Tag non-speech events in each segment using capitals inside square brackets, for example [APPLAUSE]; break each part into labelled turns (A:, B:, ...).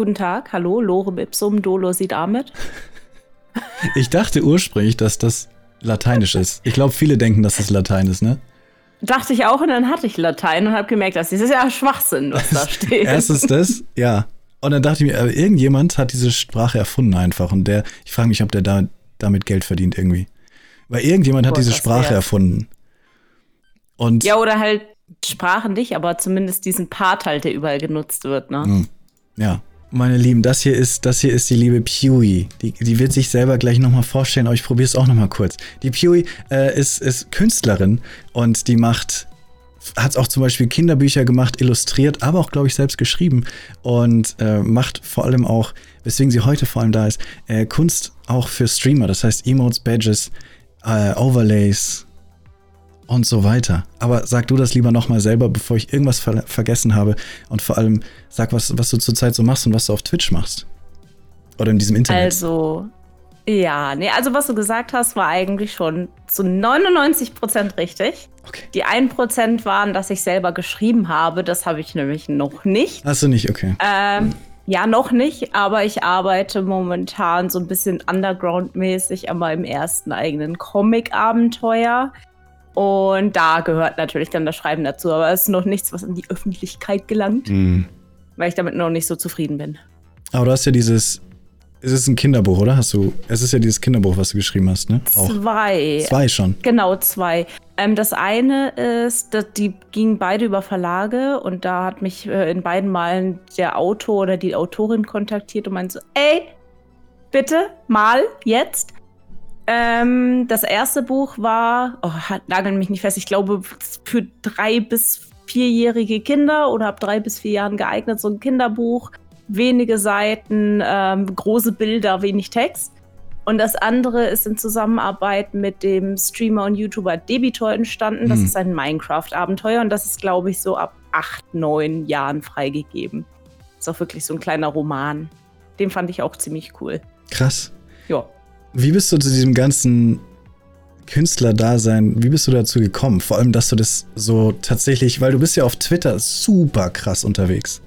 A: Guten Tag, hallo, Lorem ipsum dolo si damit. [LAUGHS]
B: Ich dachte ursprünglich, dass das Lateinisch ist. Ich glaube, viele denken, dass das Latein ist, ne?
A: Dachte ich auch und dann hatte ich Latein und habe gemerkt, das ist ja Schwachsinn, was da [LAUGHS] steht.
B: Erst ist das, ja. Und dann dachte ich mir, aber irgendjemand hat diese Sprache erfunden einfach und der, ich frage mich, ob der da, damit Geld verdient irgendwie. Weil irgendjemand hat Boah, diese Sprache erfunden.
A: Und ja, oder halt Sprachen nicht, aber zumindest diesen Part halt, der überall genutzt wird, ne? Hm.
B: Ja. Meine Lieben, das hier ist, das hier ist die liebe Pewee. Die, die wird sich selber gleich nochmal vorstellen, aber ich probiere es auch nochmal kurz. Die Pewee äh, ist, ist Künstlerin und die macht, hat auch zum Beispiel Kinderbücher gemacht, illustriert, aber auch, glaube ich, selbst geschrieben und äh, macht vor allem auch, weswegen sie heute vor allem da ist, äh, Kunst auch für Streamer. Das heißt Emotes, Badges, äh, Overlays, und so weiter. Aber sag du das lieber nochmal selber, bevor ich irgendwas ver vergessen habe. Und vor allem sag, was, was du zurzeit so machst und was du auf Twitch machst. Oder in diesem Internet.
A: Also, ja, nee, also was du gesagt hast, war eigentlich schon zu 99 Prozent richtig. Okay. Die 1 Prozent waren, dass ich selber geschrieben habe. Das habe ich nämlich noch nicht.
B: Hast du nicht, okay.
A: Ähm, ja, noch nicht, aber ich arbeite momentan so ein bisschen underground-mäßig an meinem ersten eigenen Comic-Abenteuer. Und da gehört natürlich dann das Schreiben dazu, aber es ist noch nichts, was in die Öffentlichkeit gelangt, mhm. weil ich damit noch nicht so zufrieden bin.
B: Aber du hast ja dieses, es ist ein Kinderbuch, oder? Hast du, es ist ja dieses Kinderbuch, was du geschrieben hast, ne?
A: Auch. Zwei.
B: Zwei schon.
A: Genau, zwei. Ähm, das eine ist, dass die gingen beide über Verlage und da hat mich äh, in beiden Malen der Autor oder die Autorin kontaktiert und meinte so, ey, bitte, mal, jetzt. Ähm, das erste Buch war, oh, nageln mich nicht fest, ich glaube für drei bis vierjährige Kinder oder ab drei bis vier Jahren geeignet, so ein Kinderbuch, wenige Seiten, ähm, große Bilder, wenig Text. Und das andere ist in Zusammenarbeit mit dem Streamer und YouTuber Debitor entstanden. Das mhm. ist ein Minecraft-Abenteuer und das ist, glaube ich, so ab acht, neun Jahren freigegeben. Ist auch wirklich so ein kleiner Roman. Den fand ich auch ziemlich cool.
B: Krass. Ja. Wie bist du zu diesem ganzen Künstler-Dasein, wie bist du dazu gekommen? Vor allem, dass du das so tatsächlich, weil du bist ja auf Twitter super krass unterwegs.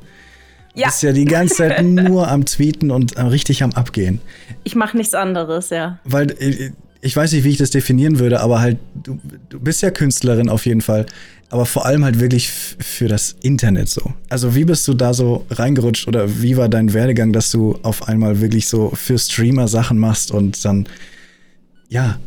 B: Ja. Du bist ja die ganze Zeit [LAUGHS] nur am Tweeten und richtig am Abgehen.
A: Ich mache nichts anderes, ja.
B: Weil äh, ich weiß nicht, wie ich das definieren würde, aber halt, du, du bist ja Künstlerin auf jeden Fall aber vor allem halt wirklich für das Internet so. Also wie bist du da so reingerutscht oder wie war dein Werdegang, dass du auf einmal wirklich so für Streamer Sachen machst und dann, ja,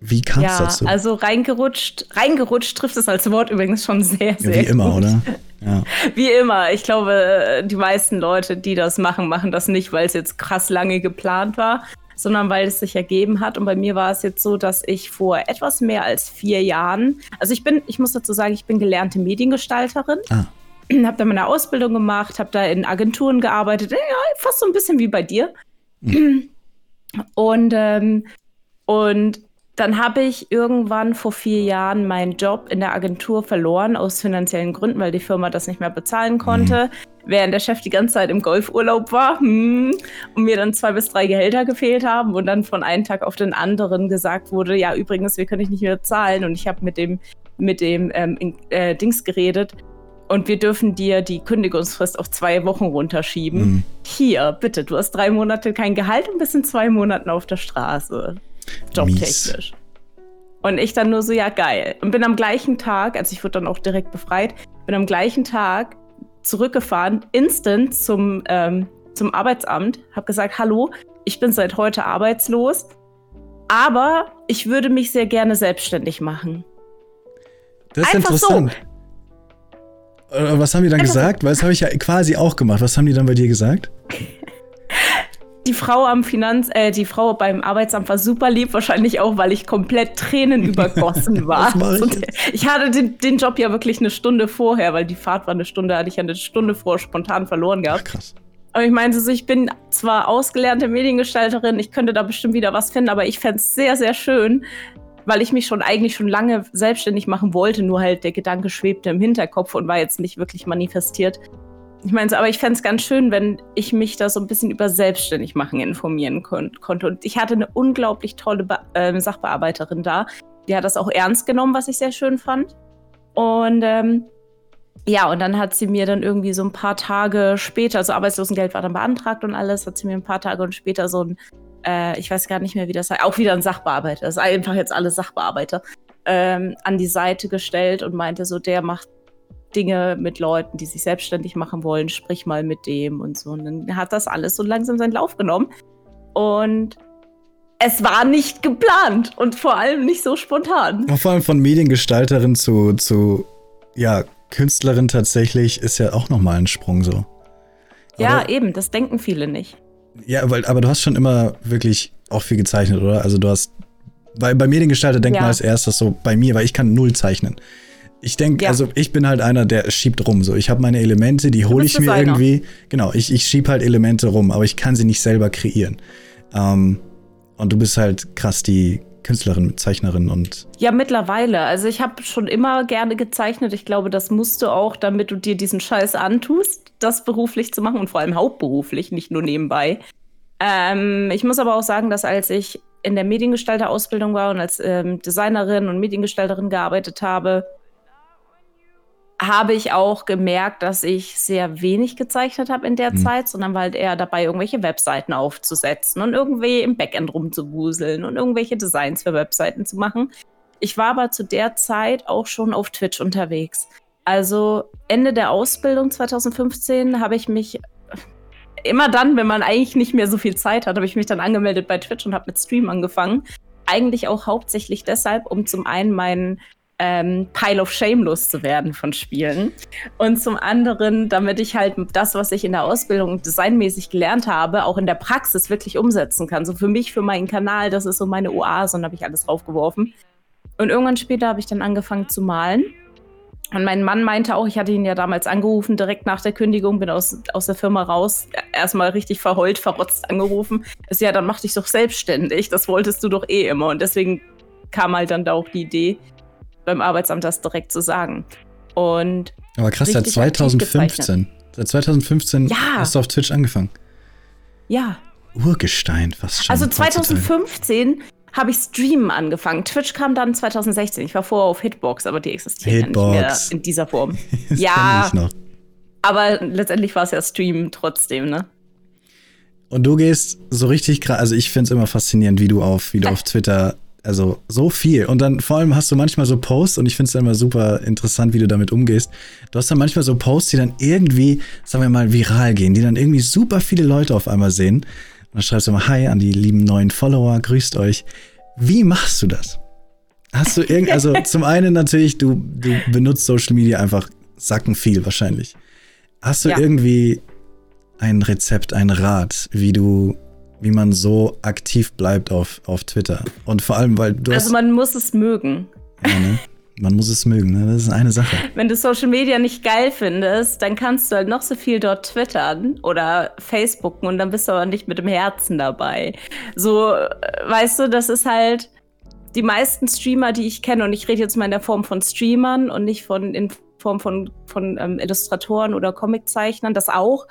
B: wie kam es ja, dazu?
A: Also reingerutscht, reingerutscht trifft es als Wort übrigens schon sehr, sehr.
B: Ja, wie immer, oder? [LAUGHS]
A: Ja. Wie immer. Ich glaube, die meisten Leute, die das machen, machen das nicht, weil es jetzt krass lange geplant war, sondern weil es sich ergeben hat. Und bei mir war es jetzt so, dass ich vor etwas mehr als vier Jahren, also ich bin, ich muss dazu sagen, ich bin gelernte Mediengestalterin. Ah. [CLEARS THROAT] Habe da meine Ausbildung gemacht, habe da in Agenturen gearbeitet, ja, fast so ein bisschen wie bei dir. Mhm. Und, ähm, und dann habe ich irgendwann vor vier Jahren meinen Job in der Agentur verloren aus finanziellen Gründen, weil die Firma das nicht mehr bezahlen konnte. Mhm. Während der Chef die ganze Zeit im Golfurlaub war hm, und mir dann zwei bis drei Gehälter gefehlt haben und dann von einem Tag auf den anderen gesagt wurde, ja übrigens, wir können dich nicht mehr zahlen. Und ich habe mit dem mit dem ähm, äh, Dings geredet und wir dürfen dir die Kündigungsfrist auf zwei Wochen runterschieben. Mhm. Hier, bitte, du hast drei Monate kein Gehalt und bist in zwei Monaten auf der Straße jobtechnisch. Und ich dann nur so, ja, geil. Und bin am gleichen Tag, also ich wurde dann auch direkt befreit, bin am gleichen Tag zurückgefahren, instant zum, ähm, zum Arbeitsamt, habe gesagt, hallo, ich bin seit heute arbeitslos, aber ich würde mich sehr gerne selbstständig machen.
B: Das ist Einfach interessant. So. Äh, was haben die dann Einfach gesagt? Weil das habe ich ja quasi auch gemacht. Was haben die dann bei dir gesagt? [LAUGHS]
A: die Frau am Finanz, äh, die Frau beim Arbeitsamt war super lieb, wahrscheinlich auch, weil ich komplett Tränen [LAUGHS] übergossen war. ich, ich hatte den, den, Job ja wirklich eine Stunde vorher, weil die Fahrt war eine Stunde, hatte ich ja eine Stunde vor spontan verloren gehabt. Ach, krass. Aber ich meinte so, ich bin zwar ausgelernte Mediengestalterin, ich könnte da bestimmt wieder was finden, aber ich fände es sehr, sehr schön, weil ich mich schon eigentlich schon lange selbstständig machen wollte, nur halt der Gedanke schwebte im Hinterkopf und war jetzt nicht wirklich manifestiert. Ich meine, aber ich fände es ganz schön, wenn ich mich da so ein bisschen über selbstständig machen informieren kon konnte. Und ich hatte eine unglaublich tolle Be äh, Sachbearbeiterin da. Die hat das auch ernst genommen, was ich sehr schön fand. Und ähm, ja, und dann hat sie mir dann irgendwie so ein paar Tage später, also Arbeitslosengeld war dann beantragt und alles, hat sie mir ein paar Tage und später so ein, äh, ich weiß gar nicht mehr, wie das heißt, auch wieder ein Sachbearbeiter, das ist einfach jetzt alles Sachbearbeiter, ähm, an die Seite gestellt und meinte so, der macht Dinge mit Leuten, die sich selbstständig machen wollen, sprich mal mit dem und so. Und dann hat das alles so langsam seinen Lauf genommen. Und es war nicht geplant und vor allem nicht so spontan.
B: vor allem von Mediengestalterin zu, zu ja, Künstlerin tatsächlich ist ja auch nochmal ein Sprung so.
A: Ja, aber, eben, das denken viele nicht.
B: Ja, weil, aber du hast schon immer wirklich auch viel gezeichnet, oder? Also du hast, bei, bei Mediengestalter denkt ja. man als erstes so bei mir, weil ich kann null zeichnen. Ich denke, ja. also ich bin halt einer, der schiebt rum. So, ich habe meine Elemente, die hole ich mir Designer. irgendwie. Genau, ich, ich schieb halt Elemente rum, aber ich kann sie nicht selber kreieren. Ähm, und du bist halt krass die Künstlerin, Zeichnerin und.
A: Ja, mittlerweile. Also ich habe schon immer gerne gezeichnet. Ich glaube, das musst du auch, damit du dir diesen Scheiß antust, das beruflich zu machen und vor allem hauptberuflich, nicht nur nebenbei. Ähm, ich muss aber auch sagen, dass als ich in der Mediengestalter-Ausbildung war und als ähm, Designerin und Mediengestalterin gearbeitet habe, habe ich auch gemerkt, dass ich sehr wenig gezeichnet habe in der mhm. Zeit, sondern war halt eher dabei, irgendwelche Webseiten aufzusetzen und irgendwie im Backend rumzuwuseln und irgendwelche Designs für Webseiten zu machen. Ich war aber zu der Zeit auch schon auf Twitch unterwegs. Also Ende der Ausbildung 2015 habe ich mich immer dann, wenn man eigentlich nicht mehr so viel Zeit hat, habe ich mich dann angemeldet bei Twitch und habe mit Stream angefangen. Eigentlich auch hauptsächlich deshalb, um zum einen meinen ähm, Pile of Shame loszuwerden von Spielen. Und zum anderen, damit ich halt das, was ich in der Ausbildung designmäßig gelernt habe, auch in der Praxis wirklich umsetzen kann. So für mich, für meinen Kanal, das ist so meine Oase und habe ich alles draufgeworfen. Und irgendwann später habe ich dann angefangen zu malen. Und mein Mann meinte auch, ich hatte ihn ja damals angerufen, direkt nach der Kündigung, bin aus, aus der Firma raus, erstmal richtig verheult, verrotzt angerufen. Ist ja, dann mach dich doch selbstständig, das wolltest du doch eh immer. Und deswegen kam halt dann da auch die Idee, beim Arbeitsamt das direkt zu sagen. Und
B: Aber krass, seit 2015. Seit 2015 ja. hast du auf Twitch angefangen.
A: Ja.
B: Urgestein, fast schon.
A: Also 2015 habe ich Streamen angefangen. Twitch kam dann 2016. Ich war vorher auf Hitbox, aber die existiert Hitbox. ja nicht mehr in dieser Form. [LAUGHS] ja. Aber letztendlich war es ja Streamen trotzdem, ne?
B: Und du gehst so richtig krass, also ich finde es immer faszinierend, wie du auf, wie du [LAUGHS] auf Twitter also so viel. Und dann vor allem hast du manchmal so Posts und ich finde es dann immer super interessant, wie du damit umgehst. Du hast dann manchmal so Posts, die dann irgendwie, sagen wir mal, viral gehen, die dann irgendwie super viele Leute auf einmal sehen. Und dann schreibst du immer Hi an die lieben neuen Follower, grüßt euch. Wie machst du das? Hast du irgend, also [LAUGHS] zum einen natürlich, du, du benutzt Social Media einfach sacken viel wahrscheinlich. Hast du ja. irgendwie ein Rezept, ein Rat, wie du wie man so aktiv bleibt auf, auf Twitter. Und vor allem, weil du.
A: Also man muss es mögen.
B: Ja, ne? Man muss es mögen, ne? Das ist eine Sache. [LAUGHS]
A: Wenn du Social Media nicht geil findest, dann kannst du halt noch so viel dort twittern oder Facebooken und dann bist du aber nicht mit dem Herzen dabei. So, äh, weißt du, das ist halt die meisten Streamer, die ich kenne, und ich rede jetzt mal in der Form von Streamern und nicht von in Form von, von ähm, Illustratoren oder Comiczeichnern, das auch.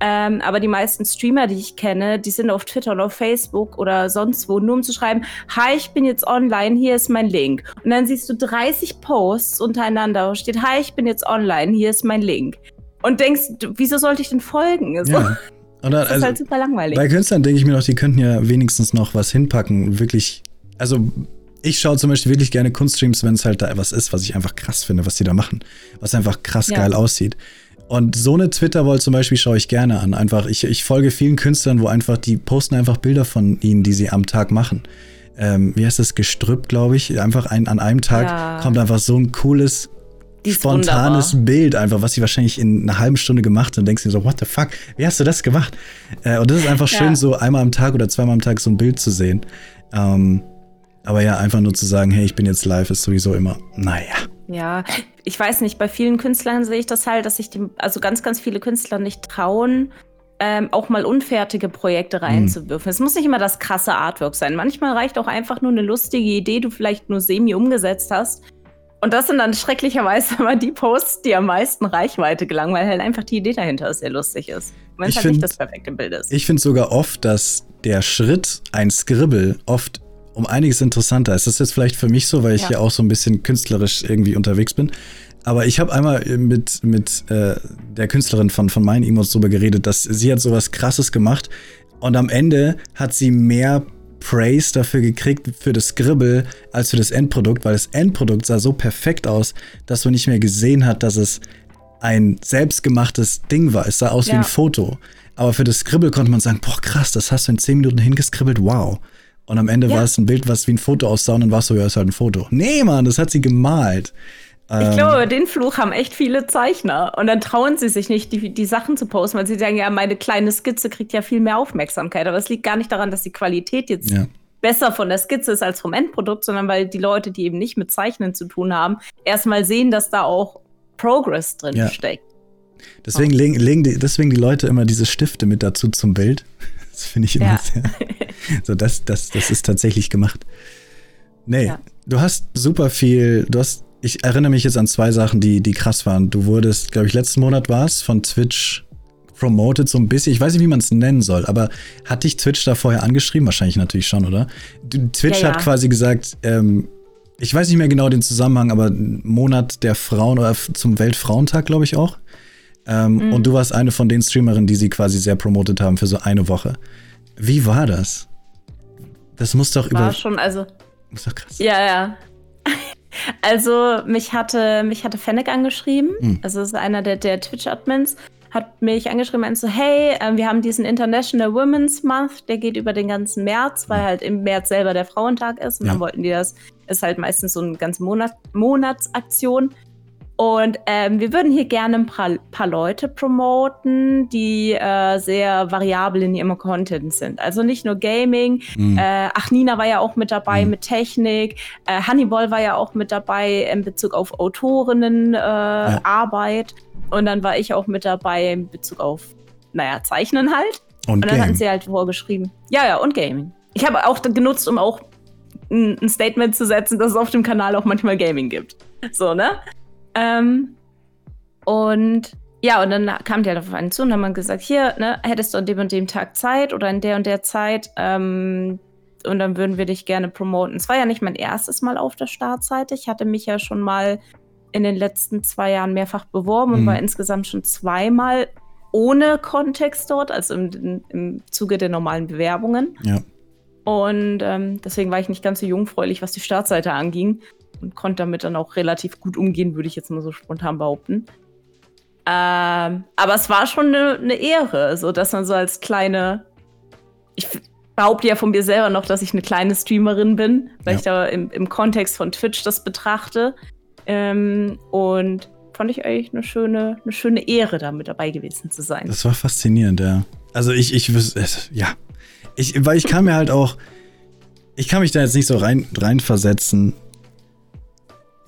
A: Ähm, aber die meisten Streamer, die ich kenne, die sind auf Twitter und auf Facebook oder sonst wo, nur um zu schreiben, hi, ich bin jetzt online, hier ist mein Link. Und dann siehst du 30 Posts untereinander, wo steht, hi, ich bin jetzt online, hier ist mein Link. Und denkst, wieso sollte ich denn folgen? So. Ja. [LAUGHS]
B: Oder, das ist also, halt super langweilig. Bei Künstlern denke ich mir noch, die könnten ja wenigstens noch was hinpacken. Wirklich, also ich schaue zum Beispiel wirklich gerne Kunststreams, wenn es halt da was ist, was ich einfach krass finde, was die da machen. Was einfach krass ja. geil aussieht. Und so eine Twitter-Wall zum Beispiel schaue ich gerne an. Einfach, ich, ich folge vielen Künstlern, wo einfach, die posten einfach Bilder von ihnen, die sie am Tag machen. Ähm, wie heißt das? Gestrüpp, glaube ich. Einfach ein, an einem Tag ja. kommt einfach so ein cooles, spontanes wunderbar. Bild, einfach, was sie wahrscheinlich in einer halben Stunde gemacht haben. Und denkst dir so, what the fuck? Wie hast du das gemacht? Äh, und das ist einfach ja. schön, so einmal am Tag oder zweimal am Tag so ein Bild zu sehen. Ähm, aber ja, einfach nur zu sagen, hey, ich bin jetzt live, ist sowieso immer, naja.
A: Ja, ich weiß nicht, bei vielen Künstlern sehe ich das halt, dass sich die, also ganz, ganz viele Künstler nicht trauen, ähm, auch mal unfertige Projekte hm. reinzuwürfen. Mhm. Es muss nicht immer das krasse Artwork sein. Manchmal reicht auch einfach nur eine lustige Idee, die du vielleicht nur semi umgesetzt hast. Und das sind dann schrecklicherweise [LAUGHS] immer die Posts, die am meisten Reichweite gelangen, weil halt einfach die Idee dahinter sehr lustig ist. Wenn es halt find, nicht das perfekte Bild ist.
B: Ich finde sogar oft, dass der Schritt, ein Scribble, oft um einiges interessanter ist. Das ist jetzt vielleicht für mich so, weil ich ja, ja auch so ein bisschen künstlerisch irgendwie unterwegs bin. Aber ich habe einmal mit, mit äh, der Künstlerin von, von meinen Emos drüber geredet, dass sie hat sowas krasses gemacht und am Ende hat sie mehr Praise dafür gekriegt für das Scribble als für das Endprodukt, weil das Endprodukt sah so perfekt aus, dass man nicht mehr gesehen hat, dass es ein selbstgemachtes Ding war. Es sah aus ja. wie ein Foto. Aber für das Scribble konnte man sagen, boah, krass, das hast du in 10 Minuten hingeskribbelt, wow. Und am Ende ja. war es ein Bild, was wie ein Foto aussah und dann war es so, ja, ist halt ein Foto. Nee, Mann, das hat sie gemalt.
A: Ich ähm, glaube, den Fluch haben echt viele Zeichner. Und dann trauen sie sich nicht, die, die Sachen zu posten, weil sie sagen, ja, meine kleine Skizze kriegt ja viel mehr Aufmerksamkeit. Aber es liegt gar nicht daran, dass die Qualität jetzt ja. besser von der Skizze ist als vom Endprodukt, sondern weil die Leute, die eben nicht mit Zeichnen zu tun haben, erstmal sehen, dass da auch Progress drin ja. steckt.
B: Deswegen, oh. legen, legen die, deswegen die Leute immer diese Stifte mit dazu zum Bild. Das finde ich immer ja. sehr. [LAUGHS] So, das, das, das ist tatsächlich gemacht. Nee, ja. du hast super viel, du hast ich erinnere mich jetzt an zwei Sachen, die, die krass waren. Du wurdest, glaube ich, letzten Monat war es, von Twitch promoted so ein bisschen. Ich weiß nicht, wie man es nennen soll, aber hat dich Twitch da vorher angeschrieben? Wahrscheinlich natürlich schon, oder? Twitch ja, hat quasi gesagt, ähm, ich weiß nicht mehr genau den Zusammenhang, aber Monat der Frauen oder zum Weltfrauentag, glaube ich auch. Ähm, mhm. Und du warst eine von den Streamerinnen, die sie quasi sehr promotet haben für so eine Woche. Wie war das? Das muss doch
A: war über. War schon, also. Muss doch krass. Ja, ja. [LAUGHS] Also mich hatte, mich hatte Fennec angeschrieben, mhm. also ist einer der, der Twitch-Admins, hat mich angeschrieben und so, hey, äh, wir haben diesen International Women's Month, der geht über den ganzen März, weil hm. halt im März selber der Frauentag ist und ja. dann wollten die das, ist halt meistens so eine ganze Monat, Monatsaktion und ähm, wir würden hier gerne ein paar, paar Leute promoten, die äh, sehr variabel in ihrem Content sind. Also nicht nur Gaming. Mhm. Äh, ach, Nina war ja auch mit dabei mhm. mit Technik. Äh, Hannibal war ja auch mit dabei in Bezug auf Autorinnenarbeit. Äh, ja. Und dann war ich auch mit dabei in Bezug auf, naja, Zeichnen halt. Und, und dann Game. hatten sie halt vorgeschrieben. Ja, ja, und Gaming. Ich habe auch genutzt, um auch ein, ein Statement zu setzen, dass es auf dem Kanal auch manchmal Gaming gibt. So, ne? Ähm, und ja, und dann kam der auf einen zu und haben gesagt, hier, ne, hättest du an dem und dem Tag Zeit oder in der und der Zeit, ähm, und dann würden wir dich gerne promoten. Es war ja nicht mein erstes Mal auf der Startseite. Ich hatte mich ja schon mal in den letzten zwei Jahren mehrfach beworben und mhm. war insgesamt schon zweimal ohne Kontext dort, also im, im Zuge der normalen Bewerbungen. Ja. Und ähm, deswegen war ich nicht ganz so jungfräulich, was die Startseite anging und konnte damit dann auch relativ gut umgehen, würde ich jetzt mal so spontan behaupten. Ähm, aber es war schon eine, eine Ehre, so dass man so als kleine, ich behaupte ja von mir selber noch, dass ich eine kleine Streamerin bin, weil ja. ich da im, im, Kontext von Twitch das betrachte. Ähm, und fand ich eigentlich eine schöne, eine schöne Ehre, da mit dabei gewesen zu sein.
B: Das war faszinierend, ja. Also ich, ich, ja. Ich, weil ich kann mir halt auch, ich kann mich da jetzt nicht so rein, reinversetzen,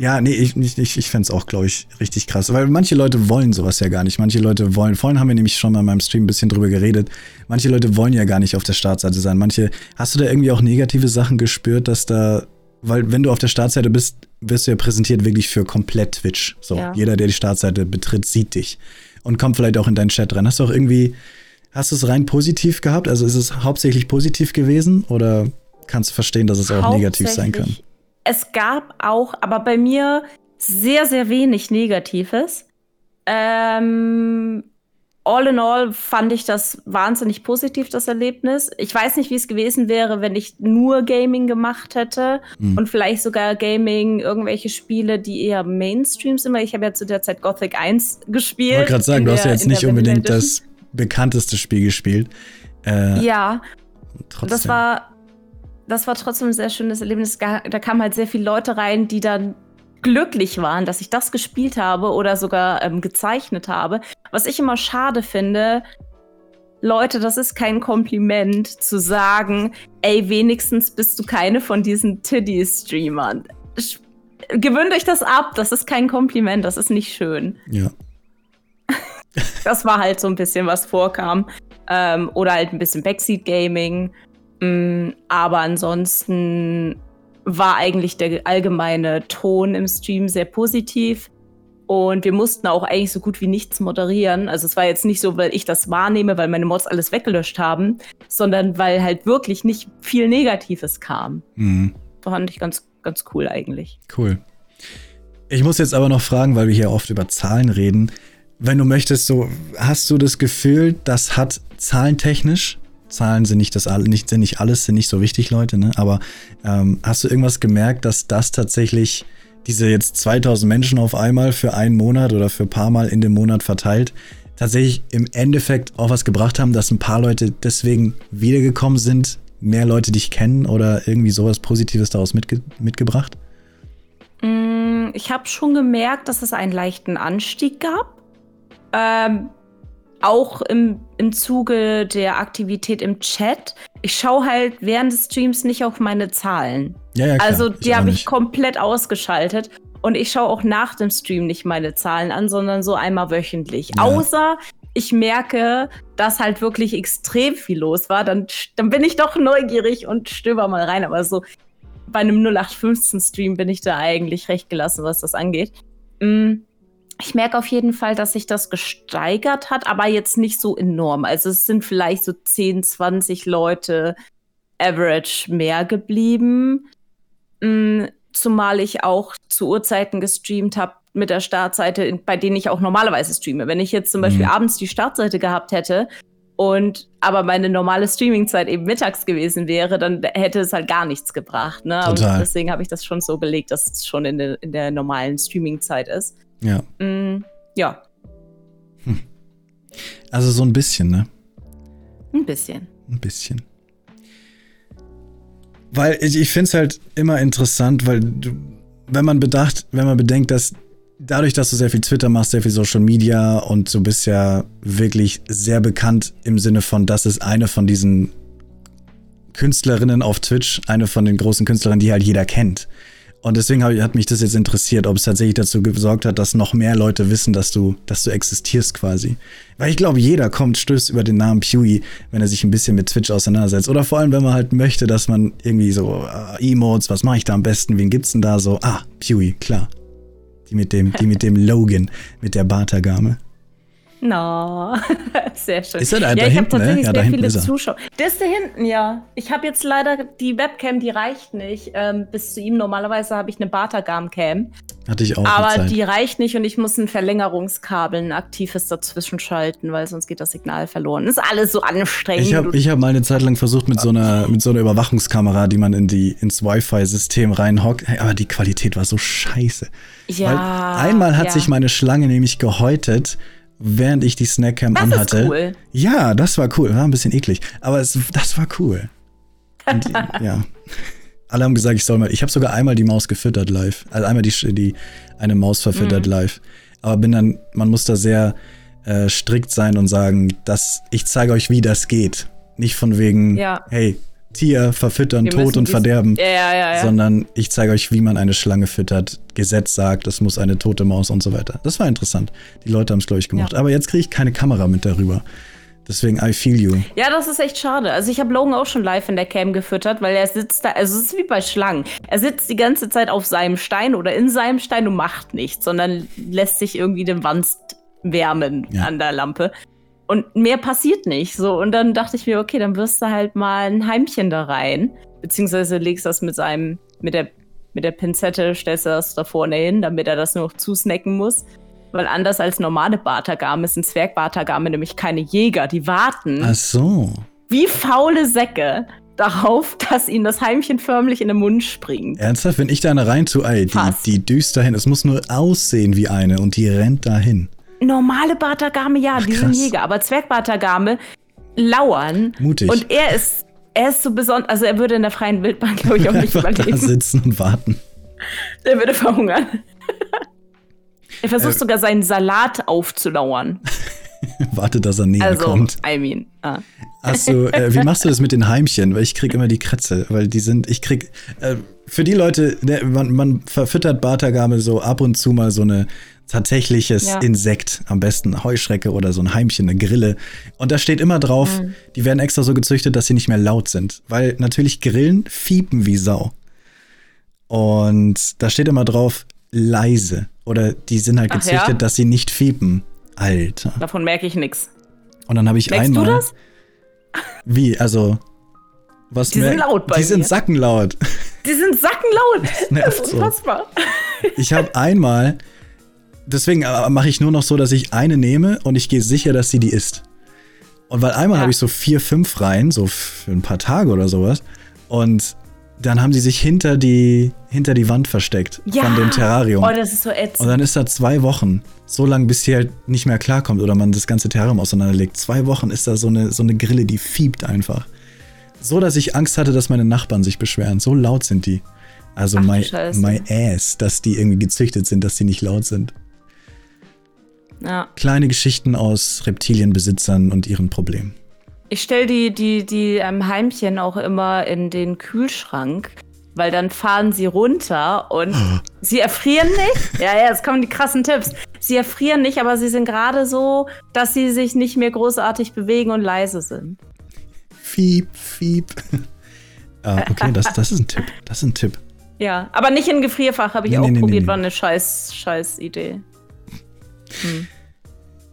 B: ja, nee, ich, ich, ich, ich fände es auch, glaube ich, richtig krass. Weil manche Leute wollen sowas ja gar nicht. Manche Leute wollen, vorhin haben wir nämlich schon mal in meinem Stream ein bisschen drüber geredet. Manche Leute wollen ja gar nicht auf der Startseite sein. Manche, hast du da irgendwie auch negative Sachen gespürt, dass da, weil wenn du auf der Startseite bist, wirst du ja präsentiert wirklich für komplett Twitch. So, ja. jeder, der die Startseite betritt, sieht dich. Und kommt vielleicht auch in deinen Chat rein. Hast du auch irgendwie, hast du es rein positiv gehabt? Also ist es hauptsächlich positiv gewesen? Oder kannst du verstehen, dass es auch negativ sein kann?
A: Es gab auch, aber bei mir sehr, sehr wenig Negatives. Ähm, all in all fand ich das wahnsinnig positiv, das Erlebnis. Ich weiß nicht, wie es gewesen wäre, wenn ich nur Gaming gemacht hätte mhm. und vielleicht sogar Gaming, irgendwelche Spiele, die eher Mainstream sind, weil ich habe ja zu der Zeit Gothic 1 gespielt. Ich
B: wollte gerade sagen, du hast ja jetzt nicht unbedingt das bekannteste Spiel gespielt.
A: Äh, ja, trotzdem. das war das war trotzdem ein sehr schönes Erlebnis. Da kamen halt sehr viele Leute rein, die dann glücklich waren, dass ich das gespielt habe oder sogar ähm, gezeichnet habe. Was ich immer schade finde, Leute, das ist kein Kompliment zu sagen, ey, wenigstens bist du keine von diesen Tiddy-Streamern. Gewöhnt euch das ab, das ist kein Kompliment, das ist nicht schön.
B: Ja.
A: das war halt so ein bisschen, was vorkam. Ähm, oder halt ein bisschen Backseat Gaming. Mm, aber ansonsten war eigentlich der allgemeine Ton im Stream sehr positiv. Und wir mussten auch eigentlich so gut wie nichts moderieren. Also es war jetzt nicht so, weil ich das wahrnehme, weil meine Mods alles weggelöscht haben, sondern weil halt wirklich nicht viel Negatives kam. Mhm. Fand ich ganz, ganz cool eigentlich.
B: Cool. Ich muss jetzt aber noch fragen, weil wir hier oft über Zahlen reden. Wenn du möchtest, so hast du das Gefühl, das hat zahlentechnisch, Zahlen sind nicht das nicht, sind nicht alles, sind nicht so wichtig, Leute, ne? Aber ähm, hast du irgendwas gemerkt, dass das tatsächlich diese jetzt 2000 Menschen auf einmal für einen Monat oder für ein paar Mal in dem Monat verteilt, tatsächlich im Endeffekt auch was gebracht haben, dass ein paar Leute deswegen wiedergekommen sind, mehr Leute dich kennen oder irgendwie sowas Positives daraus mitge mitgebracht?
A: Mm, ich habe schon gemerkt, dass es einen leichten Anstieg gab. Ähm, auch im, im Zuge der Aktivität im Chat. Ich schaue halt während des Streams nicht auf meine Zahlen.
B: Ja, ja, klar.
A: Also die habe ich komplett ausgeschaltet. Und ich schaue auch nach dem Stream nicht meine Zahlen an, sondern so einmal wöchentlich. Ja. Außer ich merke, dass halt wirklich extrem viel los war, dann, dann bin ich doch neugierig und stöber mal rein. Aber so bei einem 0815-Stream bin ich da eigentlich recht gelassen, was das angeht. Mm, ich merke auf jeden Fall, dass sich das gesteigert hat, aber jetzt nicht so enorm. Also es sind vielleicht so 10, 20 Leute average mehr geblieben. Mm, zumal ich auch zu Uhrzeiten gestreamt habe mit der Startseite, bei denen ich auch normalerweise streame. Wenn ich jetzt zum Beispiel mhm. abends die Startseite gehabt hätte und aber meine normale Streamingzeit eben mittags gewesen wäre, dann hätte es halt gar nichts gebracht. Ne?
B: Total.
A: Und deswegen habe ich das schon so gelegt, dass es schon in, de, in der normalen Streamingzeit ist.
B: Ja.
A: Mm, ja.
B: Hm. Also so ein bisschen, ne?
A: Ein bisschen.
B: Ein bisschen. Weil ich, ich finde es halt immer interessant, weil du, wenn man bedacht, wenn man bedenkt, dass dadurch, dass du sehr viel Twitter machst, sehr viel Social Media und du bist ja wirklich sehr bekannt im Sinne von, das ist eine von diesen Künstlerinnen auf Twitch, eine von den großen Künstlerinnen, die halt jeder kennt. Und deswegen hat mich das jetzt interessiert, ob es tatsächlich dazu gesorgt hat, dass noch mehr Leute wissen, dass du, dass du existierst quasi. Weil ich glaube, jeder kommt, stößt über den Namen Pewee, wenn er sich ein bisschen mit Twitch auseinandersetzt. Oder vor allem, wenn man halt möchte, dass man irgendwie so äh, Emotes, was mache ich da am besten, wen gibt's denn da so? Ah, Pewee, klar. Die mit dem, die mit dem Logan, mit der Bartagame.
A: No, [LAUGHS] sehr schön.
B: Ist er da,
A: ja,
B: da
A: ich
B: habe
A: tatsächlich
B: ne? ja,
A: sehr viele Zuschauer. Der ist da hinten, ja. Ich habe jetzt leider die Webcam, die reicht nicht ähm, bis zu ihm. Normalerweise habe ich eine Bartagam-Cam.
B: Hatte ich auch.
A: Aber die reicht nicht und ich muss ein Verlängerungskabel, ein aktives dazwischen schalten, weil sonst geht das Signal verloren. ist alles so anstrengend.
B: Ich habe hab mal eine Zeit lang versucht mit so einer mit so einer Überwachungskamera, die man in die ins Wi-Fi-System reinhockt. Hey, aber die Qualität war so scheiße.
A: Ja.
B: Weil einmal hat
A: ja.
B: sich meine Schlange nämlich gehäutet während ich die Snackcam
A: das
B: anhatte.
A: Ist cool.
B: Ja, das war cool. War ein bisschen eklig. Aber es, das war cool. Und, [LAUGHS] ja. Alle haben gesagt, ich soll mal. Ich habe sogar einmal die Maus gefüttert live. Also einmal die, die eine Maus verfüttert mhm. live. Aber bin dann, man muss da sehr äh, strikt sein und sagen, dass ich zeige euch, wie das geht. Nicht von wegen,
A: ja.
B: hey, Tier verfüttern, Wir Tod und Verderben,
A: ja, ja, ja,
B: sondern ich zeige euch, wie man eine Schlange füttert. Gesetz sagt, es muss eine tote Maus und so weiter. Das war interessant. Die Leute haben es, glaube ich, gemacht. Aber jetzt kriege ich keine Kamera mit darüber. Deswegen, I feel you.
A: Ja, das ist echt schade. Also ich habe Logan auch schon live in der Cam gefüttert, weil er sitzt da, also es ist wie bei Schlangen. Er sitzt die ganze Zeit auf seinem Stein oder in seinem Stein und macht nichts, sondern lässt sich irgendwie den Wanst wärmen an der Lampe. Und mehr passiert nicht. So, und dann dachte ich mir, okay, dann wirst du halt mal ein Heimchen da rein. Beziehungsweise legst das mit seinem, mit der, mit der Pinzette, stellst du das da vorne hin, damit er das nur noch zusnacken muss. Weil anders als normale Bartagame sind Zwergbartagame nämlich keine Jäger. Die warten.
B: Ach so.
A: Wie faule Säcke darauf, [LAUGHS] dass ihnen das Heimchen förmlich in den Mund springt.
B: Ernsthaft, wenn ich da eine rein tue, ey, die, die düst dahin. Es muss nur aussehen wie eine und die rennt dahin
A: normale Bartagame, ja, Ach, die sind Jäger, aber Zwergbartagame lauern.
B: Mutig.
A: Und er ist, er ist so besonders, also er würde in der freien Wildbahn, glaube ich, auch nicht [LAUGHS] überleben.
B: Da sitzen und warten.
A: Der würde verhungern. er versucht äh, sogar seinen Salat aufzulauern. [LAUGHS]
B: Wartet, dass er näher
A: also,
B: kommt.
A: I mean. Ah.
B: Achso, äh, wie machst du das mit den Heimchen? Weil ich krieg immer die Kratze, weil die sind, ich krieg, äh, für die Leute, der, man, man verfüttert Bartagame so ab und zu mal so eine tatsächliches ja. Insekt, am besten Heuschrecke oder so ein Heimchen, eine Grille. Und da steht immer drauf, mhm. die werden extra so gezüchtet, dass sie nicht mehr laut sind. Weil natürlich Grillen fiepen wie Sau. Und da steht immer drauf, leise. Oder die sind halt gezüchtet, ja? dass sie nicht fiepen. Alter.
A: Davon merke ich nichts.
B: Und dann habe ich
A: Merkst
B: einmal.
A: Du das?
B: Wie? Also. Was
A: die sind laut bei
B: Die
A: mir.
B: sind sackenlaut.
A: Die sind sackenlaut.
B: Das [LAUGHS]
A: das ist unfassbar.
B: So. Ich habe einmal, deswegen äh, mache ich nur noch so, dass ich eine nehme und ich gehe sicher, dass sie die isst. Und weil einmal ja. habe ich so vier, fünf rein, so für ein paar Tage oder sowas. Und dann haben sie sich hinter die, hinter die Wand versteckt ja. von dem Terrarium.
A: Oh, das ist so ätzend.
B: Und dann ist da zwei Wochen, so lange, bis sie halt nicht mehr klarkommt oder man das ganze Terrarium auseinanderlegt. Zwei Wochen ist da so eine, so eine Grille, die fiebt einfach. So, dass ich Angst hatte, dass meine Nachbarn sich beschweren. So laut sind die. Also Ach, my, my ass, dass die irgendwie gezüchtet sind, dass die nicht laut sind. Ja. Kleine Geschichten aus Reptilienbesitzern und ihren Problemen.
A: Ich stelle die, die, die ähm, Heimchen auch immer in den Kühlschrank, weil dann fahren sie runter und [GASPS] sie erfrieren nicht. Ja, ja, jetzt kommen die krassen Tipps. Sie erfrieren nicht, aber sie sind gerade so, dass sie sich nicht mehr großartig bewegen und leise sind.
B: Fiep, fiep. [LAUGHS] ah, okay, das, das ist ein Tipp. Das ist ein Tipp.
A: Ja, aber nicht in Gefrierfach, habe ich nee, auch nee, probiert, nee, war eine scheiß, scheiß Idee.
B: Hm.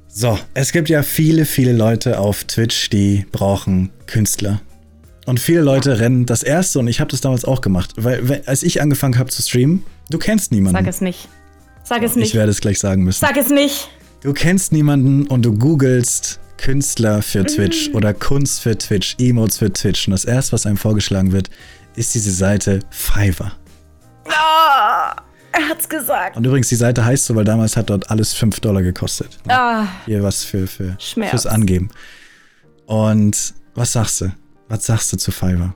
B: So, es gibt ja viele, viele Leute auf Twitch, die brauchen Künstler. Und viele Leute ja. rennen das erste, und ich habe das damals auch gemacht, weil als ich angefangen habe zu streamen, du kennst niemanden.
A: Sag es nicht. Sag es nicht.
B: Ich werde es gleich sagen müssen.
A: Sag es nicht.
B: Du kennst niemanden und du googelst Künstler für Twitch mm. oder Kunst für Twitch, Emotes für Twitch. Und das erste, was einem vorgeschlagen wird, ist diese Seite Fiverr.
A: Oh. Er hat's gesagt.
B: Und übrigens, die Seite heißt so, weil damals hat dort alles 5 Dollar gekostet. Ah. Hier was für, für fürs Angeben. Und was sagst du? Was sagst du zu Fiverr?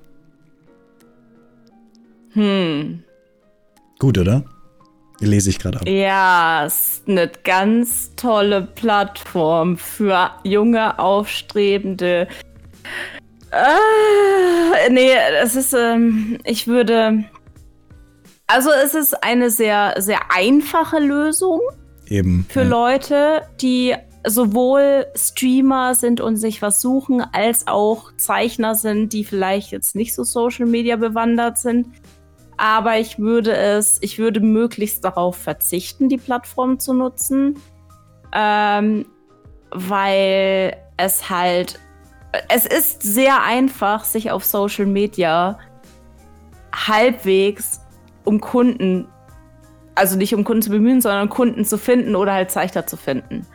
A: Hm.
B: Gut, oder? Lese ich gerade ab.
A: Ja, ist eine ganz tolle Plattform für junge, aufstrebende. Äh, nee, es ist, ähm, ich würde also es ist eine sehr, sehr einfache Lösung.
B: Eben.
A: Für ja. Leute, die sowohl Streamer sind und sich was suchen, als auch Zeichner sind, die vielleicht jetzt nicht so Social Media bewandert sind. Aber ich würde es, ich würde möglichst darauf verzichten, die Plattform zu nutzen. Ähm, weil es halt, es ist sehr einfach, sich auf Social Media halbwegs um Kunden, also nicht um Kunden zu bemühen, sondern Kunden zu finden oder halt Zeichner zu finden.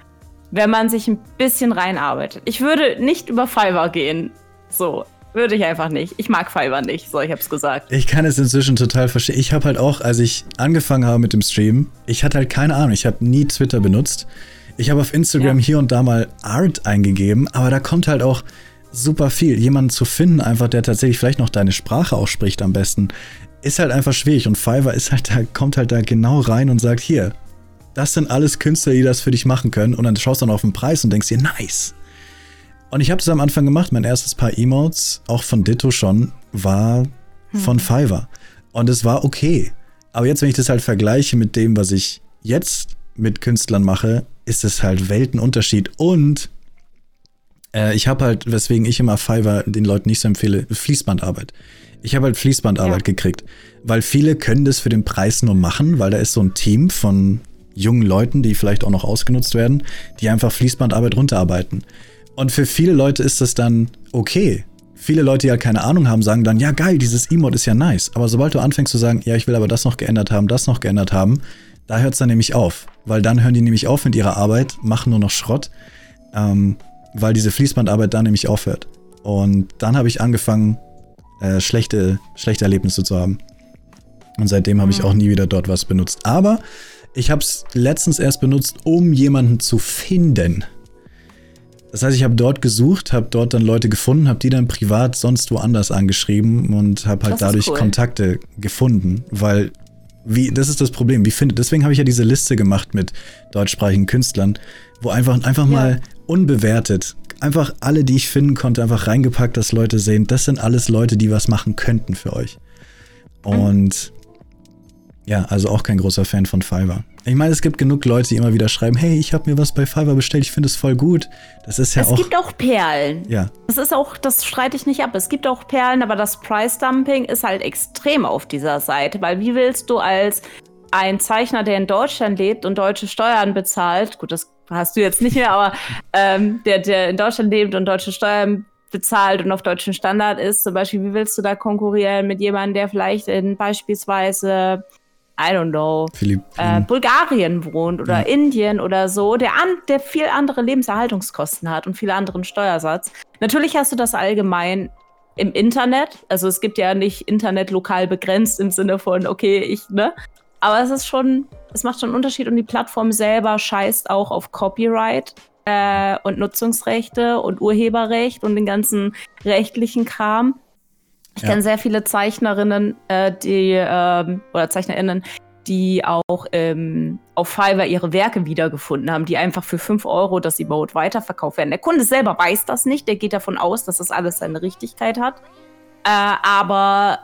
A: Wenn man sich ein bisschen reinarbeitet. Ich würde nicht über Fiverr gehen. So, würde ich einfach nicht. Ich mag Fiverr nicht, so ich hab's gesagt.
B: Ich kann es inzwischen total verstehen. Ich habe halt auch, als ich angefangen habe mit dem Stream, ich hatte halt keine Ahnung, ich habe nie Twitter benutzt. Ich habe auf Instagram ja. hier und da mal Art eingegeben, aber da kommt halt auch super viel. Jemanden zu finden, einfach, der tatsächlich vielleicht noch deine Sprache ausspricht am besten ist halt einfach schwierig und Fiverr ist halt da, kommt halt da genau rein und sagt, hier, das sind alles Künstler, die das für dich machen können und dann schaust du dann auf den Preis und denkst dir, nice. Und ich habe das am Anfang gemacht, mein erstes paar Emotes, auch von Ditto schon, war hm. von Fiverr. Und es war okay. Aber jetzt, wenn ich das halt vergleiche mit dem, was ich jetzt mit Künstlern mache, ist es halt Weltenunterschied. Und äh, ich habe halt, weswegen ich immer Fiverr den Leuten nicht so empfehle, Fließbandarbeit. Ich habe halt Fließbandarbeit ja. gekriegt, weil viele können das für den Preis nur machen, weil da ist so ein Team von jungen Leuten, die vielleicht auch noch ausgenutzt werden, die einfach Fließbandarbeit runterarbeiten. Und für viele Leute ist das dann okay. Viele Leute, die halt keine Ahnung haben, sagen dann, ja geil, dieses Emote ist ja nice. Aber sobald du anfängst zu sagen, ja, ich will aber das noch geändert haben, das noch geändert haben, da hört es dann nämlich auf. Weil dann hören die nämlich auf mit ihrer Arbeit, machen nur noch Schrott, ähm, weil diese Fließbandarbeit dann nämlich aufhört. Und dann habe ich angefangen, äh, schlechte, schlechte Erlebnisse zu haben. Und seitdem habe ich auch mhm. nie wieder dort was benutzt. Aber ich habe es letztens erst benutzt, um jemanden zu finden. Das heißt, ich habe dort gesucht, habe dort dann Leute gefunden, habe die dann privat sonst woanders angeschrieben und habe halt dadurch cool. Kontakte gefunden, weil wie das ist das Problem, wie findet deswegen habe ich ja diese Liste gemacht mit deutschsprachigen Künstlern, wo einfach einfach ja. mal unbewertet einfach alle, die ich finden konnte, einfach reingepackt, dass Leute sehen, das sind alles Leute, die was machen könnten für euch. Und ja, also auch kein großer Fan von Fiverr. Ich meine, es gibt genug Leute, die immer wieder schreiben, hey, ich habe mir was bei Fiverr bestellt, ich finde es voll gut. Das ist ja
A: es
B: auch.
A: Es gibt auch Perlen.
B: Ja.
A: Das ist auch, das streite ich nicht ab. Es gibt auch Perlen, aber das Price Dumping ist halt extrem auf dieser Seite, weil wie willst du als ein Zeichner, der in Deutschland lebt und deutsche Steuern bezahlt, gut, das hast du jetzt nicht mehr, aber ähm, der, der in Deutschland lebt und deutsche Steuern bezahlt und auf deutschen Standard ist, zum Beispiel, wie willst du da konkurrieren mit jemandem, der vielleicht in beispielsweise I don't know, äh, Bulgarien wohnt oder ja. Indien oder so, der, an, der viel andere Lebenserhaltungskosten hat und viele anderen Steuersatz. Natürlich hast du das allgemein im Internet. Also es gibt ja nicht Internet lokal begrenzt im Sinne von, okay, ich, ne? Aber es ist schon, es macht schon einen Unterschied und die Plattform selber scheißt auch auf Copyright äh, und Nutzungsrechte und Urheberrecht und den ganzen rechtlichen Kram. Ich ja. kenne sehr viele Zeichnerinnen, äh, die ähm, oder ZeichnerInnen, die auch ähm, auf Fiverr ihre Werke wiedergefunden haben, die einfach für 5 Euro das Emote weiterverkauft werden. Der Kunde selber weiß das nicht, der geht davon aus, dass das alles seine Richtigkeit hat. Äh, aber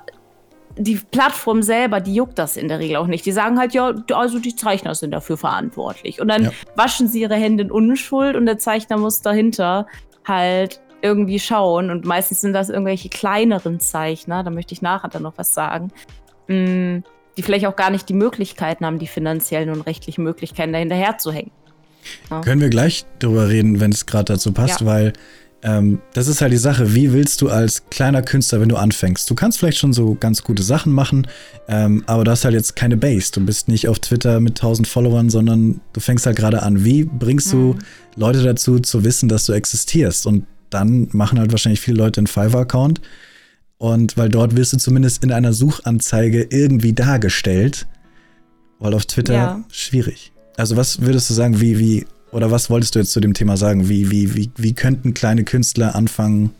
A: die Plattform selber, die juckt das in der Regel auch nicht. Die sagen halt, ja, also die Zeichner sind dafür verantwortlich. Und dann ja. waschen sie ihre Hände in Unschuld und der Zeichner muss dahinter halt irgendwie schauen. Und meistens sind das irgendwelche kleineren Zeichner, da möchte ich nachher dann noch was sagen, mm, die vielleicht auch gar nicht die Möglichkeiten haben, die finanziellen und rechtlichen Möglichkeiten dahinterher zu hängen.
B: Ja. Können wir gleich drüber reden, wenn es gerade dazu passt, ja. weil ähm, das ist halt die Sache, wie willst du als kleiner Künstler, wenn du anfängst? Du kannst vielleicht schon so ganz gute Sachen machen, ähm, aber du hast halt jetzt keine Base. Du bist nicht auf Twitter mit 1000 Followern, sondern du fängst halt gerade an. Wie bringst mhm. du Leute dazu, zu wissen, dass du existierst? Und dann machen halt wahrscheinlich viele Leute einen Fiverr-Account. Und weil dort wirst du zumindest in einer Suchanzeige irgendwie dargestellt. Weil auf Twitter ja. schwierig. Also was würdest du sagen, wie, wie oder was wolltest du jetzt zu dem Thema sagen? Wie, wie, wie, wie könnten kleine Künstler anfangen,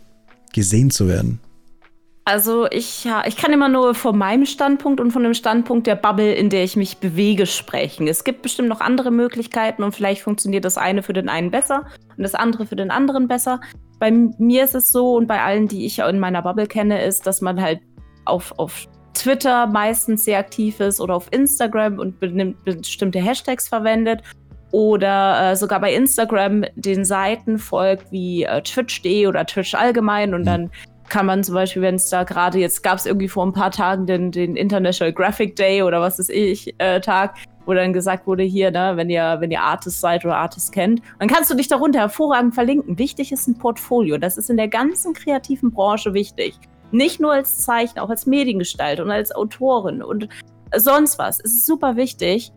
B: gesehen zu werden?
A: Also ich, ja, ich kann immer nur von meinem Standpunkt und von dem Standpunkt der Bubble, in der ich mich bewege, sprechen. Es gibt bestimmt noch andere Möglichkeiten und vielleicht funktioniert das eine für den einen besser und das andere für den anderen besser. Bei mir ist es so und bei allen, die ich in meiner Bubble kenne, ist, dass man halt auf, auf Twitter meistens sehr aktiv ist oder auf Instagram und bestimmte Hashtags verwendet oder äh, sogar bei Instagram den Seiten folgt wie äh, Twitch.de oder Twitch allgemein und mhm. dann kann man zum Beispiel, wenn es da gerade jetzt gab es irgendwie vor ein paar Tagen den, den International Graphic Day oder was ist ich äh, Tag, wo dann gesagt wurde hier, ne, wenn ihr wenn ihr Artist seid oder Artist kennt, dann kannst du dich darunter hervorragend verlinken. Wichtig ist ein Portfolio. Das ist in der ganzen kreativen Branche wichtig. Nicht nur als Zeichner, auch als Mediengestalter und als Autorin und sonst was. Es ist super wichtig,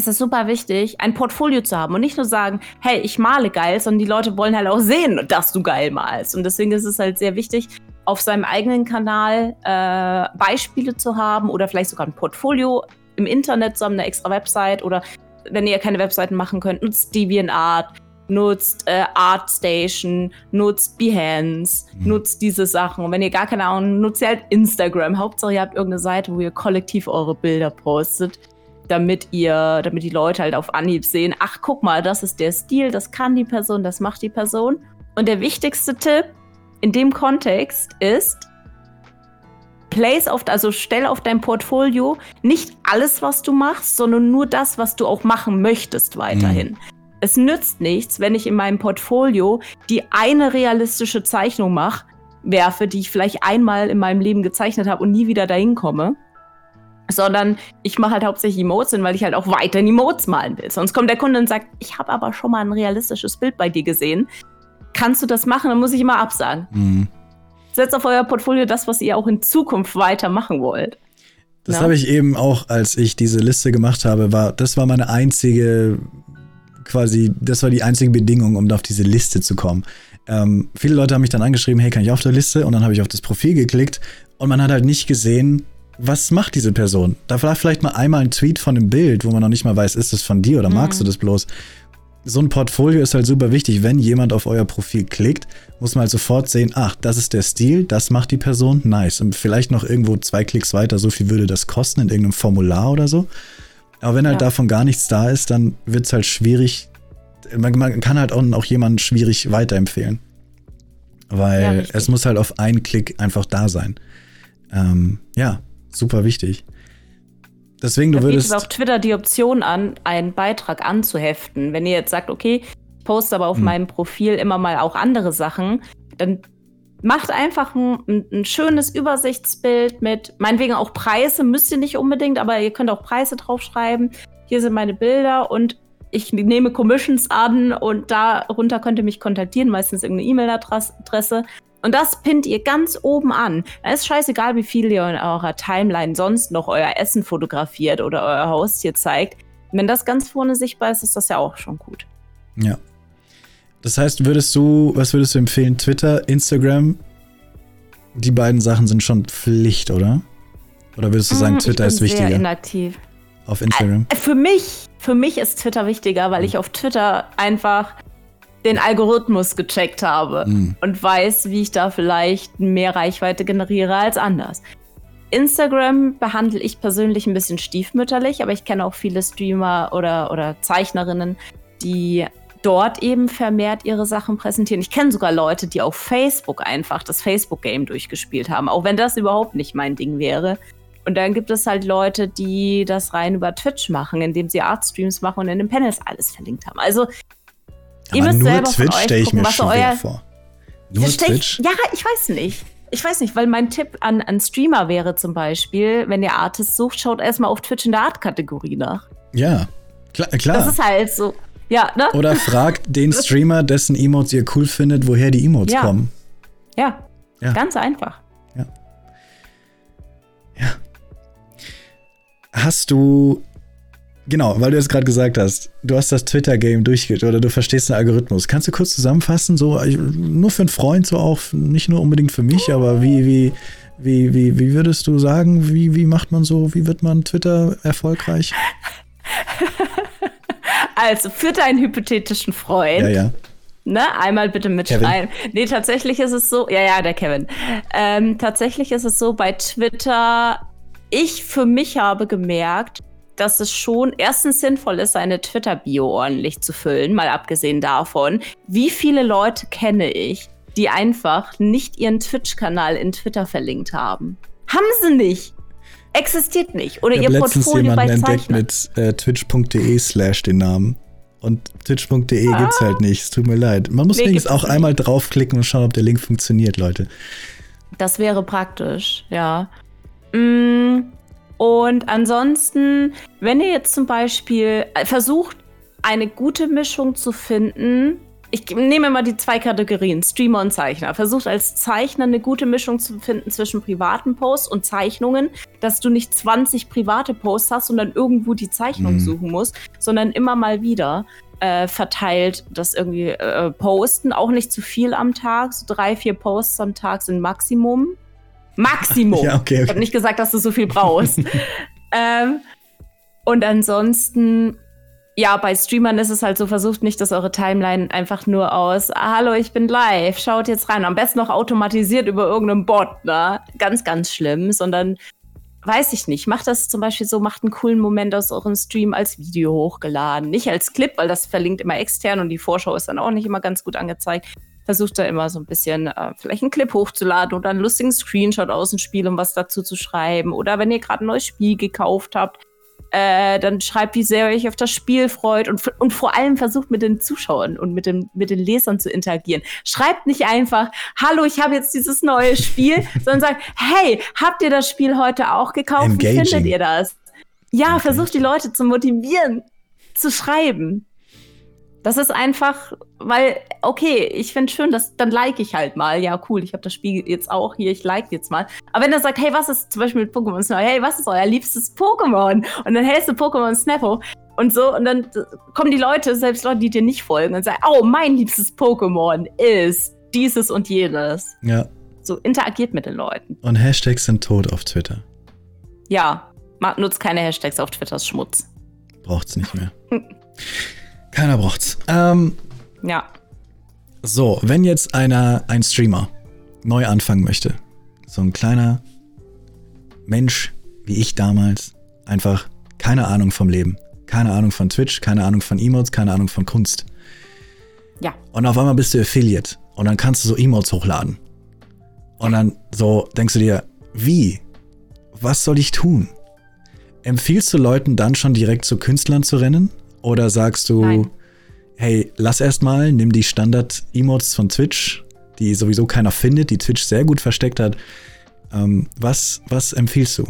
A: es ist super wichtig, ein Portfolio zu haben und nicht nur sagen, hey, ich male geil, sondern die Leute wollen halt auch sehen, dass du geil malst. Und deswegen ist es halt sehr wichtig, auf seinem eigenen Kanal äh, Beispiele zu haben oder vielleicht sogar ein Portfolio im Internet zusammen, eine extra Website oder wenn ihr keine Webseiten machen könnt, nutzt DeviantArt, nutzt äh, ArtStation, nutzt Behance, mhm. nutzt diese Sachen. Und wenn ihr gar keine Ahnung, nutzt ihr halt Instagram. Hauptsache ihr habt irgendeine Seite, wo ihr kollektiv eure Bilder postet damit ihr, damit die Leute halt auf Anhieb sehen, ach guck mal, das ist der Stil, das kann die Person, das macht die Person. Und der wichtigste Tipp in dem Kontext ist, place auf, also stell auf dein Portfolio nicht alles, was du machst, sondern nur das, was du auch machen möchtest weiterhin. Mhm. Es nützt nichts, wenn ich in meinem Portfolio die eine realistische Zeichnung mache, werfe, die ich vielleicht einmal in meinem Leben gezeichnet habe und nie wieder dahin komme sondern ich mache halt hauptsächlich Emotes, weil ich halt auch weiter Emotes malen will. Sonst kommt der Kunde und sagt, ich habe aber schon mal ein realistisches Bild bei dir gesehen. Kannst du das machen? Dann muss ich immer absagen. Mhm. Setzt auf euer Portfolio das, was ihr auch in Zukunft weitermachen wollt.
B: Das ja? habe ich eben auch, als ich diese Liste gemacht habe, war, das war meine einzige, quasi, das war die einzige Bedingung, um auf diese Liste zu kommen. Ähm, viele Leute haben mich dann angeschrieben, hey, kann ich auf der Liste? Und dann habe ich auf das Profil geklickt und man hat halt nicht gesehen, was macht diese Person? Da war vielleicht mal einmal ein Tweet von einem Bild, wo man noch nicht mal weiß, ist das von dir oder magst mhm. du das bloß? So ein Portfolio ist halt super wichtig. Wenn jemand auf euer Profil klickt, muss man halt sofort sehen, ach, das ist der Stil, das macht die Person, nice. Und vielleicht noch irgendwo zwei Klicks weiter, so viel würde das kosten in irgendeinem Formular oder so. Aber wenn halt ja. davon gar nichts da ist, dann wird es halt schwierig. Man, man, kann halt auch, auch jemanden schwierig weiterempfehlen. Weil ja, es muss halt auf einen Klick einfach da sein. Ähm, ja, super wichtig. Deswegen, du da würdest.
A: auf Twitter die Option an, einen Beitrag anzuheften. Wenn ihr jetzt sagt, okay, ich poste aber auf hm. meinem Profil immer mal auch andere Sachen, dann macht einfach ein, ein, schönes Übersichtsbild mit, meinetwegen auch Preise, müsst ihr nicht unbedingt, aber ihr könnt auch Preise draufschreiben. Hier sind meine Bilder und ich nehme Commissions an und darunter könnt ihr mich kontaktieren, meistens irgendeine E-Mail-Adresse. Und das pinnt ihr ganz oben an. Da ist scheißegal, wie viel ihr in eurer Timeline sonst noch euer Essen fotografiert oder euer Haustier zeigt. Wenn das ganz vorne sichtbar ist, ist das ja auch schon gut.
B: Ja. Das heißt, würdest du, was würdest du empfehlen? Twitter, Instagram? Die beiden Sachen sind schon Pflicht, oder? Oder würdest du sagen,
A: Hm,
B: Twitter
A: ich bin
B: ist wichtiger
A: Sehr inaktiv.
B: auf Instagram?
A: Äh, Für mich, für mich ist Twitter wichtiger, weil ich auf Twitter einfach den Algorithmus gecheckt habe
B: Mhm.
A: und weiß, wie ich da vielleicht mehr Reichweite generiere als anders. Instagram behandle ich persönlich ein bisschen stiefmütterlich, aber ich kenne auch viele Streamer oder, oder Zeichnerinnen, die dort eben vermehrt ihre Sachen präsentieren. Ich kenne sogar Leute, die auf Facebook einfach das Facebook-Game durchgespielt haben, auch wenn das überhaupt nicht mein Ding wäre. Und dann gibt es halt Leute, die das rein über Twitch machen, indem sie Artstreams machen und in den Panels alles verlinkt haben. Also ihr
B: Aber
A: müsst
B: nur
A: selber
B: Twitch stelle ich
A: gucken,
B: mir schwer
A: euer-
B: vor. Nur Twitch?
A: Ja, ich weiß nicht. Ich weiß nicht, weil mein Tipp an, an Streamer wäre zum Beispiel, wenn ihr Artists sucht, schaut erstmal auf Twitch in der Art-Kategorie nach.
B: Ja, klar. klar.
A: Das ist halt so. Ja, ne?
B: Oder fragt den Streamer, dessen Emotes ihr cool findet, woher die Emotes
A: Ja.
B: kommen.
A: Ja.
B: Ja.
A: Ganz einfach.
B: Hast du, genau, weil du jetzt gerade gesagt hast, du hast das Twitter-Game durchgeht oder du verstehst den Algorithmus. Kannst du kurz zusammenfassen, so nur für einen Freund, so auch nicht nur unbedingt für mich, aber wie, wie, wie, wie, wie würdest du sagen, wie, wie macht man so, wie wird man Twitter erfolgreich? [LAUGHS]
A: Also, für deinen hypothetischen Freund,
B: Ja, ja.
A: ne, einmal bitte mitschreiben. Nee, tatsächlich ist es so, ja, ja, der Kevin. Ähm, tatsächlich ist es so, bei Twitter, ich für mich habe gemerkt, dass es schon erstens sinnvoll ist, seine Twitter-Bio ordentlich zu füllen, mal abgesehen davon, wie viele Leute kenne ich, die einfach nicht ihren Twitch-Kanal in Twitter verlinkt haben. Haben sie nicht. Existiert nicht. Oder
B: Ich
A: ihr Portfolio bei
B: entdeckt mit äh, twitch.de slash den Namen. Und twitch.de
A: Ah.
B: gibt's halt nicht. Es tut mir leid. Man muss
A: Nee,
B: wenigstens auch
A: nicht.
B: einmal draufklicken und schauen, ob der Link funktioniert, Leute.
A: Das wäre praktisch, ja. Mm, Und ansonsten, wenn ihr jetzt zum Beispiel äh, versucht, eine gute Mischung zu finden, ich nehme mal die zwei Kategorien, Streamer und Zeichner. Versucht als Zeichner eine gute Mischung zu finden zwischen privaten Posts und Zeichnungen, dass du nicht 20 private Posts hast und dann irgendwo die Zeichnung
B: Mhm.
A: suchen musst, sondern immer mal wieder äh, verteilt das irgendwie äh, posten. Auch nicht zu viel am Tag, so drei, vier Posts am Tag sind Maximum. Maximum. [LAUGHS]
B: Ja, okay,
A: Ich
B: okay.
A: habe nicht gesagt, dass du so viel brauchst. [LAUGHS] ähm, und ansonsten, ja, bei Streamern ist es halt so, versucht nicht, dass eure Timeline einfach nur aus, ah, hallo, ich bin live, schaut jetzt rein. Am besten noch automatisiert über irgendeinen Bot, ne? Ganz, ganz schlimm, sondern weiß ich nicht. Macht das zum Beispiel so, macht einen coolen Moment aus eurem Stream als Video hochgeladen. Nicht als Clip, weil das verlinkt immer extern und die Vorschau ist dann auch nicht immer ganz gut angezeigt. Versucht da immer so ein bisschen äh, vielleicht einen Clip hochzuladen oder einen lustigen Screenshot aus dem Spiel, um was dazu zu schreiben. Oder wenn ihr gerade ein neues Spiel gekauft habt, äh, dann schreibt, wie sehr ihr euch auf das Spiel freut und, und vor allem versucht mit den Zuschauern und mit, den mit den Lesern zu interagieren. Schreibt nicht einfach, hallo, ich habe jetzt dieses neue Spiel, [LAUGHS] sondern sagt, hey, habt ihr das Spiel heute auch gekauft? Wie
B: Engaging.
A: findet ihr das? Ja,
B: Engaging.
A: versucht die Leute zu motivieren, zu schreiben. Das ist einfach, weil, okay, ich finde schön, dass dann like ich halt mal. Ja, cool, ich habe das Spiel jetzt auch hier, ich like jetzt mal. Aber wenn er sagt, hey, was ist zum Beispiel mit Pokémon Snap? Hey, was ist euer liebstes Pokémon? Und dann hältst du Pokémon Snap hoch und so und dann kommen die Leute, selbst Leute, die dir nicht folgen und sagen, oh, mein liebstes Pokémon ist dieses und jenes.
B: Ja.
A: So interagiert mit den Leuten.
B: Und Hashtags sind tot auf Twitter.
A: Ja, nutzt keine Hashtags auf Twitter, ist Schmutz.
B: Braucht's nicht mehr. [LAUGHS] Keiner braucht's. Ähm,
A: Ja.
B: so, wenn jetzt einer, ein Streamer neu anfangen möchte, so ein kleiner Mensch wie ich damals, einfach keine Ahnung vom Leben, keine Ahnung von Twitch, keine Ahnung von Emotes, keine Ahnung von Kunst.
A: Ja.
B: Und auf einmal bist du Affiliate und dann kannst du so Emotes hochladen. Und dann so denkst du dir, wie? Was soll ich tun? Empfiehlst du Leuten dann schon direkt zu Künstlern zu rennen? Oder sagst du,
A: Nein.
B: hey, lass erst mal, nimm die Standard-Emotes von Twitch, die sowieso keiner findet, die Twitch sehr gut versteckt hat. Ähm, was, was empfiehlst du?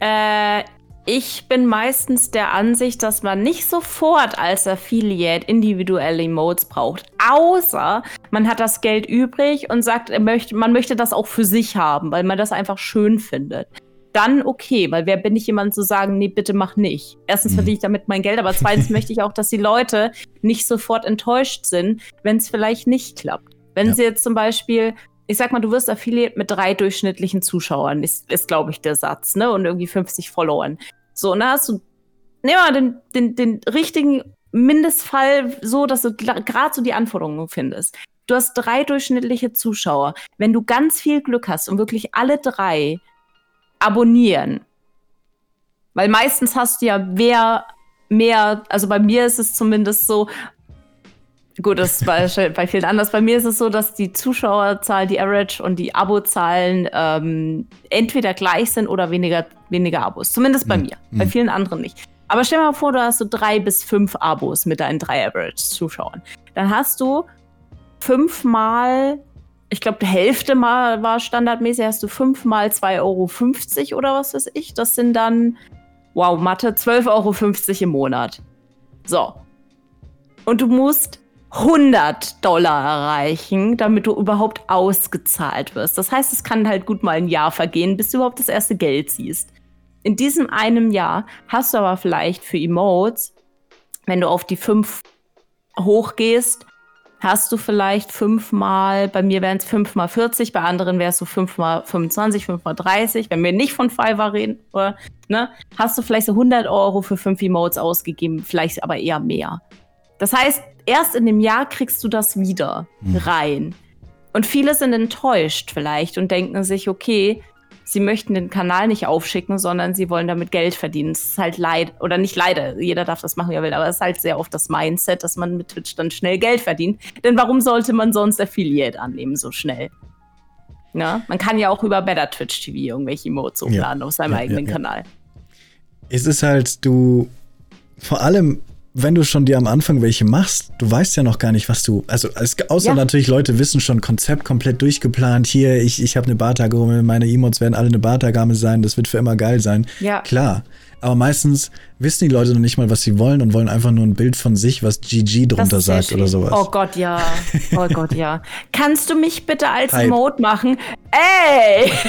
A: Äh, ich bin meistens der Ansicht, dass man nicht sofort als Affiliate individuelle Emotes braucht. Außer man hat das Geld übrig und sagt, man möchte das auch für sich haben, weil man das einfach schön findet. Dann okay, weil wer bin ich jemand zu sagen, nee, bitte mach nicht. Erstens mhm. verdiene ich damit mein Geld, aber zweitens [LAUGHS] möchte ich auch, dass die Leute nicht sofort enttäuscht sind, wenn es vielleicht nicht klappt. Wenn ja. sie jetzt zum Beispiel ich sag mal, du wirst Affiliate mit drei durchschnittlichen Zuschauern, ist, ist glaube ich, der Satz, ne? Und irgendwie 50 Followern. So, und da hast du, nehmen wir mal den, den, den richtigen Mindestfall so, dass du gerade so die Anforderungen findest. Du hast drei durchschnittliche Zuschauer. Wenn du ganz viel Glück hast und wirklich alle drei abonnieren, weil meistens hast du ja wer mehr, also bei mir ist es zumindest so, Gut, das war [LAUGHS] bei vielen anders. Bei mir ist es so, dass die Zuschauerzahl, die Average und die Abozahlen ähm, entweder gleich sind oder weniger, weniger Abos. Zumindest bei mhm. mir. Bei hm. vielen anderen nicht. Aber stell dir mal vor, du hast so drei bis fünf Abos mit deinen drei Average-Zuschauern. Dann hast du fünfmal, ich glaube, die Hälfte mal war standardmäßig, hast du fünfmal 2,50 Euro oder was weiß ich. Das sind dann, wow, Mathe, 12,50 Euro im Monat. So. Und du musst 100 Dollar erreichen, damit du überhaupt ausgezahlt wirst. Das heißt, es kann halt gut mal ein Jahr vergehen, bis du überhaupt das erste Geld siehst. In diesem einem Jahr hast du aber vielleicht für Emotes, wenn du auf die 5 hochgehst, hast du vielleicht fünfmal, bei mir wären es fünfmal 40, bei anderen es so fünfmal 25, fünfmal 30. Wenn wir nicht von Fiverr reden, oder, ne, hast du vielleicht so 100 Euro für fünf Emotes ausgegeben, vielleicht aber eher mehr. Das heißt, erst in dem Jahr kriegst du das wieder hm. rein. Und viele sind enttäuscht vielleicht und denken sich, okay, sie möchten den Kanal nicht aufschicken, sondern sie wollen damit Geld verdienen. Das ist halt leid, oder nicht leider, jeder darf das machen, wie er will, aber es ist halt sehr oft das Mindset, dass man mit Twitch dann schnell Geld verdient. Denn warum sollte man sonst Affiliate annehmen so schnell? Ja, man kann ja auch über Better Twitch TV irgendwelche Emotes hochladen ja. auf seinem ja, eigenen ja, Kanal.
B: Es ist halt, du, vor allem wenn du schon dir am Anfang welche machst, du weißt ja noch gar nicht, was du. Also, es, außer ja. natürlich, Leute wissen schon Konzept komplett durchgeplant. Hier, ich, ich habe eine Bartagame, meine Emotes werden alle eine Bartagame sein, das wird für immer geil sein. Ja. Klar. Aber meistens wissen die Leute noch nicht mal, was sie wollen und wollen einfach nur ein Bild von sich, was GG drunter sagt oder sowas.
A: Oh Gott, ja. Oh Gott, ja. [LAUGHS] Kannst du mich bitte als Hype. Mode machen? Ey! [LAUGHS]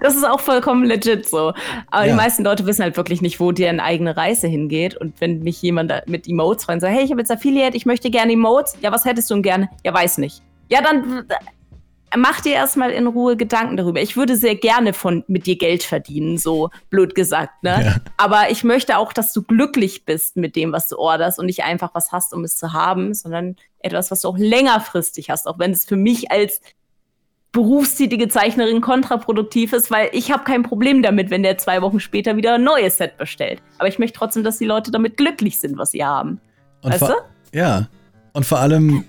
A: das ist auch vollkommen legit so. Aber ja. die meisten Leute wissen halt wirklich nicht, wo deren eigene Reise hingeht. Und wenn mich jemand mit Emotes fragt und sagt, hey, ich habe jetzt Affiliate, ich möchte gerne Emotes. Ja, was hättest du denn gerne? Ja, weiß nicht. Ja, dann äh, mach dir erstmal in Ruhe Gedanken darüber. Ich würde sehr gerne von mit dir Geld verdienen, so blöd gesagt, ne? Ja. Aber ich möchte auch, dass du glücklich bist mit dem, was du orderst und nicht einfach was hast, um es zu haben, sondern etwas, was du auch längerfristig hast, auch wenn es für mich als berufstätige Zeichnerin kontraproduktiv ist, weil ich habe kein Problem damit, wenn der zwei Wochen später wieder ein neues Set bestellt. Aber ich möchte trotzdem, dass die Leute damit glücklich sind, was sie haben.
B: Und weißt du? Ja. Und vor allem,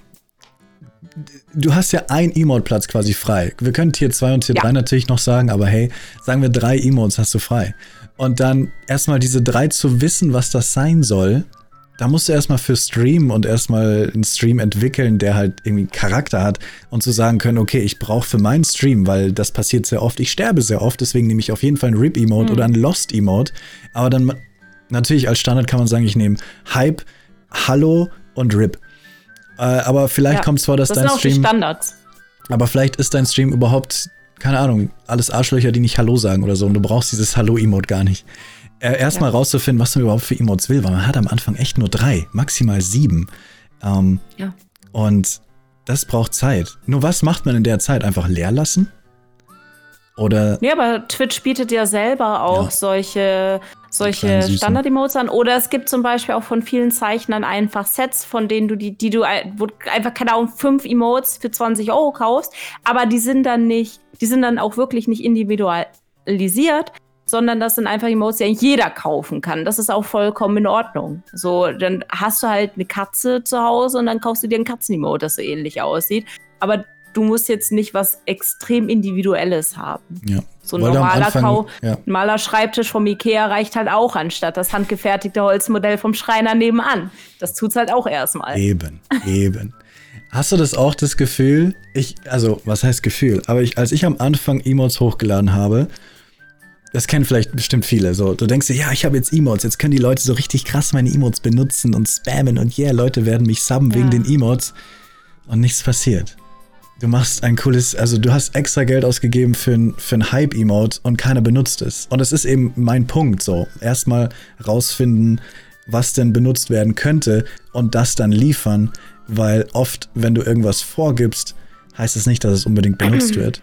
B: du hast ja ein Emote-Platz quasi frei. Wir können Tier 2 und Tier ja. 3 natürlich noch sagen, aber hey, sagen wir drei Emotes hast du frei. Und dann erstmal diese drei zu wissen, was das sein soll, da musst du erstmal für streamen und erstmal einen Stream entwickeln, der halt irgendwie Charakter hat und zu sagen können, okay, ich brauche für meinen Stream, weil das passiert sehr oft, ich sterbe sehr oft, deswegen nehme ich auf jeden Fall einen Rip-Emote mhm. oder einen Lost-Emote. Aber dann natürlich als Standard kann man sagen, ich nehme Hype, Hallo und Rip. Äh, aber vielleicht ja, kommt es vor, dass das dein sind Stream. Auch die Standards. Aber vielleicht ist dein Stream überhaupt, keine Ahnung, alles Arschlöcher, die nicht Hallo sagen oder so und du brauchst dieses Hallo-Emote gar nicht. Äh, erstmal ja. rauszufinden, was man überhaupt für Emotes will, weil man hat am Anfang echt nur drei, maximal sieben. Ähm, ja. Und das braucht Zeit. Nur was macht man in der Zeit? Einfach leer lassen? Oder.
A: Ja, aber Twitch bietet ja selber auch ja. solche, solche Standard-Emotes an. Oder es gibt zum Beispiel auch von vielen Zeichnern einfach Sets, von denen du die, die du wo einfach, keine Ahnung, fünf Emotes für 20 Euro kaufst, aber die sind dann nicht, die sind dann auch wirklich nicht individualisiert, sondern das sind einfach Emotes, die eigentlich jeder kaufen kann. Das ist auch vollkommen in Ordnung. So, dann hast du halt eine Katze zu Hause und dann kaufst du dir ein Katzen-Emote, das so ähnlich aussieht. Aber du musst jetzt nicht was extrem Individuelles haben. Ja. So ein normaler, Anfang, Kau ja. normaler Schreibtisch vom Ikea reicht halt auch, anstatt das handgefertigte Holzmodell vom Schreiner nebenan. Das tut's halt auch erstmal.
B: Eben, eben. Hast du das auch das Gefühl, ich, also was heißt Gefühl, aber ich, als ich am Anfang Emotes hochgeladen habe, das kennen vielleicht bestimmt viele. So, du denkst dir, ja, ich habe jetzt Emotes, jetzt können die Leute so richtig krass meine Emotes benutzen und spammen und yeah, Leute werden mich subben ja. wegen den Emotes und nichts passiert. Du machst ein cooles, also du hast extra Geld ausgegeben für ein, für ein Hype-Emote und keiner benutzt es. Und es ist eben mein Punkt so. Erstmal rausfinden, was denn benutzt werden könnte und das dann liefern, weil oft, wenn du irgendwas vorgibst, heißt es nicht, dass es unbedingt benutzt [CLEARS THROAT] wird.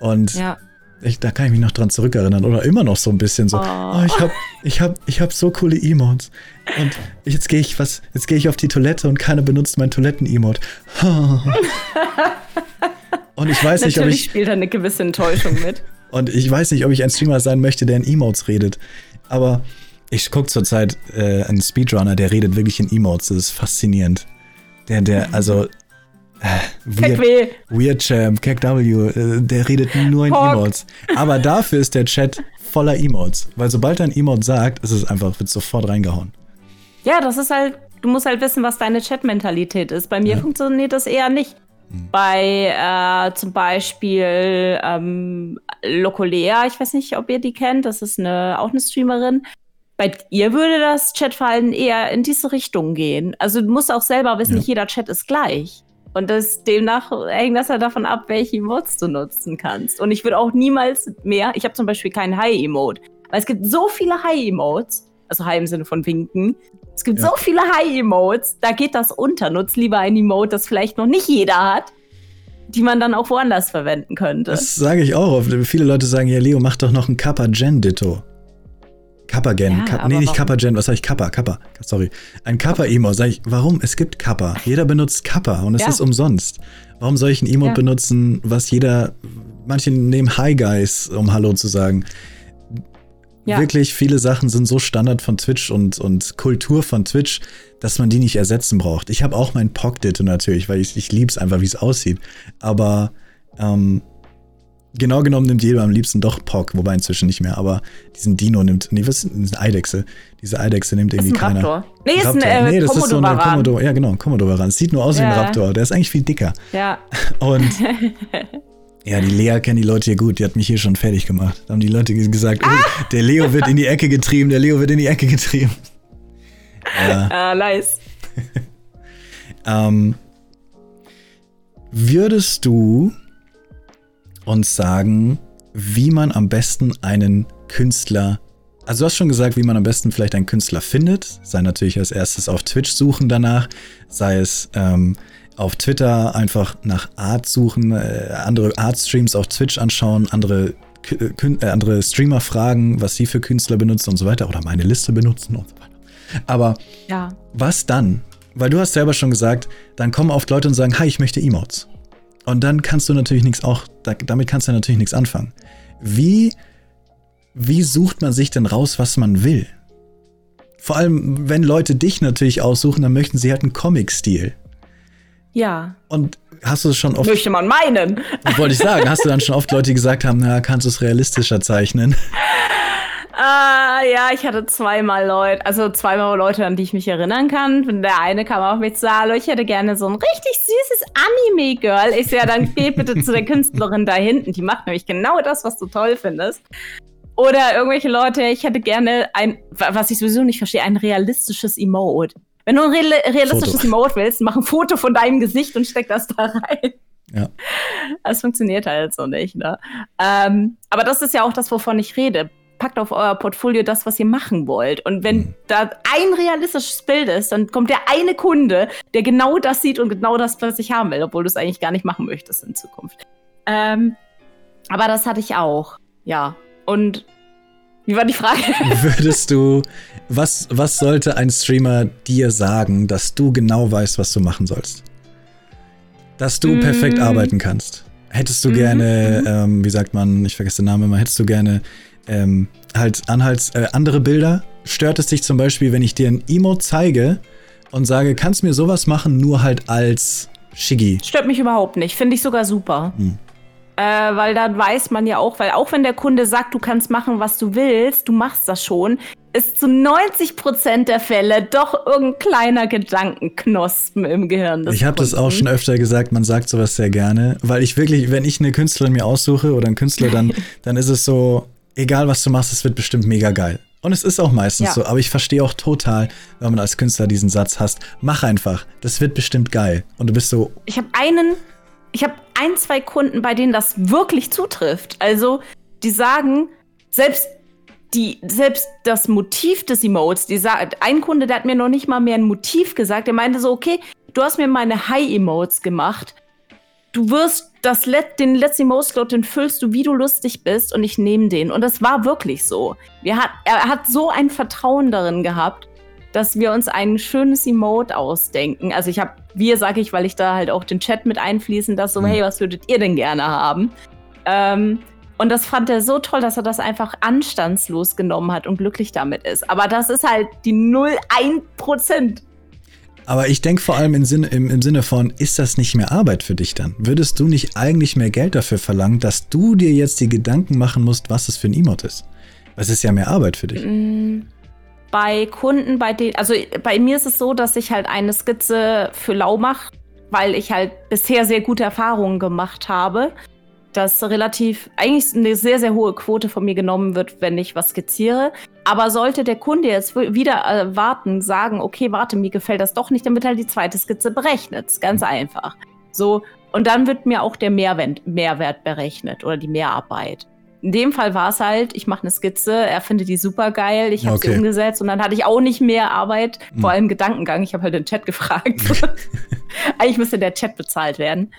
B: Und ja. Ich, da kann ich mich noch dran zurückerinnern oder immer noch so ein bisschen so, oh, oh ich habe ich hab, ich hab so coole Emotes und jetzt gehe ich was, jetzt gehe ich auf die Toilette und keiner benutzt mein Toiletten-Emote. [LAUGHS] und ich weiß nicht, ob ich
A: spielt da eine gewisse Enttäuschung mit. [LAUGHS]
B: und ich weiß nicht, ob ich ein Streamer sein möchte, der in Emotes redet, aber ich gucke zurzeit äh, einen Speedrunner, der redet wirklich in Emotes. Das ist faszinierend. Der, der, also. Weird, Weird Champ, W, äh, der redet nur in Pork. Emotes. Aber dafür ist der Chat voller Emotes. Weil sobald er ein Emote sagt, ist es einfach, wird sofort reingehauen.
A: Ja, das ist halt, du musst halt wissen, was deine Chat-Mentalität ist. Bei mir ja. funktioniert das eher nicht. Hm. Bei äh, zum Beispiel ähm, Locolea, ich weiß nicht, ob ihr die kennt, das ist eine, auch eine Streamerin, bei ihr würde das Chatverhalten eher in diese Richtung gehen. Also du musst auch selber wissen, ja. nicht jeder Chat ist gleich. Und das, demnach hängt das ja davon ab, welche Emotes du nutzen kannst. Und ich würde auch niemals mehr, ich habe zum Beispiel keinen High-Emote, weil es gibt so viele High-Emotes, also High im Sinne von Winken. Es gibt ja. so viele High-Emotes, da geht das unter. Nutz lieber ein Emote, das vielleicht noch nicht jeder hat, die man dann auch woanders verwenden könnte.
B: Das sage ich auch. Viele Leute sagen, ja, Leo, mach doch noch ein Kappa Gen Ditto. Kappa-Gen. Ja, Kappa, nee, nicht Kappa-Gen, was sag ich? Kappa, Kappa. Sorry. Ein Kappa-Emo. Sag ich, warum? Es gibt Kappa. Jeder benutzt Kappa und es ja. ist umsonst. Warum soll ich ein Emote ja. benutzen, was jeder. Manche nehmen Hi Guys, um Hallo zu sagen. Wirklich viele Sachen sind so Standard von Twitch und, und Kultur von Twitch, dass man die nicht ersetzen braucht. Ich habe auch mein Pock-Ditto natürlich, weil ich, ich liebe es einfach, wie es aussieht. Aber ähm, Genau genommen nimmt jeder am liebsten doch Pock, wobei inzwischen nicht mehr, aber diesen Dino nimmt, nee, was ist eine Eidechse? Diese Eidechse nimmt irgendwie ist ein keiner. Raptor.
A: Nee, ist ein äh, nee, das ist so ein Komodo,
B: ja genau, Komodo-Varan. Sieht nur aus ja. wie ein Raptor, der ist eigentlich viel dicker.
A: Ja. [LAUGHS]
B: Und [LAUGHS] ja, die Lea kennen die Leute hier gut, die hat mich hier schon fertig gemacht. Da haben die Leute gesagt, ah! oh, der Leo wird in die Ecke getrieben, der Leo wird in die Ecke getrieben. [LAUGHS]
A: Ja. Ah, nice.
B: ähm, würdest du uns sagen, wie man am besten einen Künstler, also du hast schon gesagt, wie man am besten vielleicht einen Künstler findet, sei natürlich als erstes auf Twitch suchen danach, sei es ähm, auf Twitter einfach nach Art suchen, äh, andere Art-Streams auf Twitch anschauen, andere, äh, andere Streamer fragen, was sie für Künstler benutzen und so weiter oder meine Liste benutzen und so weiter. Aber ja. was dann? Weil du hast selber schon gesagt, dann kommen oft Leute und sagen, hi, ich möchte Emotes. Und dann kannst du natürlich nichts auch, damit kannst du natürlich nichts anfangen. Wie, wie sucht man sich denn raus, was man will? Vor allem, wenn Leute dich natürlich aussuchen, dann möchten sie halt einen Comic-Stil.
A: Ja.
B: Und hast du es schon oft.
A: Möchte man meinen.
B: Wollte ich sagen, hast du dann schon oft Leute, die gesagt haben, na, kannst du es realistischer zeichnen? [LAUGHS]
A: Ah, ja, ich hatte zweimal Leute, also zweimal Leute, an die ich mich erinnern kann. Der eine kam auf mich zu, hallo, ich hätte gerne so ein richtig süßes Anime-Girl. Ich sehe, dann geh bitte zu der Künstlerin da hinten. Die macht nämlich genau das, was du toll findest. Oder irgendwelche Leute, ich hätte gerne ein, was ich sowieso nicht verstehe, ein realistisches Emote. Wenn du ein real realistisches Foto. Emote willst, mach ein Foto von deinem Gesicht und steck das da rein.
B: Ja.
A: Das funktioniert halt so nicht, ne? Ähm, aber das ist ja auch das, wovon ich rede packt auf euer Portfolio das, was ihr machen wollt. Und wenn mhm. da ein realistisches Bild ist, dann kommt der eine Kunde, der genau das sieht und genau das plötzlich haben will, obwohl du es eigentlich gar nicht machen möchtest in Zukunft. Ähm, aber das hatte ich auch. Ja. Und wie war die Frage? [LAUGHS]
B: Würdest du, was, was sollte ein Streamer dir sagen, dass du genau weißt, was du machen sollst? Dass du mm. perfekt arbeiten kannst. Hättest du mm gerne, mm ähm, wie sagt man, ich vergesse den Namen immer, hättest du gerne ähm, halt Anhalts, äh, andere Bilder. Stört es dich zum Beispiel, wenn ich dir ein Emote zeige und sage, kannst mir sowas machen, nur halt als Shiggy?
A: Stört mich überhaupt nicht. Finde ich sogar super. Hm. Äh, weil dann weiß man ja auch, weil auch wenn der Kunde sagt, du kannst machen, was du willst, du machst das schon, ist zu 90 Prozent der Fälle doch irgendein kleiner Gedankenknospen im Gehirn.
B: ich habe das auch schon öfter gesagt, man sagt sowas sehr gerne, weil ich wirklich, wenn ich eine Künstlerin mir aussuche oder einen Künstler, dann, [LAUGHS] dann ist es so, egal was du machst, es wird bestimmt mega geil. Und es ist auch meistens ja. so, aber ich verstehe auch total, wenn man als Künstler diesen Satz hast, mach einfach, das wird bestimmt geil. Und du bist so.
A: Ich habe einen, ich habe ein, zwei Kunden, bei denen das wirklich zutrifft. Also, die sagen, selbst die, selbst das Motiv des Emotes, die ein Kunde, der hat mir noch nicht mal mehr ein Motiv gesagt, der meinte so, okay, du hast mir meine High-Emotes gemacht. Du wirst das Let den letzten Emote-Slot, den füllst du, wie du lustig bist und ich nehme den. Und das war wirklich so. Wir hat, er hat so ein Vertrauen darin gehabt, dass wir uns ein schönes Emote ausdenken. Also ich habe, wir sage ich, weil ich da halt auch den Chat mit einfließen, dass so, mhm. hey, was würdet ihr denn gerne haben? Ähm, und das fand er so toll, dass er das einfach anstandslos genommen hat und glücklich damit ist. Aber das ist halt die 0,1 Prozent.
B: Aber ich denke vor allem im Sinne, im, im Sinne von, ist das nicht mehr Arbeit für dich dann? Würdest du nicht eigentlich mehr Geld dafür verlangen, dass du dir jetzt die Gedanken machen musst, was das für ein Emote ist? Das ist ja mehr Arbeit für dich. Mm,
A: bei Kunden, bei denen, also bei mir ist es so, dass ich halt eine Skizze für lau mache, weil ich halt bisher sehr gute Erfahrungen gemacht habe dass relativ, eigentlich eine sehr, sehr hohe Quote von mir genommen wird, wenn ich was skizziere. Aber sollte der Kunde jetzt wieder äh, warten, sagen, okay, warte, mir gefällt das doch nicht, dann wird halt die zweite Skizze berechnet. Ganz einfach. So, und dann wird mir auch der Mehrwert, Mehrwert berechnet oder die Mehrarbeit. In dem Fall war es halt, ich mache eine Skizze, er findet die super geil, ich habe okay. sie umgesetzt und dann hatte ich auch nicht mehr Arbeit, hm. vor allem Gedankengang. Ich habe halt den Chat gefragt. [LAUGHS] [LAUGHS] Eigentlich müsste der Chat bezahlt werden.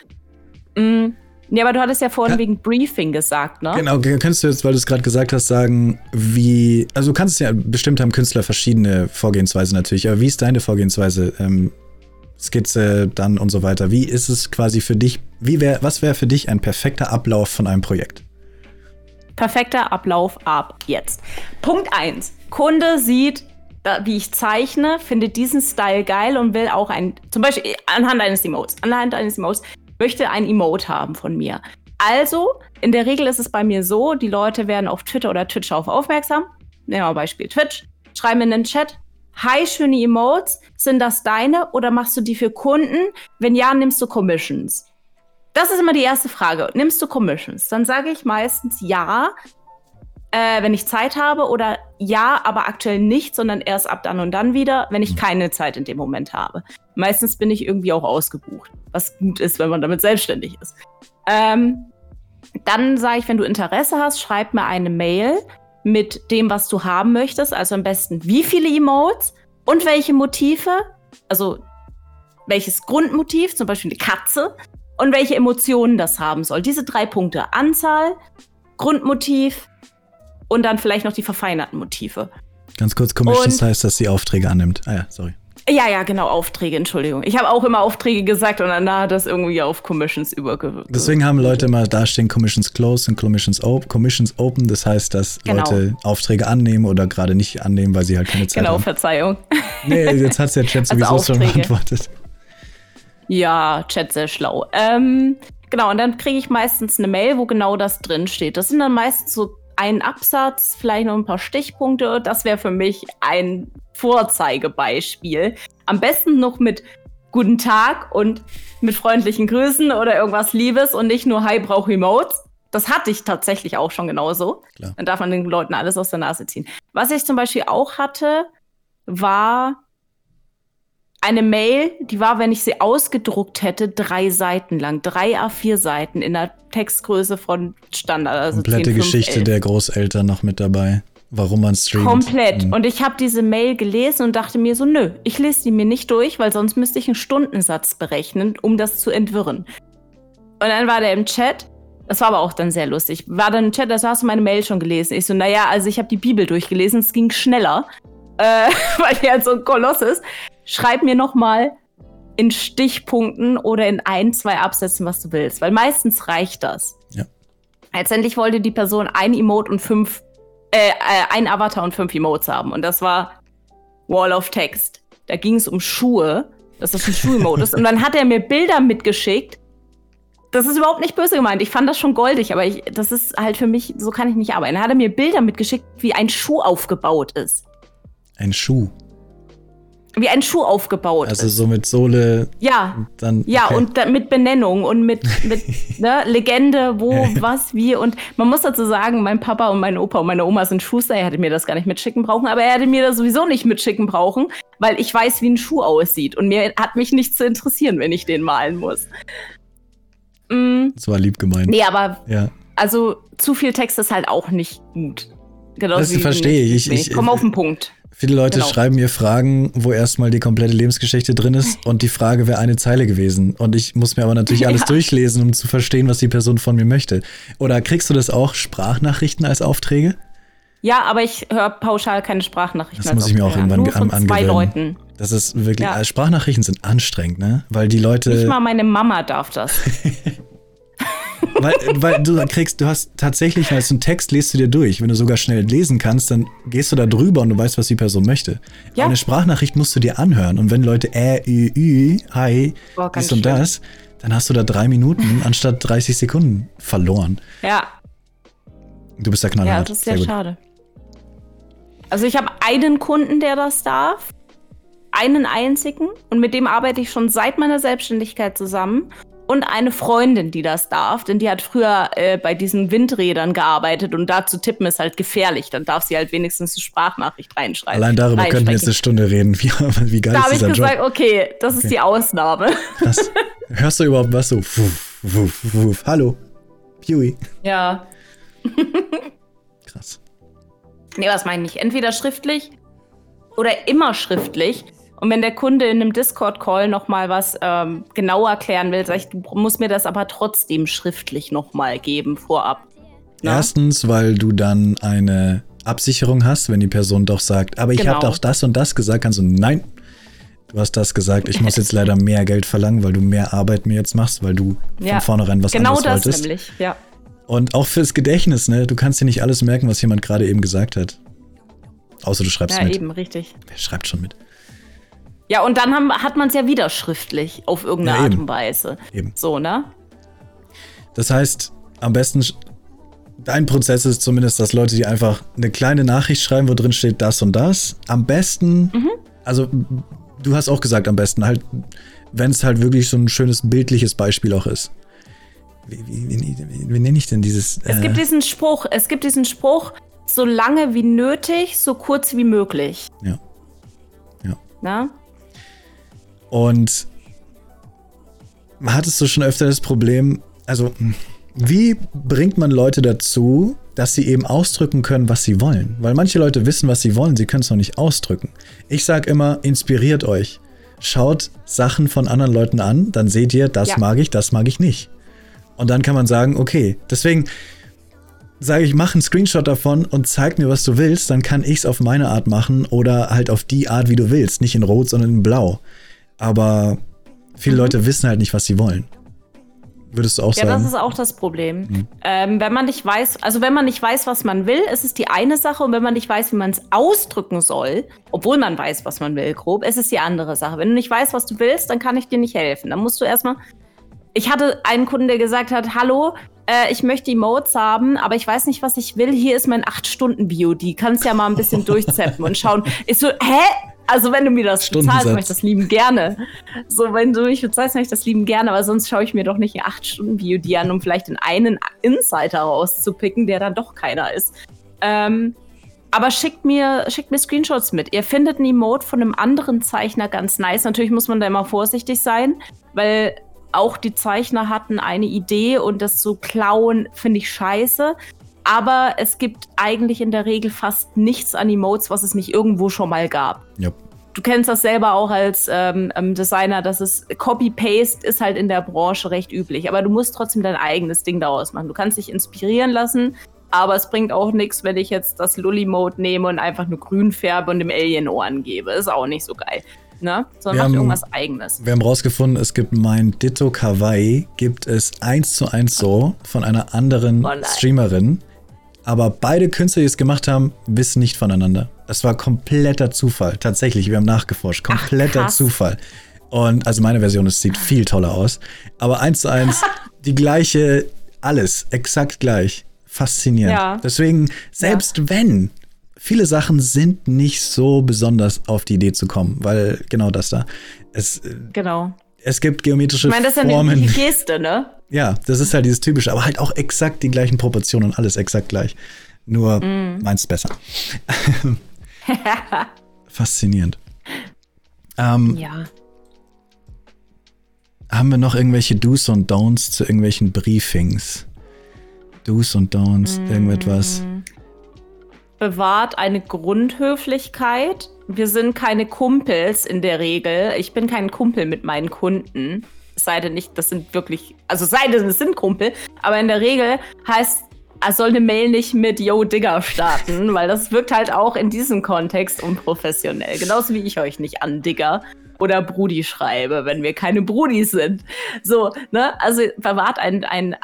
A: Mhm. Nee, aber du hattest ja vorhin ja. wegen Briefing gesagt, ne?
B: Genau, kannst du jetzt, weil du es gerade gesagt hast, sagen, wie, also du kannst ja, bestimmt haben Künstler verschiedene Vorgehensweise natürlich, aber wie ist deine Vorgehensweise? Ähm, Skizze dann und so weiter. Wie ist es quasi für dich, wie wär, was wäre für dich ein perfekter Ablauf von einem Projekt?
A: Perfekter Ablauf ab jetzt. Punkt 1. Kunde sieht, wie ich zeichne, findet diesen Style geil und will auch ein, zum Beispiel anhand eines Emotes, anhand eines Emotes möchte ein Emote haben von mir. Also, in der Regel ist es bei mir so, die Leute werden auf Twitter oder Twitch auf aufmerksam. Nehmen wir Beispiel Twitch. Schreiben in den Chat, Hi, schöne Emotes. Sind das deine oder machst du die für Kunden? Wenn ja, nimmst du Commissions. Das ist immer die erste Frage. Nimmst du Commissions? Dann sage ich meistens ja, äh, wenn ich Zeit habe oder ja, aber aktuell nicht, sondern erst ab dann und dann wieder, wenn ich keine Zeit in dem Moment habe. Meistens bin ich irgendwie auch ausgebucht, was gut ist, wenn man damit selbstständig ist. Ähm, dann sage ich, wenn du Interesse hast, schreib mir eine Mail mit dem, was du haben möchtest. Also am besten, wie viele Emotes und welche Motive. Also welches Grundmotiv, zum Beispiel eine Katze, und welche Emotionen das haben soll. Diese drei Punkte. Anzahl, Grundmotiv und dann vielleicht noch die verfeinerten Motive.
B: Ganz kurz, Commissions heißt, dass sie Aufträge annimmt. Ah ja, sorry.
A: Ja, ja, genau, Aufträge, Entschuldigung. Ich habe auch immer Aufträge gesagt und dann hat das irgendwie auf Commissions übergewirkt.
B: Deswegen haben Leute immer da stehen Commissions closed und Commissions open. Commissions open, das heißt, dass genau. Leute Aufträge annehmen oder gerade nicht annehmen, weil sie halt keine Zeit
A: genau,
B: haben.
A: Genau, Verzeihung. [LAUGHS]
B: Nee, jetzt hat der Chat also sowieso also schon beantwortet.
A: Ja, Chat sehr schlau. Ähm, genau, und dann kriege ich meistens eine Mail, wo genau das drin steht. Das sind dann meistens so ein Absatz, vielleicht noch ein paar Stichpunkte. Das wäre für mich ein Vorzeigebeispiel. Am besten noch mit Guten Tag und mit freundlichen Grüßen oder irgendwas Liebes und nicht nur Hi, brauch Remotes. Das hatte ich tatsächlich auch schon genauso. Klar. Dann darf man den Leuten alles aus der Nase ziehen. Was ich zum Beispiel auch hatte, war eine Mail, die war, wenn ich sie ausgedruckt hätte, drei Seiten lang, drei A4 Seiten in der Textgröße von Standard.
B: Also Komplette 10, 5, Geschichte 11. der Großeltern noch mit dabei, warum man streamt.
A: Komplett. Mhm. Und ich habe diese Mail gelesen und dachte mir so, nö, ich lese die mir nicht durch, weil sonst müsste ich einen Stundensatz berechnen, um das zu entwirren. Und dann war der im Chat. Das war aber auch dann sehr lustig. War dann im Chat, da hast du meine Mail schon gelesen. Ich so, naja, also ich habe die Bibel durchgelesen, es ging schneller, äh, [LAUGHS] weil die halt so ein Koloss ist schreib mir noch mal in Stichpunkten oder in ein, zwei Absätzen, was du willst, weil meistens reicht das. Ja. Letztendlich wollte die Person ein Emote und fünf, äh, äh, ein Avatar und fünf Emotes haben. Und das war Wall of Text. Da ging es um Schuhe, dass das ein Schuh-Emote ist. Und dann hat er mir Bilder mitgeschickt. Das ist überhaupt nicht böse gemeint. Ich fand das schon goldig, aber ich, das ist halt für mich, so kann ich nicht arbeiten. Dann hat er mir Bilder mitgeschickt, wie ein Schuh aufgebaut ist.
B: Ein Schuh?
A: Wie ein Schuh aufgebaut
B: Also
A: ist.
B: so mit Sohle.
A: Ja,
B: Dann,
A: ja,
B: okay.
A: und da, mit Benennung und mit, mit [LAUGHS] ne, Legende, wo, was, wie. Und man muss dazu sagen, mein Papa und mein Opa und meine Oma sind Schuster. Er hätte mir das gar nicht mitschicken brauchen, aber er hätte mir das sowieso nicht mitschicken brauchen, weil ich weiß, wie ein Schuh aussieht. Und mir hat mich nichts zu interessieren, wenn ich den malen muss. Mm,
B: Das war lieb gemeint.
A: nee, aber
B: Ja.
A: also zu viel Text ist halt auch nicht gut. Genau
B: Das verstehe ich. Ich-
A: Ich komme auf den Punkt.
B: Viele Leute
A: Genau.
B: schreiben mir Fragen, wo erstmal die komplette Lebensgeschichte drin ist und die Frage wäre eine Zeile gewesen. Und ich muss mir aber natürlich [LAUGHS] alles
A: Ja.
B: durchlesen, um zu verstehen, was die Person von mir möchte. Oder kriegst du das auch, Sprachnachrichten als Aufträge?
A: Ja, aber ich höre pauschal keine Sprachnachrichten.
B: Das muss ich mir auch irgendwann
A: Nur von
B: an-
A: zwei. Leuten.
B: Das ist wirklich,
A: Ja.
B: äh, Sprachnachrichten sind anstrengend, ne? Weil die Leute,
A: Nicht mal meine Mama darf das. [LAUGHS]
B: weil, weil du kriegst, du hast tatsächlich, als einen Text liest du dir durch. Wenn du sogar schnell lesen kannst, dann gehst du da drüber und du weißt, was die Person möchte.
A: Ja.
B: Eine Sprachnachricht musst du dir anhören. Und wenn Leute äh, ü, ü, hi,
A: Boah,
B: dies und das, dann hast du da drei Minuten anstatt 30 Sekunden verloren.
A: Ja,
B: Du bist da
A: ja,
B: knallhart.
A: das ist sehr schade. Also ich habe einen Kunden, der das darf. Einen einzigen. Und mit dem arbeite ich schon seit meiner Selbstständigkeit zusammen. Und eine Freundin, die das darf, denn die hat früher äh, bei diesen Windrädern gearbeitet und da zu tippen ist halt gefährlich. Dann darf sie halt wenigstens eine Sprachnachricht reinschreiben.
B: Allein darüber könnten wir jetzt eine. Stunde reden. Wie, [LAUGHS] wie geil
A: Da
B: ist
A: habe ich gesagt,
B: Job?
A: okay, das ist die Ausnahme.
B: Krass. [LAUGHS] Hörst du überhaupt was so? Wuff, wuff, wuff. Hallo. Pewy.
A: Ja. [LAUGHS]
B: Krass.
A: Nee, was meine ich? Entweder schriftlich oder immer schriftlich. Und wenn der Kunde in einem Discord-Call nochmal was ähm, genauer erklären will, sag ich, du musst mir das aber trotzdem schriftlich nochmal geben vorab. Ne?
B: Erstens, weil du dann eine Absicherung hast, wenn die Person doch sagt, aber ich
A: Genau.
B: habe doch das und das gesagt, kannst du, nein, du hast das gesagt, ich muss jetzt leider mehr Geld verlangen, weil du mehr Arbeit mir jetzt machst, weil du
A: Ja.
B: von vornherein was
A: Genau
B: anderes
A: das
B: wolltest.
A: nämlich, ja.
B: Und auch fürs Gedächtnis, ne? Du kannst dir nicht alles merken, was jemand gerade eben gesagt hat. Außer du schreibst
A: Ja,
B: mit.
A: eben, richtig.
B: Wer schreibt schon mit?
A: Ja, und dann haben, hat man es ja wieder schriftlich auf irgendeine
B: Ja,
A: Art und Weise.
B: Eben.
A: So, ne?
B: Das heißt, am besten, dein Prozess ist zumindest, dass Leute dir einfach eine kleine Nachricht schreiben, wo drin steht das und das. Am besten,
A: Mhm.
B: also du hast auch gesagt, am besten halt, wenn es halt wirklich so ein schönes bildliches Beispiel auch ist. Wie, wie, wie, wie, wie nenne ich denn dieses?
A: Es
B: äh,
A: gibt diesen Spruch, es gibt diesen Spruch, so lange wie nötig, so kurz wie möglich.
B: ja. Ja.
A: Ne?
B: Und hattest du schon öfter das Problem, also wie bringt man Leute dazu, dass sie eben ausdrücken können, was sie wollen? Weil manche Leute wissen, was sie wollen, sie können es noch nicht ausdrücken. Ich sage immer, inspiriert euch. Schaut Sachen von anderen Leuten an, dann seht ihr, das
A: Ja.
B: mag ich, das mag ich nicht. Und dann kann man sagen, okay, deswegen sage ich, mach einen Screenshot davon und zeig mir, was du willst, dann kann ich es auf meine Art machen oder halt auf die Art, wie du willst. Nicht in Rot, sondern in Blau. Aber viele
A: Mhm.
B: Leute wissen halt nicht, was sie wollen. Würdest du auch
A: Ja, das
B: sagen?
A: ist auch das Problem. Ähm, wenn man nicht weiß, also wenn man nicht weiß, was man will, ist es die eine Sache. Und wenn man nicht weiß, wie man es ausdrücken soll, obwohl man weiß, was man will, grob, ist es die andere Sache. Wenn du nicht weißt, was du willst, dann kann ich dir nicht helfen. Dann musst du erstmal. Ich hatte einen Kunden, der gesagt hat: Hallo, äh, ich möchte Emotes haben, aber ich weiß nicht, was ich will. Hier ist mein 8-Stunden-BOD. Kannst ja mal ein bisschen durchzeppen und schauen. [LAUGHS] Ich so, hä? Also, wenn du mir das bezahlst, mache ich das lieben gerne. So, wenn du mich bezahlst, mache ich das lieben gerne, aber sonst schaue ich mir doch nicht ein 8-Stunden-BOD an, um vielleicht den einen Insider rauszupicken, der dann doch keiner ist. Ähm, aber schickt mir, schickt mir Screenshots mit. Ihr findet ein Emote von einem anderen Zeichner ganz nice. Natürlich muss man da immer vorsichtig sein, weil auch die Zeichner hatten eine Idee und das zu klauen finde ich scheiße. Aber es gibt eigentlich in der Regel fast nichts an Emotes, was es nicht irgendwo schon mal gab.
B: Ja.
A: Du kennst das selber auch als ähm, ähm, Designer, dass es Copy-Paste ist halt in der Branche recht üblich. Aber du musst trotzdem dein eigenes Ding daraus machen. Du kannst dich inspirieren lassen, aber es bringt auch nichts, wenn ich jetzt das Lully-Mode nehme und einfach nur grün färbe und dem Alien-Ohr angebe. Ist auch nicht so geil. Ne?
B: Wir
A: Sondern
B: haben-
A: irgendwas eigenes.
B: Wir haben rausgefunden, es gibt mein Ditto Kawaii, gibt es eins zu eins so von einer anderen
A: Oh.
B: Streamerin. Aber beide Künstler, die es gemacht haben, wissen nicht voneinander. Das war kompletter Zufall. Tatsächlich, wir haben nachgeforscht. Kompletter
A: krass.
B: Zufall. Und also meine Version, es sieht viel toller aus. Aber eins zu eins, [LAUGHS] die gleiche, alles, exakt gleich. Faszinierend.
A: Ja.
B: Deswegen, selbst wenn viele Sachen sind nicht so besonders auf die Idee zu kommen, weil genau das da. Es, äh,
A: genau.
B: Es gibt geometrische Formen.
A: Ich meine, das ist ja eine [LAUGHS] Geste, ne?
B: Ja, das ist halt dieses typische, aber halt auch exakt die gleichen Proportionen und alles exakt gleich. Nur mm. meins besser. [LAUGHS] Faszinierend. Ähm,
A: ja.
B: Haben wir noch irgendwelche Do's und Don'ts zu irgendwelchen Briefings? Do's und Don'ts, mm. irgendetwas?
A: Bewahrt eine Grundhöflichkeit. Wir sind keine Kumpels in der Regel. Ich bin kein Kumpel mit meinen Kunden. Es sei denn nicht, das sind wirklich, also sei denn, es sind Kumpel. Aber in der Regel heißt soll eine Mail nicht mit Yo Digger starten, weil das wirkt halt auch in diesem Kontext unprofessionell. Genauso wie ich euch nicht an Digger oder Brudi schreibe, wenn wir keine Brudis sind. So, ne? Also bewahrt einen, einen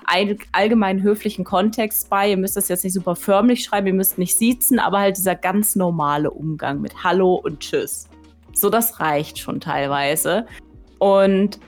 A: allgemeinen höflichen Kontext bei. Ihr müsst das jetzt nicht super förmlich schreiben, ihr müsst nicht siezen, aber halt dieser ganz normale Umgang mit Hallo und Tschüss. So, das reicht schon teilweise. Und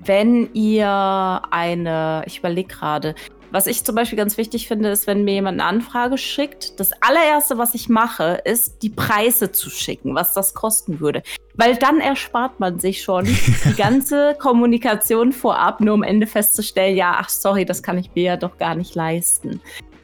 A: wenn ihr eine, ich überlege gerade, was ich zum Beispiel ganz wichtig finde, ist, wenn mir jemand eine Anfrage schickt, das allererste, was ich mache, ist, die Preise zu schicken, was das kosten würde. Weil dann erspart man sich schon die [LAUGHS] ganze Kommunikation vorab, nur um am Ende festzustellen, ja, ach sorry, das kann ich mir ja doch gar nicht leisten.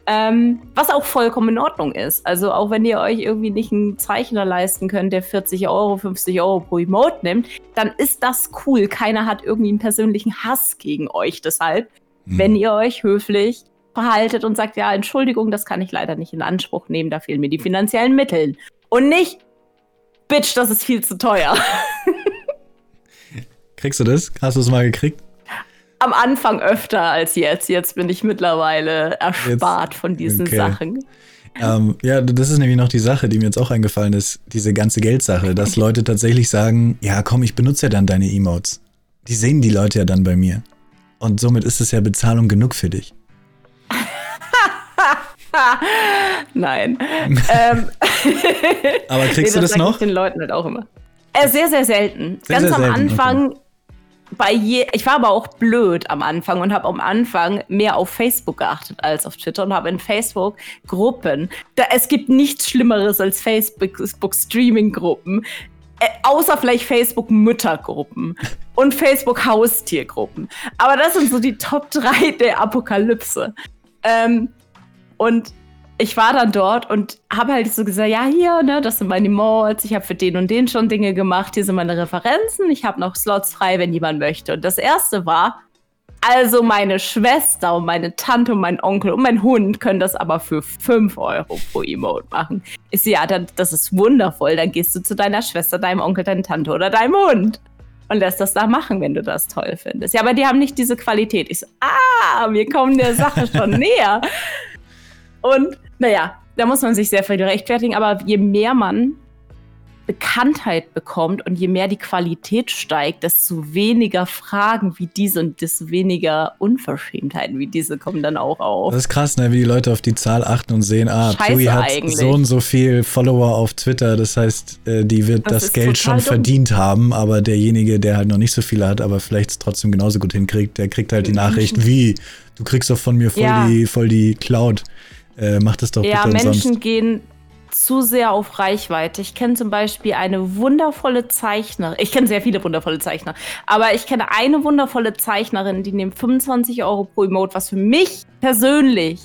A: Ähm, was auch vollkommen in Ordnung ist. Also auch wenn ihr euch irgendwie nicht einen Zeichner leisten könnt, der 40 Euro, 50 Euro pro Emote nimmt, dann ist das cool. Keiner hat irgendwie einen persönlichen Hass gegen euch deshalb mhm. wenn ihr euch höflich verhaltet und sagt, ja, Entschuldigung, das kann ich leider nicht in Anspruch nehmen, da fehlen mir die finanziellen Mittel. Und nicht, Bitch, das ist viel zu teuer. [LAUGHS]
B: Kriegst du das? Hast du es mal gekriegt?
A: Am Anfang öfter als jetzt. Jetzt bin ich mittlerweile erspart jetzt, von diesen okay. Sachen.
B: Ähm, ja, das ist nämlich noch die Sache, die mir jetzt auch eingefallen ist, diese ganze Geldsache, dass Leute tatsächlich sagen, ja komm, ich benutze ja dann deine Emotes. Die sehen die Leute ja dann bei mir. Und somit ist es ja Bezahlung genug für dich. [LAUGHS]
A: Nein. [LAUGHS] ähm.
B: Aber kriegst nee, du das, noch? Ich
A: den Leuten halt auch immer. Äh, sehr, sehr selten. Sehr, Ganz sehr am selten, Anfang. Okay. Bei je, ich war aber auch blöd am Anfang und habe am Anfang mehr auf Facebook geachtet als auf Twitter und habe in Facebook Gruppen. Da, es gibt nichts Schlimmeres als Facebook-Streaming-Gruppen, außer vielleicht Facebook-Müttergruppen und Facebook-Haustiergruppen. Aber das sind so die Top 3 der Apokalypse. Ähm, und ich war dann dort und habe halt so gesagt, ja, hier, ne, das sind meine Mods, ich habe für den und den schon Dinge gemacht, hier sind meine Referenzen, ich habe noch Slots frei, wenn jemand möchte. Und das erste war, also meine Schwester und meine Tante und mein Onkel und mein Hund können das aber für 5 Euro pro Emote machen. Ich sehe, ja, das ist wundervoll. Dann gehst du zu deiner Schwester, deinem Onkel, deiner Tante oder deinem Hund und lässt das da machen, wenn du das toll findest. Ja, aber die haben nicht diese Qualität. Ich so, ah, wir kommen der Sache schon [LAUGHS] näher. Und naja, da muss man sich sehr viel rechtfertigen. Aber je mehr man Bekanntheit bekommt und je mehr die Qualität steigt, desto weniger Fragen wie diese und desto weniger Unverschämtheiten wie diese kommen dann auch auf.
B: Das ist krass, ne? wie die Leute auf die Zahl achten und sehen, ah, Pewy hat eigentlich. so und so viel Follower auf Twitter, das heißt, äh, die wird das, das Geld schon dumm. verdient haben, aber derjenige, der halt noch nicht so viele hat, aber vielleicht es trotzdem genauso gut hinkriegt, der kriegt halt die Nachricht, wie, du kriegst doch von mir voll, ja. die, voll die Cloud. Äh, mach das doch
A: ja,
B: bitte
A: Ja, Menschen gehen zu sehr auf Reichweite. Ich kenne zum Beispiel eine wundervolle Zeichnerin. Ich kenne sehr viele wundervolle Zeichner. Aber ich kenne eine wundervolle Zeichnerin, die nimmt 25 Euro pro Emote, was für mich persönlich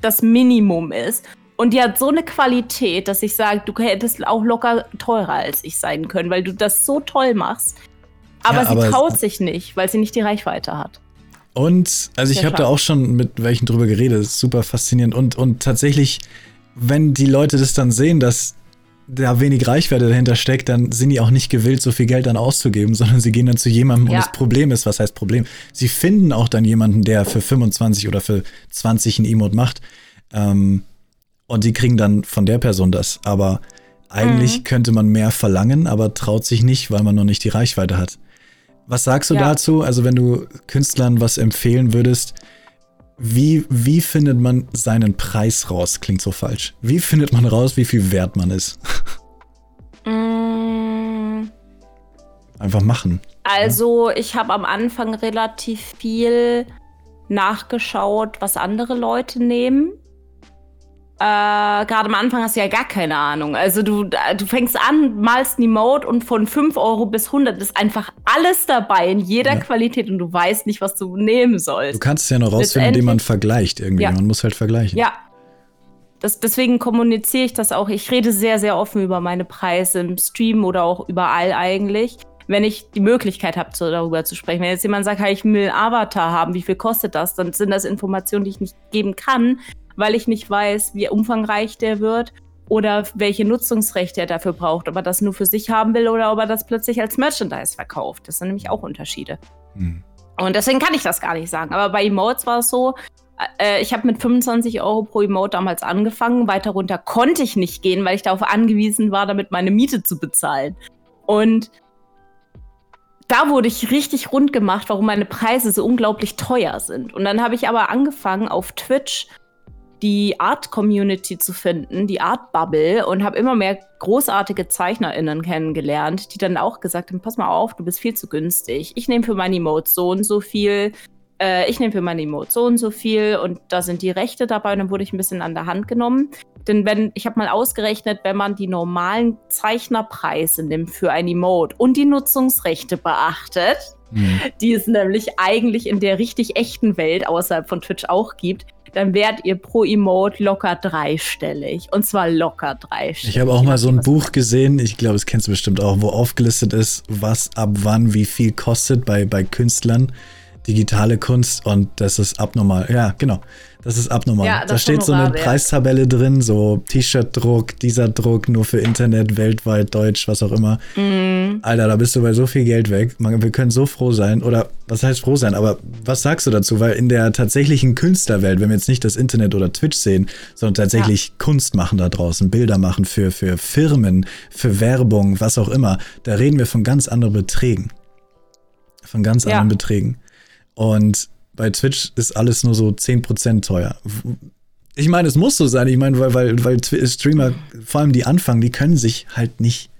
A: das Minimum ist. Und die hat so eine Qualität, dass ich sage, du hättest auch locker teurer als ich sein können, weil du das so toll machst. Aber ja, sie aber traut sich nicht, weil sie nicht die Reichweite hat.
B: Und, also ich habe da auch schon mit welchen drüber geredet, das ist super faszinierend. Und, und tatsächlich wenn die Leute das dann sehen, dass da wenig Reichweite dahinter steckt, dann sind die auch nicht gewillt, so viel Geld dann auszugeben, [LAUGHS] sondern sie gehen dann zu jemandem ja. und das Problem ist, was heißt Problem? Sie finden auch dann jemanden, der für 25 oder für 20 ein Emote macht ähm, und die kriegen dann von der Person das. Aber eigentlich mhm. könnte man mehr verlangen, aber traut sich nicht, weil man noch nicht die Reichweite hat. Was sagst du ja. dazu? Also wenn du Künstlern was empfehlen würdest, wie, wie findet man seinen Preis raus? Klingt so falsch. Wie findet man raus, wie viel wert man ist?
A: Mm.
B: Einfach machen.
A: Also, ich habe am Anfang relativ viel nachgeschaut, was andere Leute nehmen. Äh, gerade am Anfang hast du ja gar keine Ahnung. Also du, du fängst an, malst ein Emote und von 5 Euro bis 100 ist einfach alles dabei in jeder ja. Qualität und du weißt nicht, was du nehmen sollst.
B: Du kannst es ja noch rausfinden, indem man vergleicht irgendwie. Ja. Man muss halt vergleichen.
A: Ja. Das, deswegen kommuniziere ich das auch. Ich rede sehr, sehr offen über meine Preise im Stream oder auch überall eigentlich wenn ich die Möglichkeit habe, darüber zu sprechen. Wenn jetzt jemand sagt, hey, ich will einen Avatar haben, wie viel kostet das? Dann sind das Informationen, die ich nicht geben kann, weil ich nicht weiß, wie umfangreich der wird oder welche Nutzungsrechte er dafür braucht. Ob er das nur für sich haben will oder ob er das plötzlich als Merchandise verkauft. Das sind nämlich auch Unterschiede. Hm. Und deswegen kann ich das gar nicht sagen. Aber bei Emotes war es so, äh, ich habe mit 25 Euro pro Emote damals angefangen. Weiter runter konnte ich nicht gehen, weil ich darauf angewiesen war, damit meine Miete zu bezahlen. Und da wurde ich richtig rund gemacht, warum meine Preise so unglaublich teuer sind. Und dann habe ich aber angefangen auf Twitch die Art-Community zu finden, die Art-Bubble und habe immer mehr großartige ZeichnerInnen kennengelernt, die dann auch gesagt haben, pass mal auf, du bist viel zu günstig. Ich nehme für meine Emotes so und so viel. Äh, ich nehme für meine Emotes so und so viel und da sind die Rechte dabei und dann wurde ich ein bisschen an der Hand genommen. Denn wenn, ich habe mal ausgerechnet, wenn man die normalen Zeichnerpreise nimmt für ein Emote und die Nutzungsrechte beachtet, mhm. die es nämlich eigentlich in der richtig echten Welt außerhalb von Twitch auch gibt, dann werdet ihr pro Emote locker dreistellig. Und zwar locker dreistellig.
B: Ich habe auch mal so ein Buch gesehen, ich glaube, das kennst du bestimmt auch, wo aufgelistet ist, was ab wann wie viel kostet bei, bei Künstlern digitale Kunst und das ist abnormal. Ja, genau. Das ist abnormal. Ja, da steht so eine Preistabelle drin, so T-Shirt-Druck, dieser Druck nur für Internet, weltweit, Deutsch, was auch immer. Mhm. Alter, da bist du bei so viel Geld weg. wir können so froh sein. Oder was heißt froh sein? Aber was sagst du dazu? Weil in der tatsächlichen Künstlerwelt, wenn wir jetzt nicht das Internet oder Twitch sehen, sondern tatsächlich ja. Kunst machen da draußen, Bilder machen für, für Firmen, für Werbung, was auch immer, da reden wir von ganz anderen Beträgen. Von ganz ja. anderen Beträgen. Und bei Twitch ist alles nur so 10% teuer. Ich meine, es muss so sein. Ich meine, weil, weil, weil Streamer, vor allem die anfangen, die können sich halt nicht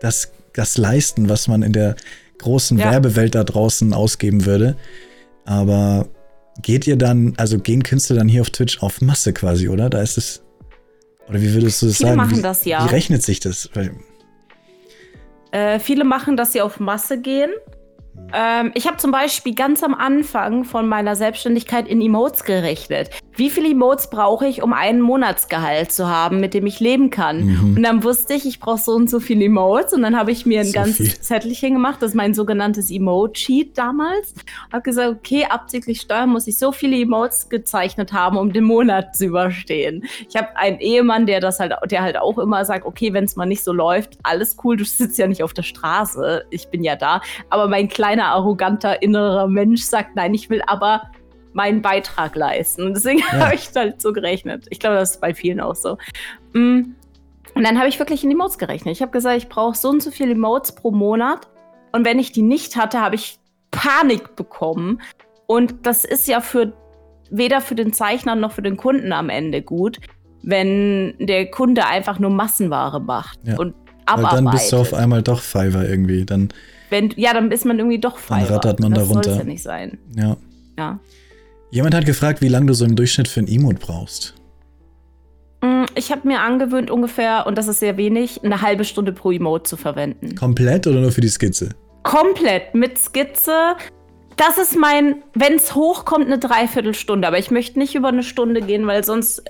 B: das, das leisten, was man in der großen ja. Werbewelt da draußen ausgeben würde. Aber geht ihr dann, also gehen Künstler dann hier auf Twitch auf Masse quasi, oder? Da ist es. Oder wie würdest du das
A: Viele
B: sagen?
A: machen
B: wie,
A: das ja.
B: Wie rechnet sich das?
A: Äh, viele machen, dass sie auf Masse gehen. Ähm, ich habe zum Beispiel ganz am Anfang von meiner Selbstständigkeit in Emotes gerechnet. Wie viele Emotes brauche ich, um einen Monatsgehalt zu haben, mit dem ich leben kann? Mhm. Und dann wusste ich, ich brauche so und so viele Emotes. Und dann habe ich mir ein so ganzes viel. Zettelchen gemacht, das ist mein sogenanntes Emote-Sheet damals. Habe gesagt, okay, abzüglich Steuern muss ich so viele Emotes gezeichnet haben, um den Monat zu überstehen. Ich habe einen Ehemann, der das halt, der halt auch immer sagt, okay, wenn es mal nicht so läuft, alles cool, du sitzt ja nicht auf der Straße, ich bin ja da. Aber mein kleiner kleiner, arroganter innerer Mensch sagt, nein, ich will aber meinen Beitrag leisten. Und deswegen [LAUGHS] ja. habe ich halt so gerechnet. Ich glaube, das ist bei vielen auch so. Mm. Und dann habe ich wirklich in Emotes gerechnet. Ich habe gesagt, ich brauche so und so viele Emotes pro Monat. Und wenn ich die nicht hatte, habe ich Panik bekommen. Und das ist ja für weder für den Zeichner noch für den Kunden am Ende gut, wenn der Kunde einfach nur Massenware macht ja. und
B: abarbeitet. Weil dann bist du auf einmal doch Fiverr irgendwie. Dann
A: wenn, ja, dann ist man irgendwie doch
B: frei. Dann rattert man das da runter. Das
A: ja nicht sein.
B: Ja.
A: Ja.
B: Jemand hat gefragt, wie lange du so im Durchschnitt für ein Emote brauchst.
A: Mm, ich habe mir angewöhnt, ungefähr, und das ist sehr wenig, eine halbe Stunde pro Emote zu verwenden.
B: Komplett oder nur für die Skizze?
A: Komplett, mit Skizze. Das ist mein, wenn es hochkommt, eine Dreiviertelstunde. Aber ich möchte nicht über eine Stunde gehen, weil sonst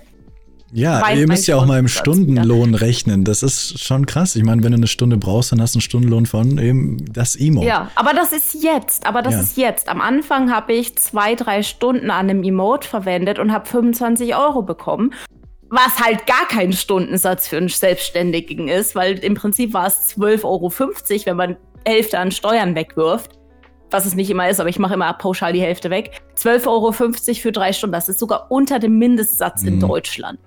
B: ja, ihr müsst ja auch mal im Stundenlohn rechnen. Das ist schon krass. Ich meine, wenn du eine Stunde brauchst, dann hast du einen Stundenlohn von eben das Emote.
A: Ja, aber das ist jetzt. Aber das ja. ist jetzt. Am Anfang habe ich zwei, drei Stunden an einem Emote verwendet und habe 25 Euro bekommen. Was halt gar kein Stundensatz für einen Selbstständigen ist, weil im Prinzip war es 12,50 Euro, wenn man Hälfte an Steuern wegwirft was es nicht immer ist, aber ich mache immer pauschal die Hälfte weg. 12,50 Euro für drei Stunden. Das ist sogar unter dem Mindestsatz mhm. in Deutschland.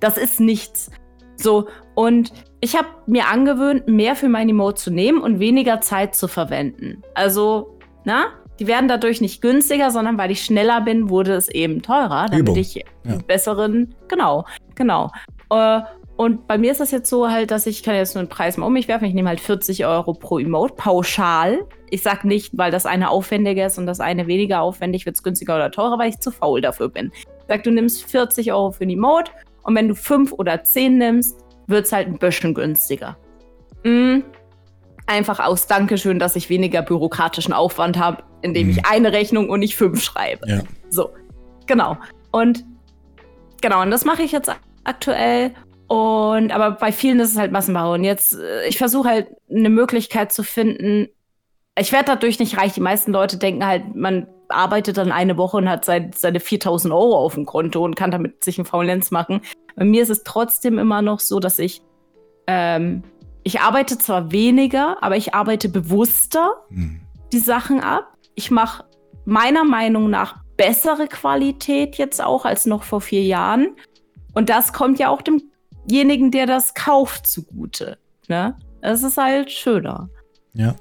A: Das ist nichts. So, und ich habe mir angewöhnt, mehr für meine Emote zu nehmen und weniger Zeit zu verwenden. Also, na, die werden dadurch nicht günstiger, sondern weil ich schneller bin, wurde es eben teurer, damit Übung. ich ja. besseren, genau, genau. Äh, und bei mir ist das jetzt so halt, dass ich kann jetzt nur einen Preis mal um mich werfen. Ich nehme halt 40 Euro pro Emote pauschal. Ich sag nicht, weil das eine aufwendiger ist und das eine weniger aufwendig, wird es günstiger oder teurer, weil ich zu faul dafür bin. Ich sag, du nimmst 40 Euro für ein Emote Und wenn du fünf oder zehn nimmst, wird es halt ein bisschen günstiger. Mhm. Einfach aus Dankeschön, dass ich weniger bürokratischen Aufwand habe, indem mhm. ich eine Rechnung und nicht fünf schreibe. Ja. So, genau. Und genau, und das mache ich jetzt aktuell. Und aber bei vielen ist es halt Massenbau. Und jetzt, äh, ich versuche halt eine Möglichkeit zu finden. Ich werde dadurch nicht reich. Die meisten Leute denken halt, man arbeitet dann eine Woche und hat sein, seine 4000 Euro auf dem Konto und kann damit sich einen Faulenz machen. Bei mir ist es trotzdem immer noch so, dass ich, ähm, ich arbeite zwar weniger, aber ich arbeite bewusster hm. die Sachen ab. Ich mache meiner Meinung nach bessere Qualität jetzt auch als noch vor vier Jahren. Und das kommt ja auch demjenigen, der das kauft, zugute. Ne? Das ist halt schöner.
B: Ja.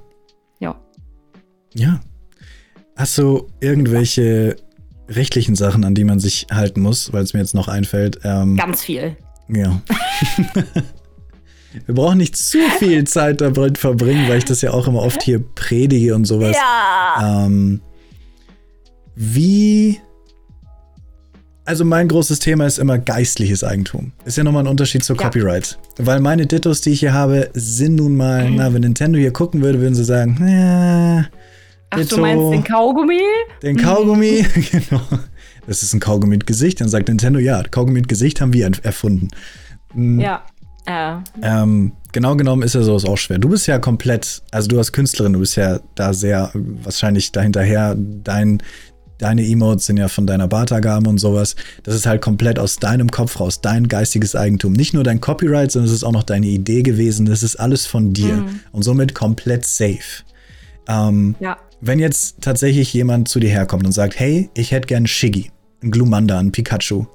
A: Ja.
B: Hast du irgendwelche rechtlichen Sachen, an die man sich halten muss, weil es mir jetzt noch einfällt?
A: Ähm, Ganz viel.
B: Ja. [LAUGHS] Wir brauchen nicht zu viel Zeit damit verbringen, weil ich das ja auch immer oft hier predige und sowas.
A: Ja.
B: Ähm, wie. Also mein großes Thema ist immer geistliches Eigentum. Ist ja nochmal ein Unterschied zu Copyright. Ja. Weil meine Dittos, die ich hier habe, sind nun mal, mhm. na, wenn Nintendo hier gucken würde, würden sie sagen, ja.
A: Ach, Ditto, du meinst den Kaugummi?
B: Den Kaugummi, mhm. [LAUGHS] genau. Das ist ein Kaugummi mit Gesicht. Dann sagt Nintendo, ja, Kaugummi mit Gesicht haben wir erfunden.
A: Mhm. Ja. Ja.
B: Ähm, genau genommen ist ja sowas auch schwer. Du bist ja komplett, also du als Künstlerin, du bist ja da sehr wahrscheinlich dahinterher, dein, deine Emotes sind ja von deiner Bartagabe und sowas. Das ist halt komplett aus deinem Kopf raus, dein geistiges Eigentum. Nicht nur dein Copyright, sondern es ist auch noch deine Idee gewesen. Das ist alles von dir mhm. und somit komplett safe. Ähm, ja. Wenn jetzt tatsächlich jemand zu dir herkommt und sagt, hey, ich hätte gern Shiggy, ein Glumanda, ein Pikachu.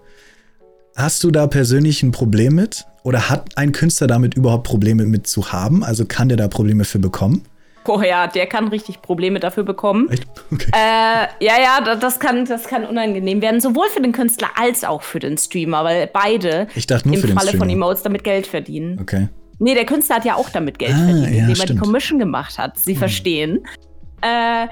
B: Hast du da persönlich ein Problem mit? Oder hat ein Künstler damit überhaupt Probleme mit zu haben? Also kann der da Probleme für bekommen?
A: Oh ja, der kann richtig Probleme dafür bekommen. Echt? Okay. Äh, ja, ja, das kann, das kann unangenehm werden, sowohl für den Künstler als auch für den Streamer, weil beide
B: ich dachte nur
A: im
B: für
A: Falle
B: den
A: von Emotes damit Geld verdienen.
B: Okay.
A: Nee, der Künstler hat ja auch damit Geld ah, verdient, indem ja, er die Commission gemacht hat. Sie hm. verstehen. Äh,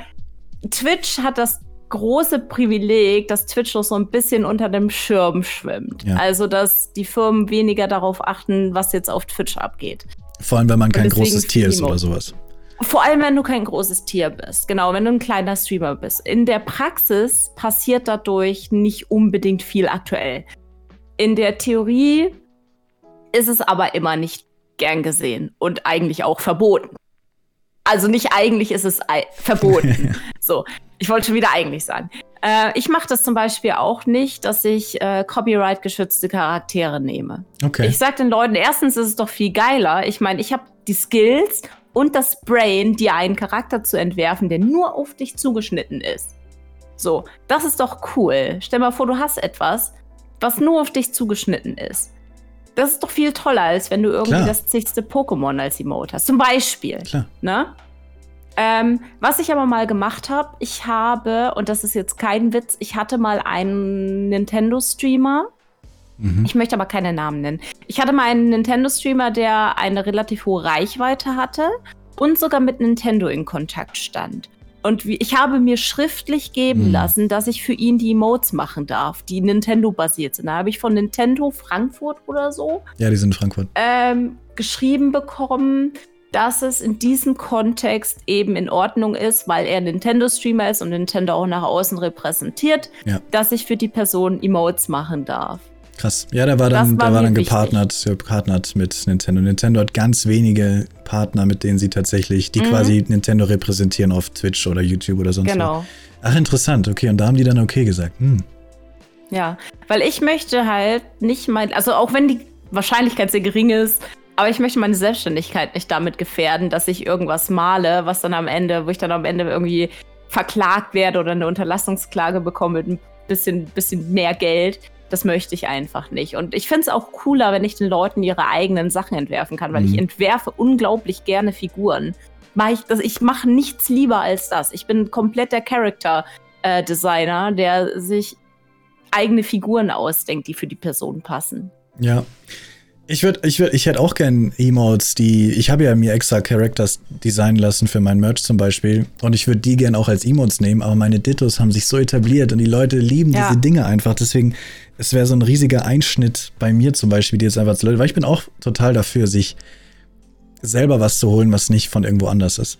A: Twitch hat das große Privileg, dass Twitch noch so ein bisschen unter dem Schirm schwimmt. Ja. Also, dass die Firmen weniger darauf achten, was jetzt auf Twitch abgeht.
B: Vor allem, wenn man kein großes Tier ist oder sowas.
A: Vor allem, wenn du kein großes Tier bist. Genau, wenn du ein kleiner Streamer bist. In der Praxis passiert dadurch nicht unbedingt viel aktuell. In der Theorie ist es aber immer nicht gern gesehen und eigentlich auch verboten. Also nicht eigentlich ist es verboten. [LAUGHS] so, ich wollte schon wieder eigentlich sagen. Äh, ich mache das zum Beispiel auch nicht, dass ich äh, Copyright-geschützte Charaktere nehme.
B: Okay.
A: Ich sage den Leuten, erstens ist es doch viel geiler. Ich meine, ich habe die Skills und das Brain, dir einen Charakter zu entwerfen, der nur auf dich zugeschnitten ist. So, das ist doch cool. Stell mal vor, du hast etwas, was nur auf dich zugeschnitten ist. Das ist doch viel toller, als wenn du irgendwie Klar. das zigste Pokémon als Emote hast. Zum Beispiel.
B: Klar.
A: Ne? Ähm, was ich aber mal gemacht habe, ich habe, und das ist jetzt kein Witz, ich hatte mal einen Nintendo-Streamer. Mhm. Ich möchte aber keine Namen nennen. Ich hatte mal einen Nintendo-Streamer, der eine relativ hohe Reichweite hatte und sogar mit Nintendo in Kontakt stand. Und wie, ich habe mir schriftlich geben mhm. lassen, dass ich für ihn die Emotes machen darf, die Nintendo-basiert sind. Da habe ich von Nintendo Frankfurt oder so.
B: Ja, die sind in Frankfurt.
A: Ähm, geschrieben bekommen, dass es in diesem Kontext eben in Ordnung ist, weil er Nintendo-Streamer ist und Nintendo auch nach außen repräsentiert, ja. dass ich für die Person Emotes machen darf.
B: Krass. Ja, der war dann, war der war dann gepartnert, gepartnert mit Nintendo. Nintendo hat ganz wenige Partner, mit denen sie tatsächlich, die mhm. quasi Nintendo repräsentieren auf Twitch oder YouTube oder sonst
A: genau.
B: wo. Ach, interessant. Okay, und da haben die dann okay gesagt. Hm.
A: Ja, weil ich möchte halt nicht mal, also auch wenn die Wahrscheinlichkeit sehr gering ist, aber ich möchte meine Selbstständigkeit nicht damit gefährden, dass ich irgendwas male, was dann am Ende, wo ich dann am Ende irgendwie verklagt werde oder eine Unterlassungsklage bekomme mit ein bisschen, bisschen mehr Geld. Das möchte ich einfach nicht. Und ich finde es auch cooler, wenn ich den Leuten ihre eigenen Sachen entwerfen kann, weil mhm. ich entwerfe unglaublich gerne Figuren. Mach ich ich mache nichts lieber als das. Ich bin komplett der Character-Designer, äh, der sich eigene Figuren ausdenkt, die für die Person passen.
B: Ja. Ich würde, ich würde, ich hätte auch gern Emotes, die, ich habe ja mir extra Characters designen lassen für mein Merch zum Beispiel und ich würde die gern auch als Emotes nehmen, aber meine Dittos haben sich so etabliert und die Leute lieben ja. diese Dinge einfach, deswegen, es wäre so ein riesiger Einschnitt bei mir zum Beispiel, die jetzt einfach zu Leute, weil ich bin auch total dafür, sich selber was zu holen, was nicht von irgendwo anders ist.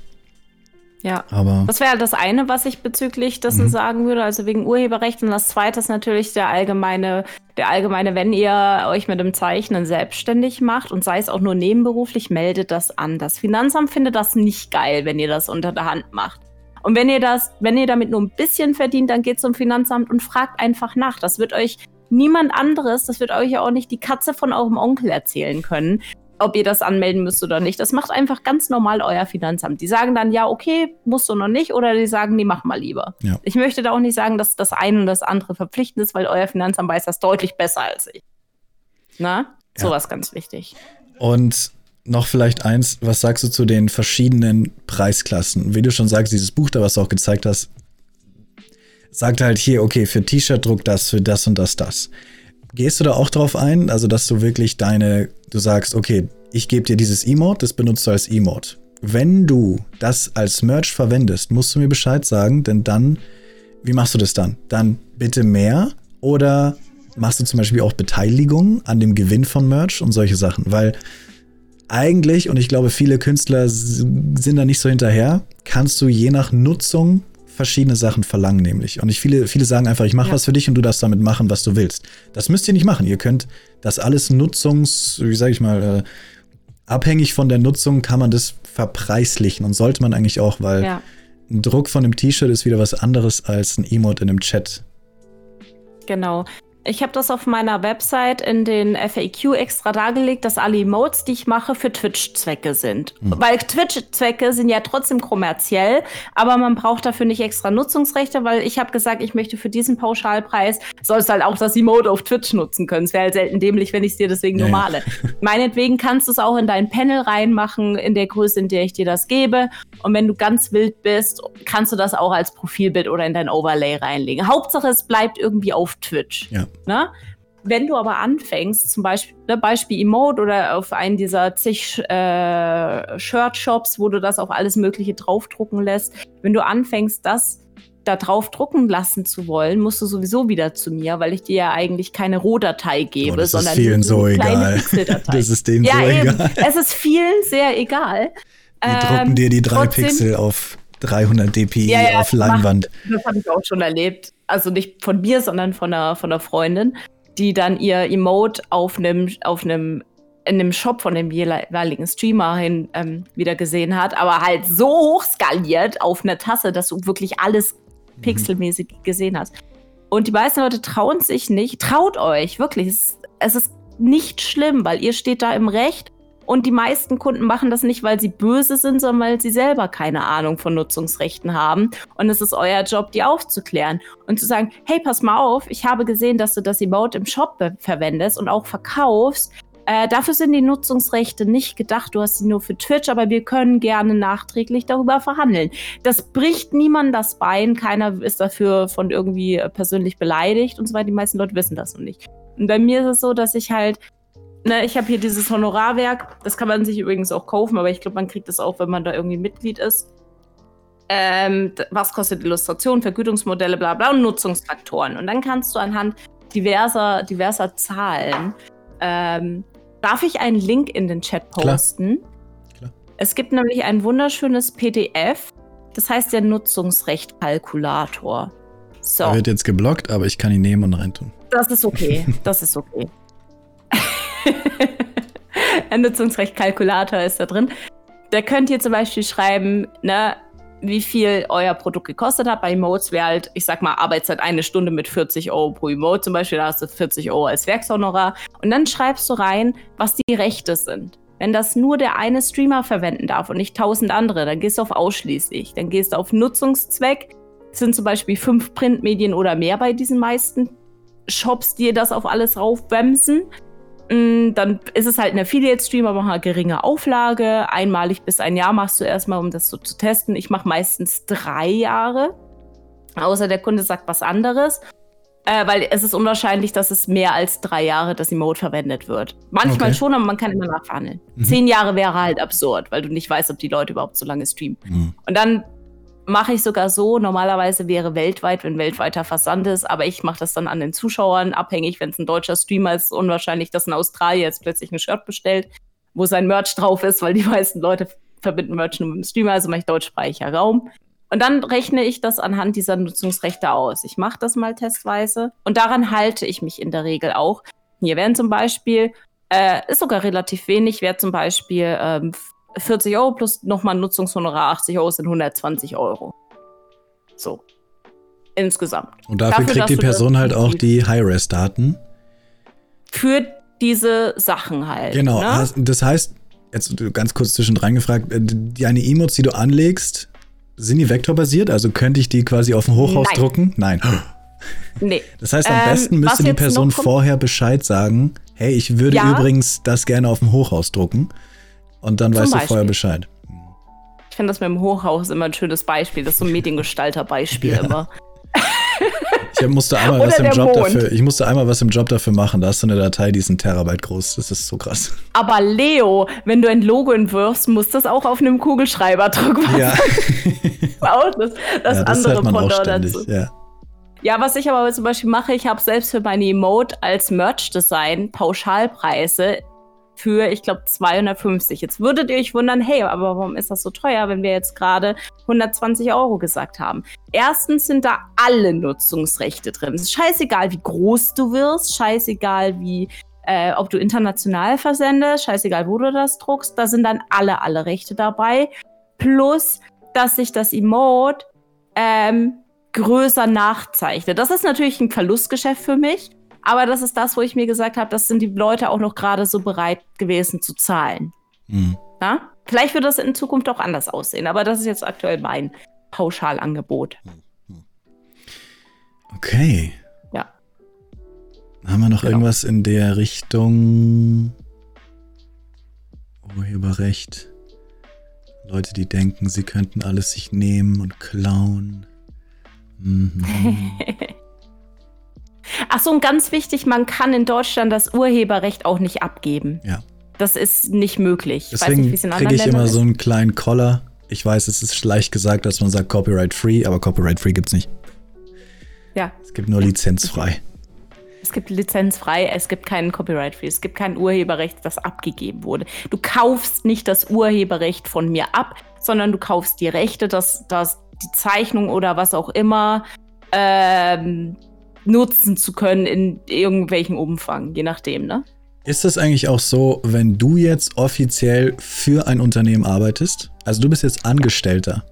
A: Ja, aber das wäre das eine, was ich bezüglich dessen mhm. sagen würde, also wegen Urheberrecht. Und das zweite ist natürlich der allgemeine, der allgemeine, wenn ihr euch mit dem Zeichnen selbstständig macht und sei es auch nur nebenberuflich, meldet das an. Das Finanzamt findet das nicht geil, wenn ihr das unter der Hand macht. Und wenn ihr das, wenn ihr damit nur ein bisschen verdient, dann geht zum Finanzamt und fragt einfach nach. Das wird euch niemand anderes, das wird euch ja auch nicht die Katze von eurem Onkel erzählen können ob ihr das anmelden müsst oder nicht. Das macht einfach ganz normal euer Finanzamt. Die sagen dann, ja, okay, musst du noch nicht, oder die sagen, nee, mach mal lieber. Ja. Ich möchte da auch nicht sagen, dass das eine und das andere verpflichtend ist, weil euer Finanzamt weiß das deutlich besser als ich. Na? Ja. Sowas ganz wichtig.
B: Und noch vielleicht eins, was sagst du zu den verschiedenen Preisklassen? Wie du schon sagst, dieses Buch da, was du auch gezeigt hast, sagt halt hier, okay, für T-Shirt druck das, für das und das, das. Gehst du da auch drauf ein? Also, dass du wirklich deine, du sagst, okay, ich gebe dir dieses Emote, das benutzt du als Emote. Wenn du das als Merch verwendest, musst du mir Bescheid sagen, denn dann, wie machst du das dann? Dann bitte mehr oder machst du zum Beispiel auch Beteiligung an dem Gewinn von Merch und solche Sachen? Weil eigentlich, und ich glaube, viele Künstler sind da nicht so hinterher, kannst du je nach Nutzung verschiedene Sachen verlangen, nämlich. Und ich, viele, viele sagen einfach, ich mache ja. was für dich und du darfst damit machen, was du willst. Das müsst ihr nicht machen. Ihr könnt das alles nutzungs, wie sage ich mal, äh, abhängig von der Nutzung kann man das verpreislichen und sollte man eigentlich auch, weil ja. ein Druck von einem T-Shirt ist wieder was anderes als ein Emote in einem Chat.
A: Genau. Ich habe das auf meiner Website in den FAQ extra dargelegt, dass alle Emotes, die ich mache, für Twitch-Zwecke sind. Mhm. Weil Twitch-Zwecke sind ja trotzdem kommerziell, aber man braucht dafür nicht extra Nutzungsrechte, weil ich habe gesagt, ich möchte für diesen Pauschalpreis, sollst halt auch das Emote auf Twitch nutzen können. Es wäre halt selten dämlich, wenn ich es dir deswegen ja, nur male. Ja. [LAUGHS] Meinetwegen kannst du es auch in dein Panel reinmachen, in der Größe, in der ich dir das gebe. Und wenn du ganz wild bist, kannst du das auch als Profilbild oder in dein Overlay reinlegen. Hauptsache, es bleibt irgendwie auf Twitch. Ja. Ne? Wenn du aber anfängst, zum Beispiel, ne, Beispiel Emote oder auf einen dieser zig äh, Shirt-Shops, wo du das auf alles Mögliche draufdrucken lässt, wenn du anfängst, das da drauf drucken lassen zu wollen, musst du sowieso wieder zu mir, weil ich dir ja eigentlich keine Rohdatei gebe, oh, das sondern
B: ist vielen so egal. das ist denen ja, so eben. egal.
A: Es ist vielen sehr egal.
B: Die ähm, drucken dir die drei trotzdem, Pixel auf 300 dpi ja, ja, auf Leinwand.
A: Das habe ich auch schon erlebt also nicht von mir, sondern von einer, von einer Freundin, die dann ihr Emote auf einem, auf einem in dem Shop von dem jeweiligen Streamer hin ähm, wieder gesehen hat, aber halt so hoch skaliert auf einer Tasse, dass du wirklich alles mhm. pixelmäßig gesehen hast. Und die meisten Leute trauen sich nicht. Traut euch, wirklich. Es, es ist nicht schlimm, weil ihr steht da im Recht und die meisten Kunden machen das nicht, weil sie böse sind, sondern weil sie selber keine Ahnung von Nutzungsrechten haben. Und es ist euer Job, die aufzuklären und zu sagen, hey, pass mal auf, ich habe gesehen, dass du das Emote im Shop verwendest und auch verkaufst. Äh, dafür sind die Nutzungsrechte nicht gedacht. Du hast sie nur für Twitch, aber wir können gerne nachträglich darüber verhandeln. Das bricht niemand das Bein. Keiner ist dafür von irgendwie persönlich beleidigt und so weiter. Die meisten Leute wissen das noch nicht. Und bei mir ist es so, dass ich halt Ne, ich habe hier dieses Honorarwerk. Das kann man sich übrigens auch kaufen, aber ich glaube, man kriegt das auch, wenn man da irgendwie Mitglied ist. Ähm, was kostet Illustration, Vergütungsmodelle, bla bla und Nutzungsfaktoren. Und dann kannst du anhand diverser, diverser Zahlen. Ähm, darf ich einen Link in den Chat posten? Klar. Klar. Es gibt nämlich ein wunderschönes PDF. Das heißt der Nutzungsrecht-Kalkulator.
B: So. Er wird jetzt geblockt, aber ich kann ihn nehmen und reintun.
A: Das ist okay. Das ist okay. [LAUGHS] ein Nutzungsrecht-Kalkulator ist da drin. Da könnt ihr zum Beispiel schreiben, ne, wie viel euer Produkt gekostet hat. Bei Emotes wäre halt, ich sag mal, Arbeitszeit eine Stunde mit 40 Euro pro Emote zum Beispiel, da hast du 40 Euro als Werkshonorar. Und dann schreibst du rein, was die Rechte sind. Wenn das nur der eine Streamer verwenden darf und nicht tausend andere, dann gehst du auf ausschließlich. Dann gehst du auf Nutzungszweck. Das sind zum Beispiel fünf Printmedien oder mehr bei diesen meisten Shops, die das auf alles raufbremsen. Dann ist es halt ein Affiliate-Stream, aber eine geringe Auflage. Einmalig bis ein Jahr machst du erstmal, um das so zu testen. Ich mache meistens drei Jahre. Außer der Kunde sagt was anderes. Äh, weil es ist unwahrscheinlich, dass es mehr als drei Jahre das Emote verwendet wird. Manchmal okay. schon, aber man kann immer nachverhandeln. Mhm. Zehn Jahre wäre halt absurd, weil du nicht weißt, ob die Leute überhaupt so lange streamen. Mhm. Und dann mache ich sogar so, normalerweise wäre weltweit, wenn weltweiter Versand ist, aber ich mache das dann an den Zuschauern abhängig, wenn es ein deutscher Streamer ist, unwahrscheinlich, dass ein Australier jetzt plötzlich ein Shirt bestellt, wo sein Merch drauf ist, weil die [LAUGHS] meisten Leute verbinden Merch nur mit dem Streamer, also mache ich deutschsprachiger Raum. Und dann rechne ich das anhand dieser Nutzungsrechte aus. Ich mache das mal testweise und daran halte ich mich in der Regel auch. Hier wären zum Beispiel, äh, ist sogar relativ wenig, wäre zum Beispiel ähm, 40 Euro plus nochmal Nutzungshonorar 80 Euro sind 120 Euro. So. Insgesamt.
B: Und dafür, dafür kriegt die Person halt auch die High-Res-Daten.
A: Für diese Sachen halt.
B: Genau. Ne? Das heißt, jetzt ganz kurz zwischendrin gefragt, äh, deine Emotes, die du anlegst, sind die vektorbasiert? Also könnte ich die quasi auf dem Hochhaus Nein. drucken? Nein. [GASPS]
A: Nee.
B: Das heißt, am ähm, besten müsste die Person vorher Bescheid sagen, hey, ich würde ja. übrigens das gerne auf dem Hochhaus drucken. Und dann Zum weißt Beispiel. du vorher Bescheid.
A: Ich finde das mit dem Hochhaus immer ein schönes Beispiel. Das ist so ein [LAUGHS] Mediengestalter-Beispiel ja. immer.
B: Ich musste einmal was im Job Mond. dafür. Ich musste einmal was im Job dafür machen. Da hast du eine Datei, die ist ein Terabyte groß. Das ist so krass.
A: Aber Leo, wenn du ein Logo entwirfst, muss das auch auf einem Kugelschreiber drucken.
B: Ja. [LAUGHS]
A: das, das ja, das andere
B: Pendant dazu. Ja.
A: Ja, was ich aber zum Beispiel mache, ich habe selbst für meine Emote als Merch-Design Pauschalpreise für, ich glaube, 250. Jetzt würdet ihr euch wundern, hey, aber warum ist das so teuer, wenn wir jetzt gerade 120 Euro gesagt haben? Erstens sind da alle Nutzungsrechte drin. Es ist scheißegal, wie groß du wirst, scheißegal, wie äh, ob du international versendest, scheißegal, wo du das druckst, da sind dann alle, alle Rechte dabei. Plus, dass sich das Emote ähm, größer nachzeichnet. Das ist natürlich ein Verlustgeschäft für mich, aber das ist das, wo ich mir gesagt habe, das sind die Leute auch noch gerade so bereit gewesen zu zahlen. Mhm. Ja? Vielleicht wird das in Zukunft auch anders aussehen, aber das ist jetzt aktuell mein Pauschalangebot.
B: Okay.
A: Ja.
B: Haben wir noch genau. irgendwas in der Richtung Urheberrecht? Leute, die denken, sie könnten alles sich nehmen und klauen. Mhm. [LAUGHS]
A: Ach so, und ganz wichtig, man kann in Deutschland das Urheberrecht auch nicht abgeben.
B: Ja.
A: Das ist nicht möglich.
B: Deswegen kriege ich immer ist. so einen kleinen Collar. Ich weiß, es ist leicht gesagt, dass man sagt Copyright Free, aber Copyright Free gibt es nicht.
A: Ja.
B: Es gibt nur lizenzfrei.
A: Es gibt lizenzfrei, es gibt keinen Copyright Free, es gibt kein Urheberrecht, das abgegeben wurde. Du kaufst nicht das Urheberrecht von mir ab, sondern du kaufst die Rechte, dass, dass die Zeichnung oder was auch immer ähm, nutzen zu können in irgendwelchem Umfang, je nachdem, ne?
B: Ist das eigentlich auch so, wenn du jetzt offiziell für ein Unternehmen arbeitest? Also du bist jetzt Angestellter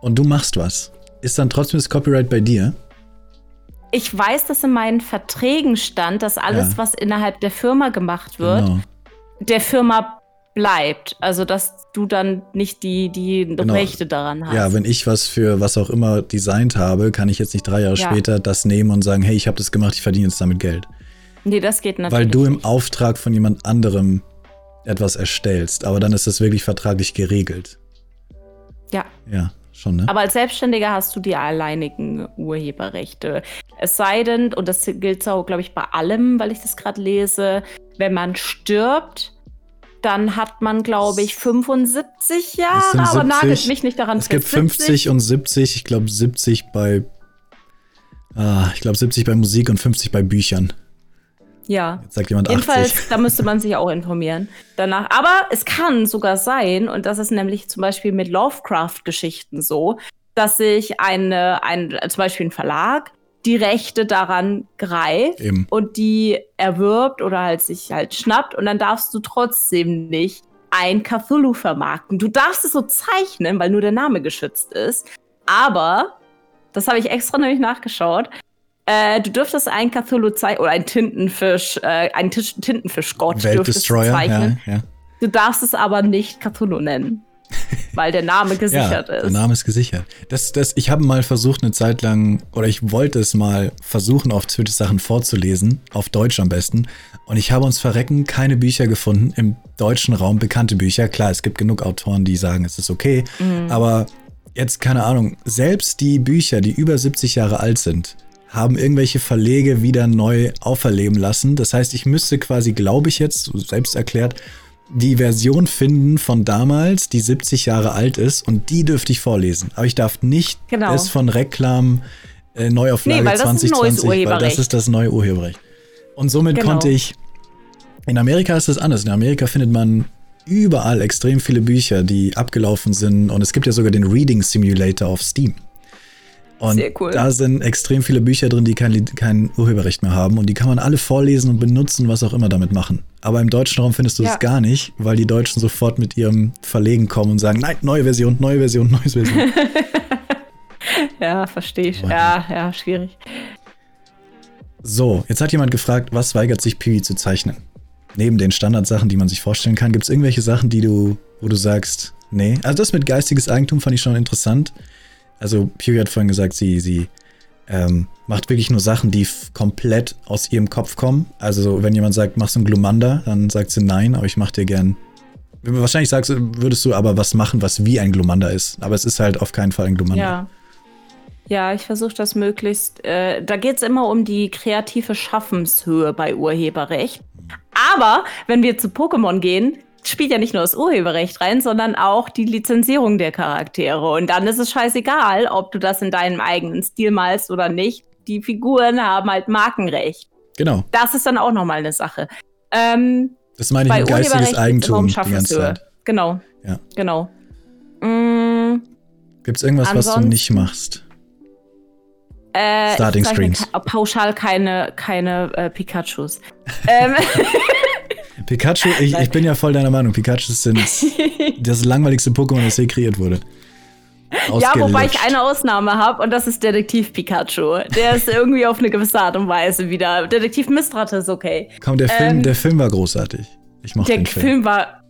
B: und du machst was. Ist dann trotzdem das Copyright bei dir?
A: Ich weiß, dass in meinen Verträgen stand, dass alles, ja. was innerhalb der Firma gemacht wird, genau. der Firma bleibt. Also, dass du dann nicht die, die genau. Rechte daran hast.
B: Ja, wenn ich was für was auch immer designt habe, kann ich jetzt nicht drei Jahre ja. später das nehmen und sagen, hey, ich habe das gemacht, ich verdiene jetzt damit Geld.
A: Nee, das geht natürlich.
B: Weil du im Auftrag von jemand anderem etwas erstellst. Aber dann ist das wirklich vertraglich geregelt.
A: Ja.
B: Ja, schon, ne?
A: Aber als Selbstständiger hast du die alleinigen Urheberrechte. Es sei denn, und das gilt auch, glaube ich, bei allem, weil ich das gerade lese, wenn man stirbt, dann hat man, glaube ich, 75 Jahre, 70, aber nagelt mich nicht daran
B: es fest. Es gibt 50 70. und 70, ich glaube 70 bei, ah, ich glaube 70 bei Musik und 50 bei Büchern.
A: Ja.
B: Jetzt sagt jemand
A: Jedenfalls,
B: 80.
A: da müsste man sich auch informieren. Danach. Aber es kann sogar sein, und das ist nämlich zum Beispiel mit Lovecraft-Geschichten so, dass sich eine, ein, zum Beispiel ein Verlag die Rechte daran greift
B: Eben.
A: und die erwirbt oder halt sich halt schnappt und dann darfst du trotzdem nicht ein Cthulhu vermarkten. Du darfst es so zeichnen, weil nur der Name geschützt ist. Aber, das habe ich extra nämlich nachgeschaut, äh, du dürftest ein Cthulhu zeichnen oder ein Tintenfisch, äh, ein Tintenfischgott
B: Weltdestroyer, ja, ja.
A: Du darfst es aber nicht Cthulhu nennen. [LAUGHS] Weil der Name gesichert
B: ja,
A: ist.
B: Der Name ist gesichert. Das, das, ich habe mal versucht, eine Zeit lang, oder ich wollte es mal versuchen, auf Twitter Sachen vorzulesen, auf Deutsch am besten. Und ich habe uns verrecken keine Bücher gefunden im deutschen Raum, bekannte Bücher. Klar, es gibt genug Autoren, die sagen, es ist okay. Mhm. Aber jetzt, keine Ahnung, selbst die Bücher, die über 70 Jahre alt sind, haben irgendwelche Verlege wieder neu auferleben lassen. Das heißt, ich müsste quasi, glaube ich jetzt, selbst erklärt, die Version finden von damals, die 70 Jahre alt ist, und die dürfte ich vorlesen. Aber ich darf nicht
A: Genau.
B: es von Reklam äh, Neuauflage
A: Nee, weil das ist ein neues
B: 2020, weil das ist das neue Urheberrecht. Und somit
A: Genau.
B: konnte ich. In Amerika ist das anders. In Amerika findet man überall extrem viele Bücher, die abgelaufen sind. Und es gibt ja sogar den Reading Simulator auf Steam. Und
A: Sehr cool.
B: da sind extrem viele Bücher drin, die kein, kein Urheberrecht mehr haben. Und die kann man alle vorlesen und benutzen, was auch immer damit machen. Aber im deutschen Raum findest du
A: Ja.
B: das gar nicht, weil die Deutschen sofort mit ihrem Verlegen kommen und sagen, nein, neue Version, neue Version, [LAUGHS] neue Version. [LAUGHS]
A: Ja, verstehe ich. Ja, ja, schwierig.
B: So, jetzt hat jemand gefragt, was weigert sich Piwi zu zeichnen? Neben den Standardsachen, die man sich vorstellen kann, gibt es irgendwelche Sachen, die du, wo du sagst, nee? Also das mit geistiges Eigentum fand ich schon interessant. Also Piwi hat vorhin gesagt, sie, sie ähm, macht wirklich nur Sachen, die komplett aus ihrem Kopf kommen. Also wenn jemand sagt, machst du einen Glumanda, dann sagt sie nein, aber ich mach dir gern. Wahrscheinlich sagst würdest du aber was machen, was wie ein Glumanda ist. Aber es ist halt auf keinen Fall ein Glumanda.
A: Ja. Ja, ich versuche das möglichst. Äh, da geht es immer um die kreative Schaffenshöhe bei Urheberrecht. Aber wenn wir zu Pokémon gehen, spielt ja nicht nur das Urheberrecht rein, sondern auch die Lizenzierung der Charaktere. Und dann ist es scheißegal, ob du das in deinem eigenen Stil malst oder nicht. Die Figuren haben halt Markenrecht.
B: Genau.
A: Das ist dann auch nochmal eine Sache. Ähm,
B: Das meine ich
A: bei
B: geistiges Eigentum
A: um
B: die ganze. Zeit.
A: Genau.
B: Ja.
A: Genau. Mm,
B: Gibt es irgendwas, was du nicht machst?
A: Äh,
B: Starting Screens.
A: pauschal keine, keine äh, Pikachus. ähm, [LAUGHS] [LAUGHS]
B: Pikachu, [LAUGHS] ich, ich bin ja voll deiner Meinung. Pikachu sind [LAUGHS] das langweiligste Pokémon, das je kreiert wurde.
A: ja, wobei ich eine Ausnahme habe und das ist Detektiv Pikachu. Der ist irgendwie auf eine gewisse Art und Weise wieder. Detektiv Mistrate ist okay.
B: Komm, der Film,
A: ähm,
B: der Film war großartig. Ich mochte
A: Der
B: den
A: Film.
B: Film.
A: war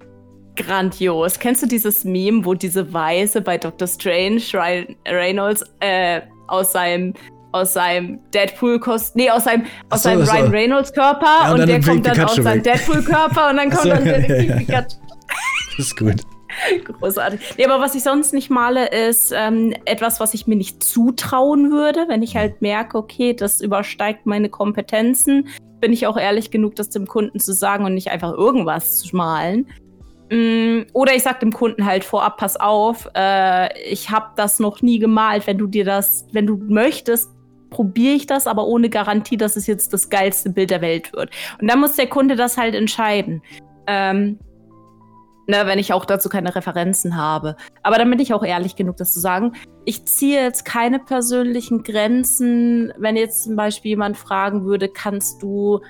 A: grandios. Kennst du dieses Meme, wo diese Weise bei Doctor Strange, Ryan Reynolds, äh, aus seinem aus seinem Deadpool-Kostüm, nee, aus seinem, aus
B: so,
A: seinem
B: das
A: Ryan
B: war-
A: Reynolds Körper
B: Ja, und
A: und, der kommt dann
B: Pikachu
A: aus seinem. Deadpool-Körper und dann kommt
B: so,
A: dann Detektiv
B: ja, ja.
A: Pikachu.
B: Das ist gut. [LAUGHS]
A: Großartig. Nee, aber was ich sonst nicht male, ist ähm, etwas, was ich mir nicht zutrauen würde. Wenn ich halt merke, okay, das übersteigt meine Kompetenzen, bin ich auch ehrlich genug, das dem Kunden zu sagen und nicht einfach irgendwas zu malen. Mm, Oder ich sag dem Kunden halt vorab, pass auf, äh, ich habe das noch nie gemalt. Wenn du dir das, wenn du möchtest, probiere ich das, aber ohne Garantie, dass es jetzt das geilste Bild der Welt wird. Und dann muss der Kunde das halt entscheiden. Ähm, ne, wenn ich auch dazu keine Referenzen habe. Aber dann bin ich auch ehrlich genug, das zu sagen. Ich ziehe jetzt keine persönlichen Grenzen, wenn jetzt zum Beispiel jemand fragen würde, kannst du,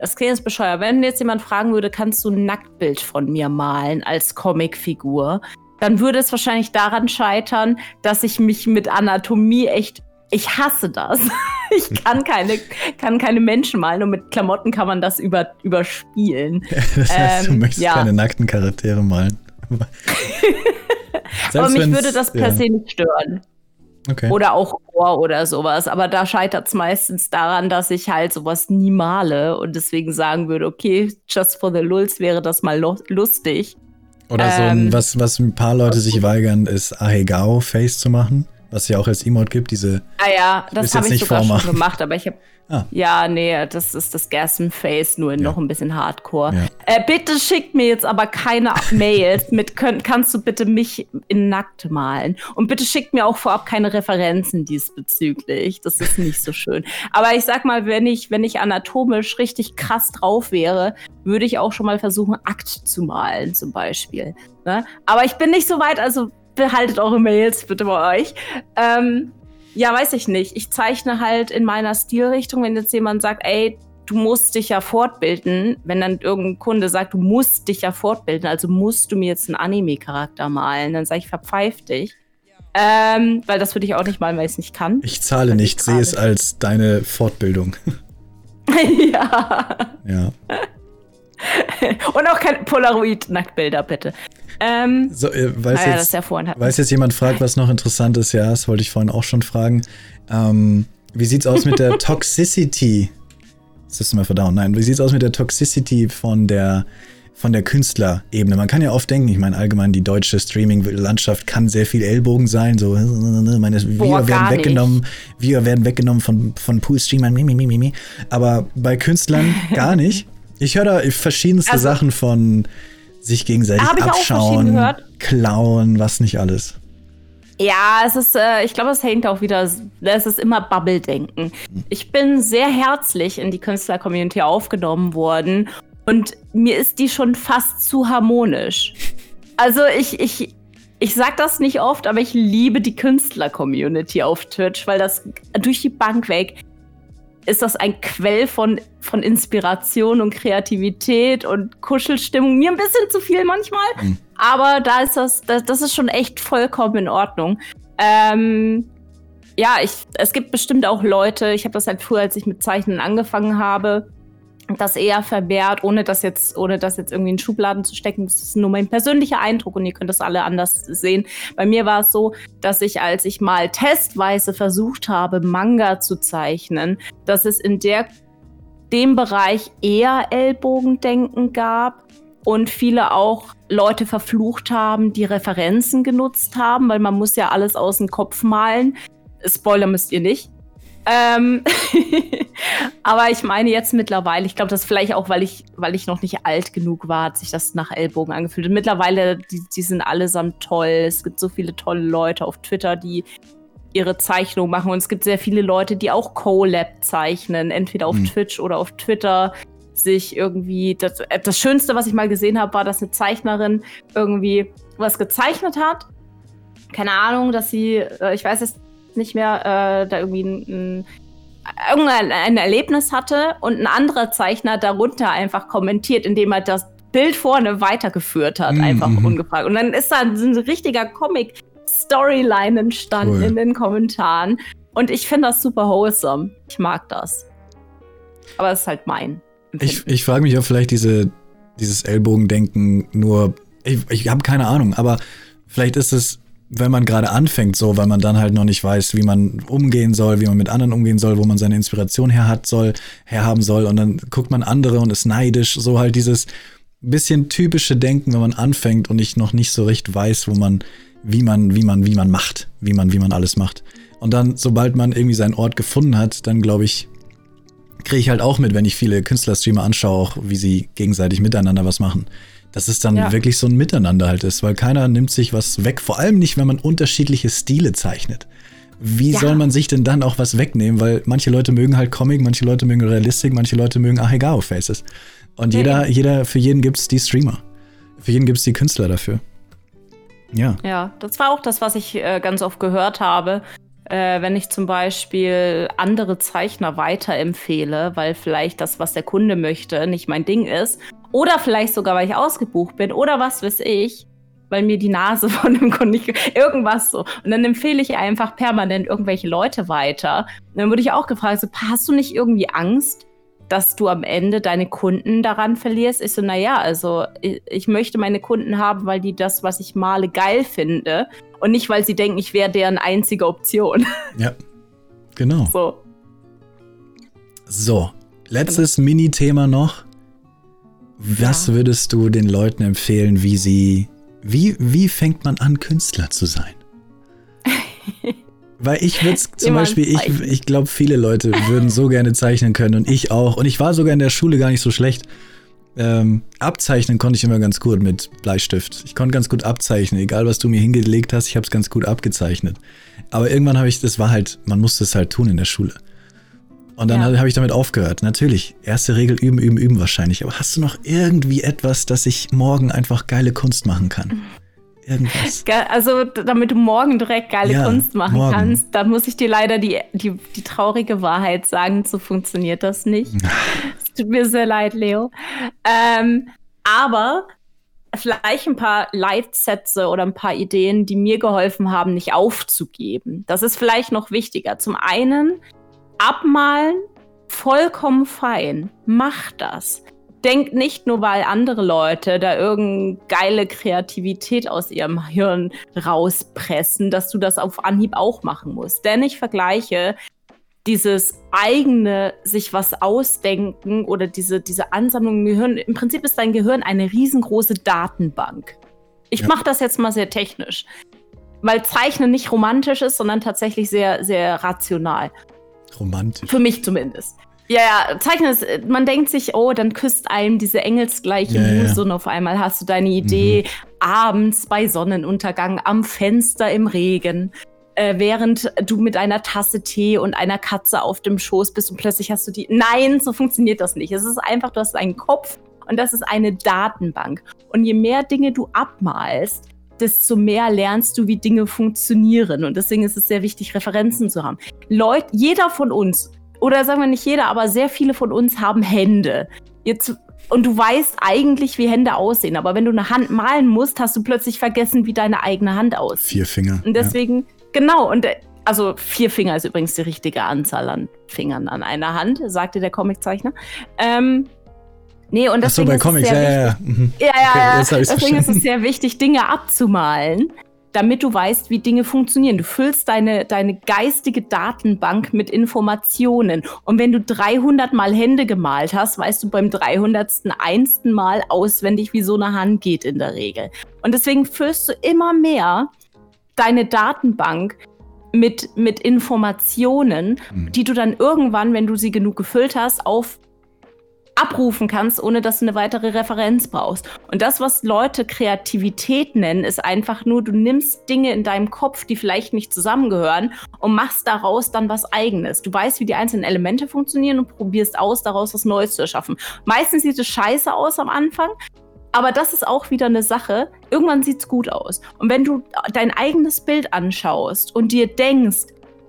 A: das klingt jetzt bescheuert, wenn jetzt jemand fragen würde, kannst du ein Nacktbild von mir malen als Comicfigur, dann würde es wahrscheinlich daran scheitern, dass ich mich mit Anatomie echt ich hasse das. [LAUGHS] Ich kann keine, kann keine Menschen malen und mit Klamotten kann man das über, überspielen. [LAUGHS]
B: Das heißt, du
A: Ähm,
B: möchtest
A: ja.
B: keine nackten Charaktere malen. [LAUGHS]
A: Aber mich würde das per
B: ja.
A: se nicht stören.
B: Okay.
A: Oder auch Chor oder sowas. Aber da scheitert es meistens daran, dass ich halt sowas nie male und deswegen sagen würde, okay, just for the lulz wäre das mal lustig.
B: Oder so ein,
A: ähm,
B: was, was ein paar Leute sich weigern, ist Ahegao-Face zu machen. Was es ja auch als Emote gibt, diese.
A: Ah ja, das habe ich
B: nicht
A: sogar
B: vormachen.
A: schon gemacht, aber ich habe
B: Ah.
A: Ja, nee, das ist das Gerstenface, nur
B: Ja.
A: noch ein bisschen Hardcore.
B: Ja.
A: Äh, bitte schickt mir jetzt aber keine Mails mit, könnt, kannst du bitte mich in nackt malen? Und bitte schickt mir auch vorab keine Referenzen diesbezüglich. Das ist nicht so schön. Aber ich sag mal, wenn ich, wenn ich anatomisch richtig krass drauf wäre, würde ich auch schon mal versuchen, Akt zu malen, zum Beispiel. Ne? Aber ich bin nicht so weit, also behaltet eure Mails bitte bei euch. Ähm, ja, weiß ich nicht. Ich zeichne halt in meiner Stilrichtung, wenn jetzt jemand sagt, ey, du musst dich ja fortbilden, wenn dann irgendein Kunde sagt, du musst dich ja fortbilden, also musst du mir jetzt einen Anime-Charakter malen, dann sage ich, verpfeif dich. Ähm, weil das würde ich auch nicht malen, weil ich es nicht kann.
B: Ich zahle nicht, sehe es als deine Fortbildung. [LAUGHS]
A: ja.
B: ja. [LAUGHS]
A: Und auch keine Polaroid-Nacktbilder, bitte. Ähm,
B: So, äh, weiß,
A: naja, das
B: jetzt,
A: ja
B: weiß jetzt jemand fragt, was noch interessant ist, ja, das wollte ich vorhin auch schon fragen. Ähm, wie sieht's aus mit der [LAUGHS] Toxicity? System of a Down. Nein, wie sieht's aus mit der Toxicity von der von der Künstlerebene. Man kann ja oft denken, ich meine allgemein die deutsche Streaming-Landschaft kann sehr viel Ellbogen sein, so meine wir werden weggenommen, wir werden weggenommen von von Pool-Streamern, mi, mi, mi, mi. aber bei Künstlern [LAUGHS] gar nicht. Ich höre da verschiedenste also, Sachen von sich gegenseitig abschauen, klauen, was nicht alles.
A: Ja, es ist, äh, ich glaube, es hängt auch wieder, es ist immer Bubble-Denken. Ich bin sehr herzlich in die Künstler-Community aufgenommen worden und mir ist die schon fast zu harmonisch. Also ich, ich, ich sag das nicht oft, aber ich liebe die Künstler-Community auf Twitch, weil das durch die Bank weg ist das ein Quell von, von Inspiration und Kreativität und Kuschelstimmung. Mir ein bisschen zu viel manchmal, mhm. aber da ist das, das, das ist schon echt vollkommen in Ordnung. Ähm, ja, ich, es gibt bestimmt auch Leute, ich habe das halt früher, als ich mit Zeichnen angefangen habe, das eher verwehrt, ohne das jetzt, ohne das jetzt irgendwie in Schubladen zu stecken. Das ist nur mein persönlicher Eindruck und ihr könnt das alle anders sehen. Bei mir war es so, dass ich, als ich mal testweise versucht habe, Manga zu zeichnen, dass es in der, dem Bereich eher Ellbogendenken gab und viele auch Leute verflucht haben, die Referenzen genutzt haben, weil man muss ja alles aus dem Kopf malen. Spoiler müsst ihr nicht. Ähm [LAUGHS] aber ich meine jetzt mittlerweile, ich glaube, das vielleicht auch, weil ich, weil ich noch nicht alt genug war, hat sich das nach Ellbogen angefühlt. Und mittlerweile, die, die sind allesamt toll. Es gibt so viele tolle Leute auf Twitter, die ihre Zeichnung machen. Und es gibt sehr viele Leute, die auch Colab zeichnen, entweder auf mhm. Twitch oder auf Twitter sich irgendwie. Das, das Schönste, was ich mal gesehen habe, war, dass eine Zeichnerin irgendwie was gezeichnet hat. Keine Ahnung, dass sie, äh, ich weiß es nicht mehr, äh, da irgendwie ein, irgendein ein Erlebnis hatte und ein anderer Zeichner darunter einfach kommentiert, indem er das Bild vorne weitergeführt hat, mm, einfach ungefragt. Und dann ist da ein richtiger Comic-Storyline entstanden cool. in den Kommentaren. Und ich finde das super wholesome. Ich mag das. Aber es ist halt mein.
B: Ich, ich frage mich, ob vielleicht diese, dieses Ellbogendenken nur. Ich, ich habe keine Ahnung, aber vielleicht ist es wenn man gerade anfängt, so, weil man dann halt noch nicht weiß, wie man umgehen soll, wie man mit anderen umgehen soll, wo man seine Inspiration her hat soll, herhaben soll. Und dann guckt man andere und ist neidisch, so halt dieses bisschen typische Denken, wenn man anfängt und ich noch nicht so recht weiß, wo man, wie man, wie man, wie man macht, wie man, wie man alles macht. Und dann, sobald man irgendwie seinen Ort gefunden hat, dann glaube ich, kriege ich halt auch mit, wenn ich viele Künstlerstreamer anschaue, auch wie sie gegenseitig miteinander was machen dass es dann ja. wirklich so ein Miteinander halt ist, weil keiner nimmt sich was weg, vor allem nicht, wenn man unterschiedliche Stile zeichnet. Wie ja. soll man sich denn dann auch was wegnehmen? Weil manche Leute mögen halt Comic, manche Leute mögen Realistik, manche Leute mögen Ahegao-Faces. Und jeder, ja, jeder, für jeden gibt es die Streamer. Für jeden gibt es die Künstler dafür. Ja.
A: Ja, das war auch das, was ich äh, ganz oft gehört habe. Äh, wenn ich zum Beispiel andere Zeichner weiterempfehle, weil vielleicht das, was der Kunde möchte, nicht mein Ding ist oder vielleicht sogar, weil ich ausgebucht bin. Oder was weiß ich, weil mir die Nase [LAUGHS] von dem Kunden nicht. Irgendwas so. Und dann empfehle ich einfach permanent irgendwelche Leute weiter. Und dann wurde ich auch gefragt: so, Hast du nicht irgendwie Angst, dass du am Ende deine Kunden daran verlierst? Ich so, naja, also ich, ich möchte meine Kunden haben, weil die das, was ich male, geil finde. Und nicht, weil sie denken, ich wäre deren einzige Option.
B: Ja. Genau. So. So, letztes. Mini-Thema noch. Was ja. würdest du den Leuten empfehlen, wie sie, wie, wie fängt man an, Künstler zu sein? [LAUGHS] Weil ich würde [LAUGHS] zum Beispiel, ich, ich glaube, viele Leute würden so gerne zeichnen können und ich auch. Und ich war sogar in der Schule gar nicht so schlecht. Ähm, abzeichnen konnte ich immer ganz gut mit Bleistift. Ich konnte ganz gut abzeichnen, egal was du mir hingelegt hast, ich habe es ganz gut abgezeichnet. Aber irgendwann habe ich, das war halt, man musste es halt tun in der Schule. Und dann ja. habe ich damit aufgehört. Natürlich, erste Regel üben, üben, üben wahrscheinlich. Aber hast du noch irgendwie etwas, dass ich morgen einfach geile Kunst machen kann? Irgendwas.
A: Also, damit du morgen direkt geile ja, Kunst machen morgen. kannst, dann muss ich dir leider die, die, die traurige Wahrheit sagen, so funktioniert das nicht. es tut mir sehr leid, Leo. Ähm, aber vielleicht ein paar Leitsätze oder ein paar Ideen, die mir geholfen haben, nicht aufzugeben. Das ist vielleicht noch wichtiger. Zum einen Abmalen, vollkommen fein. Mach das. Denkt nicht nur, weil andere Leute da irgendeine geile Kreativität aus ihrem Hirn rauspressen, dass du das auf Anhieb auch machen musst. Denn ich vergleiche dieses eigene sich was ausdenken oder diese, diese Ansammlung im Gehirn, im Prinzip ist dein Gehirn eine riesengroße Datenbank. Ich ja. mache das jetzt mal sehr technisch, weil Zeichnen nicht romantisch ist, sondern tatsächlich sehr, sehr rational.
B: Romantisch.
A: Für mich zumindest. Ja, ja, Zeichnen ist, man denkt sich, oh, dann küsst einem diese engelsgleiche ja, Muse ja. und auf einmal hast du deine Idee mhm. abends bei Sonnenuntergang am Fenster im Regen äh, während du mit einer Tasse Tee und einer Katze auf dem Schoß bist und plötzlich hast du die. Nein, so funktioniert das nicht. Es ist einfach, du hast einen Kopf und das ist eine Datenbank. Und je mehr Dinge du abmalst, desto mehr lernst du, wie Dinge funktionieren. Und deswegen ist es sehr wichtig, Referenzen zu haben. Leute, jeder von uns, oder sagen wir nicht jeder, aber sehr viele von uns haben Hände. Jetzt und du weißt eigentlich, wie Hände aussehen. Aber wenn du eine Hand malen musst, hast du plötzlich vergessen, wie deine eigene Hand aussieht.
B: Vier Finger.
A: Und deswegen, ja. Genau, und äh, also vier Finger ist übrigens die richtige Anzahl an Fingern an einer Hand, sagte der Comiczeichner. Ähm, nee, und deswegen
B: Ach so, bei Comics, ja, ja, ja.
A: Mhm. Ja, ja, okay, ja. Deswegen ist es sehr wichtig, Dinge abzumalen, damit du weißt, wie Dinge funktionieren. Du füllst deine, deine geistige Datenbank mit Informationen. Und wenn du 300 Mal Hände gemalt hast, weißt du beim 301. Mal auswendig, wie so eine Hand geht in der Regel. Und deswegen füllst du immer mehr deine Datenbank mit, mit Informationen, mhm. die du dann irgendwann, wenn du sie genug gefüllt hast, auf abrufen kannst, ohne dass du eine weitere Referenz brauchst. Und das, was Leute Kreativität nennen, ist einfach nur, du nimmst Dinge in deinem Kopf, die vielleicht nicht zusammengehören und machst daraus dann was eigenes. Du weißt, wie die einzelnen Elemente funktionieren und probierst aus, daraus was Neues zu erschaffen. Meistens sieht es scheiße aus am Anfang, aber das ist auch wieder eine Sache. Irgendwann sieht es gut aus. Und wenn du dein eigenes Bild anschaust und dir denkst,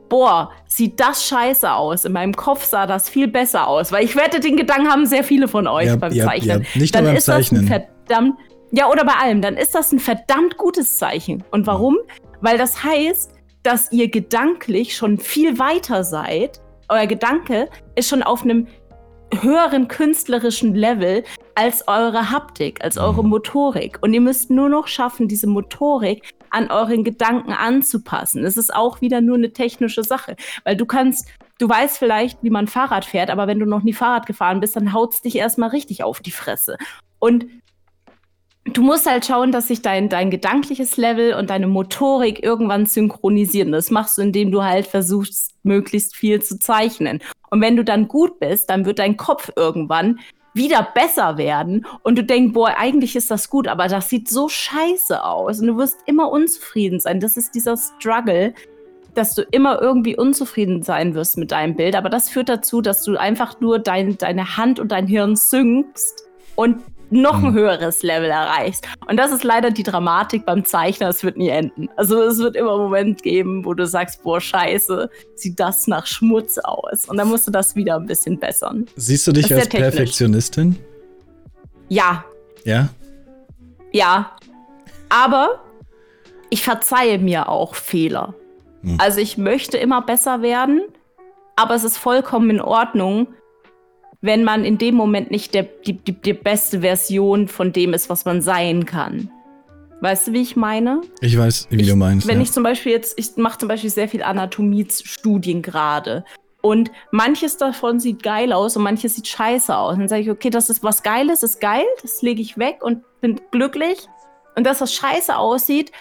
A: boah, sieht das scheiße aus. In meinem Kopf sah das viel besser aus. Weil ich wette, den Gedanken haben sehr viele von euch ja, beim ja, Zeichnen.
B: Ja, nicht nur beim Zeichnen.
A: verdammt, ja, oder bei allem. Dann ist das ein verdammt gutes Zeichen. Und warum? Weil das heißt, dass ihr gedanklich schon viel weiter seid. Euer Gedanke ist schon auf einem höheren künstlerischen Level als eure Haptik, als eure mhm. Motorik. Und ihr müsst nur noch schaffen, diese Motorik an euren Gedanken anzupassen. Es ist auch wieder nur eine technische Sache, weil du kannst, du weißt vielleicht, wie man Fahrrad fährt, aber wenn du noch nie Fahrrad gefahren bist, dann haut es dich erstmal richtig auf die Fresse. Und du musst halt schauen, dass sich dein, dein gedankliches Level und deine Motorik irgendwann synchronisieren. Das machst du, indem du halt versuchst, möglichst viel zu zeichnen. Und wenn du dann gut bist, dann wird dein Kopf irgendwann wieder besser werden. Und du denkst, boah, eigentlich ist das gut, aber das sieht so scheiße aus. Und du wirst immer unzufrieden sein. Das ist dieser Struggle, dass du immer irgendwie unzufrieden sein wirst mit deinem Bild, aber das führt dazu, dass du einfach nur dein, deine Hand und dein Hirn synkst und noch ein mhm. höheres Level erreichst. Und das ist leider die Dramatik beim Zeichner. Es wird nie enden. Also es wird immer einen Moment geben, wo du sagst, boah, scheiße, sieht das nach Schmutz aus. Und dann musst du das wieder ein bisschen bessern.
B: Siehst du dich als Perfektionistin?
A: Ja.
B: Ja?
A: Ja. Aber ich verzeihe mir auch Fehler. Hm. Also ich möchte immer besser werden, aber es ist vollkommen in Ordnung, wenn man in dem Moment nicht der, die, die, die beste Version von dem ist, was man sein kann. Weißt du, wie ich meine?
B: Ich weiß, wie
A: ich,
B: du meinst.
A: Wenn
B: ja.
A: ich zum Beispiel jetzt, ich mache zum Beispiel sehr viel Anatomie-Studien gerade. Und manches davon sieht geil aus und manches sieht scheiße aus. Und dann sage ich, okay, das ist was Geiles, ist geil, das lege ich weg und bin glücklich. Und das, was scheiße aussieht,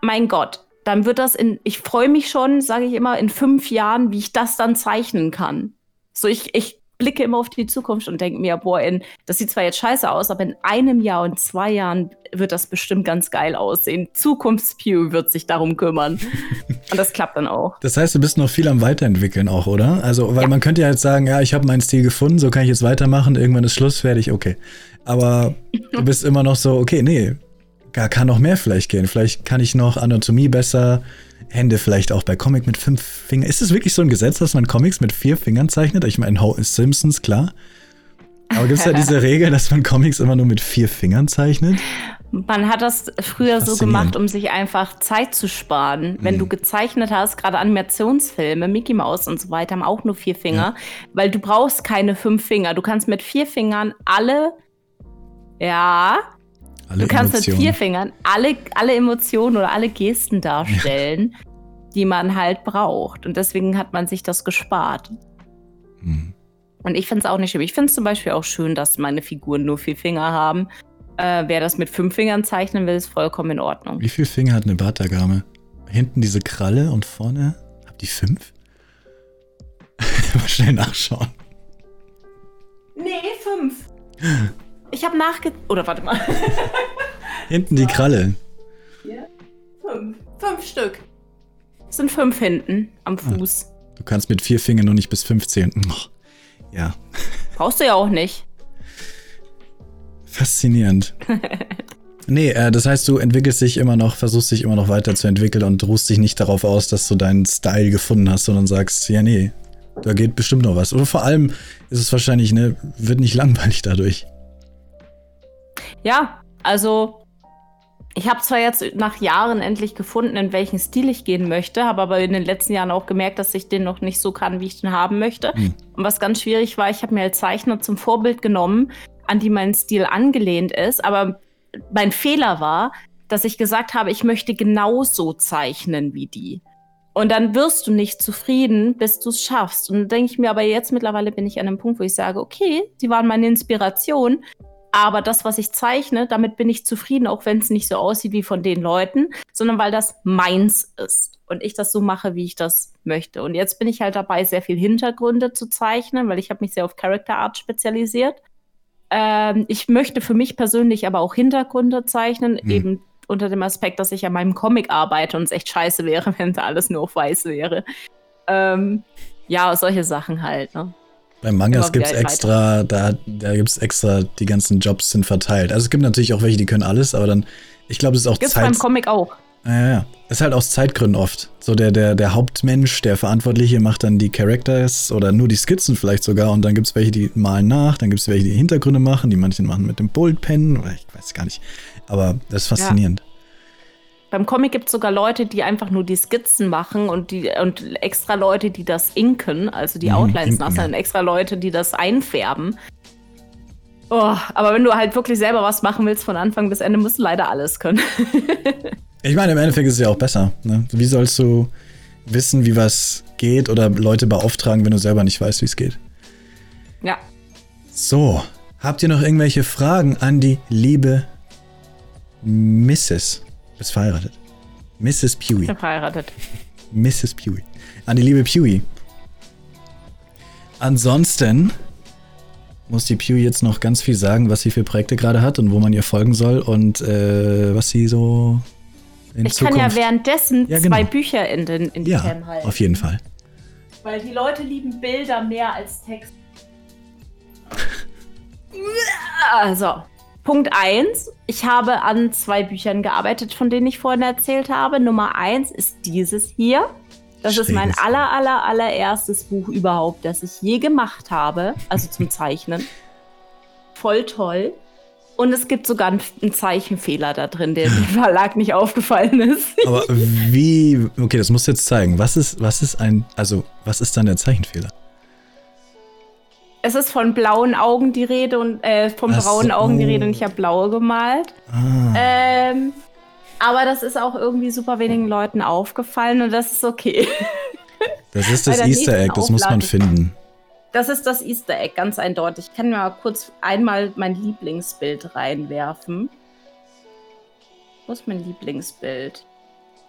A: mein Gott, dann wird das in, ich freue mich schon, sage ich immer, in fünf Jahren, wie ich das dann zeichnen kann. So, ich, ich blicke immer auf die Zukunft und denke mir, boah, in, das sieht zwar jetzt scheiße aus, aber in einem Jahr und zwei Jahren wird das bestimmt ganz geil aussehen. Zukunftspew wird sich darum kümmern. [LAUGHS] und das klappt dann auch.
B: Das heißt, du bist noch viel am Weiterentwickeln auch, oder? Also, weil ja. man könnte ja jetzt sagen, ja, ich habe meinen Stil gefunden, so kann ich jetzt weitermachen, irgendwann ist Schluss, fertig, okay. Aber du [LAUGHS] bist immer noch so, okay, nee, gar kann noch mehr vielleicht gehen. Vielleicht kann ich noch Anatomie besser Hände vielleicht auch bei Comic mit fünf Fingern. Ist es wirklich so ein Gesetz, dass man Comics mit vier Fingern zeichnet? Ich meine, in Simpsons, klar. Aber gibt es da [LAUGHS] diese Regel, dass man Comics immer nur mit vier Fingern zeichnet?
A: Man hat das früher so gemacht, um sich einfach Zeit zu sparen. Wenn mhm. du gezeichnet hast, gerade Animationsfilme, Mickey Mouse und so weiter, haben auch nur vier Finger, ja. weil du brauchst keine fünf Finger. Du kannst mit vier Fingern alle, ja, alle du kannst Emotionen. mit vier Fingern alle, alle Emotionen oder alle Gesten darstellen. Ja. die man halt braucht. Und deswegen hat man sich das gespart. Mhm. Und ich finde es auch nicht schön. Ich finde es zum Beispiel auch schön, dass meine Figuren nur vier Finger haben. Äh, wer das mit fünf Fingern zeichnen will, ist vollkommen in Ordnung.
B: Wie viele Finger hat eine Bartagame? Hinten diese Kralle und vorne? Habt die fünf? [LAUGHS] Mal schnell nachschauen.
A: Nee, fünf. [LAUGHS] Ich habe nachge... Oder warte mal. [LAUGHS]
B: Hinten die Kralle.
A: Vier, fünf. Fünf Stück. Es sind fünf hinten am ah. Fuß.
B: Ah, du kannst mit vier Fingern nur nicht bis fünf zählen. [LAUGHS] Ja.
A: Brauchst du ja auch nicht.
B: Faszinierend. [LAUGHS] nee, äh, das heißt, du entwickelst dich immer noch, versuchst dich immer noch weiterzuentwickeln und ruhst dich nicht darauf aus, dass du deinen Style gefunden hast, sondern sagst, ja, nee, da geht bestimmt noch was. Oder vor allem ist es wahrscheinlich, ne, wird nicht langweilig dadurch.
A: Ja, also ich habe zwar jetzt nach Jahren endlich gefunden, in welchen Stil ich gehen möchte, habe aber in den letzten Jahren auch gemerkt, dass ich den noch nicht so kann, wie ich den haben möchte. Mhm. Und was ganz schwierig war, ich habe mir als Zeichner zum Vorbild genommen, an die mein Stil angelehnt ist. Aber mein Fehler war, dass ich gesagt habe, ich möchte genauso zeichnen wie die. Und dann wirst du nicht zufrieden, bis du es schaffst. Und dann denke ich mir, aber jetzt mittlerweile bin ich an einem Punkt, wo ich sage, okay, die waren meine Inspiration. Aber das, was ich zeichne, damit bin ich zufrieden, auch wenn es nicht so aussieht wie von den Leuten, sondern weil das meins ist und ich das so mache, wie ich das möchte. Und jetzt bin ich halt dabei, sehr viel Hintergründe zu zeichnen, weil ich habe mich sehr auf Character Art spezialisiert. Ähm, ich möchte für mich persönlich aber auch Hintergründe zeichnen, mhm. eben unter dem Aspekt, dass ich an meinem Comic arbeite und es echt scheiße wäre, [LAUGHS] wenn da alles nur auf weiß wäre. Ähm, ja, solche Sachen halt, ne?
B: Beim Mangas gibt es extra, da, da gibt es extra, die ganzen Jobs sind verteilt. Also es gibt natürlich auch welche, die können alles, aber dann, ich glaube, es ist auch
A: Gibt's Zeit. beim Comic auch.
B: Ja, ja. Ist halt aus Zeitgründen oft. So der, der, der Hauptmensch, der Verantwortliche, macht dann die Characters oder nur die Skizzen vielleicht sogar und dann gibt es welche, die malen nach, dann gibt es welche, die Hintergründe machen, die manchen machen mit dem Bullpen oder ich weiß gar nicht. Aber das ist faszinierend. Ja.
A: Beim Comic gibt es sogar Leute, die einfach nur die Skizzen machen und, die, und extra Leute, die das inken, also die mhm, Outlines nach, ja. extra Leute, die das einfärben. Oh, aber wenn du halt wirklich selber was machen willst von Anfang bis Ende, musst du leider alles können. [LAUGHS]
B: ich meine, im Endeffekt ist es ja auch besser. Ne? Wie sollst du wissen, wie was geht oder Leute beauftragen, wenn du selber nicht weißt, wie es geht?
A: Ja.
B: So, habt ihr noch irgendwelche Fragen an die liebe Mrs.? Bist verheiratet. Mrs. Pewey. Ich
A: bin verheiratet.
B: Mrs. Pewey. An die liebe Pewey. Ansonsten muss die Pew jetzt noch ganz viel sagen, was sie für Projekte gerade hat und wo man ihr folgen soll und äh, was sie so
A: in ich Zukunft... kann ja währenddessen ja, genau. zwei Bücher in, den, in die
B: ja, Cam halten. auf jeden Fall.
A: Weil die Leute lieben Bilder mehr als Text. [LAUGHS] also, Punkt 1. Ich habe an zwei Büchern gearbeitet, von denen ich vorhin erzählt habe. Nummer 1 ist dieses hier. Das Schräges. ist mein aller, aller, allererstes Buch überhaupt, das ich je gemacht habe. Also zum Zeichnen. Voll toll. Und es gibt sogar einen Zeichenfehler da drin, der dem [LAUGHS] Verlag nicht aufgefallen ist.
B: Aber wie, okay, das musst du jetzt zeigen. Was ist, was ist ein, also, was ist dann der Zeichenfehler?
A: Es ist von blauen Augen die Rede und äh, von Ach braunen so. Augen die Rede und ich habe blaue gemalt. Ah. Ähm, aber das ist auch irgendwie super wenigen Leuten aufgefallen und das ist okay. [LAUGHS]
B: Das ist das Easter Egg, das muss man finden.
A: Das ist das Easter Egg, ganz eindeutig. Ich kann mal kurz einmal mein Lieblingsbild reinwerfen. Wo ist mein Lieblingsbild?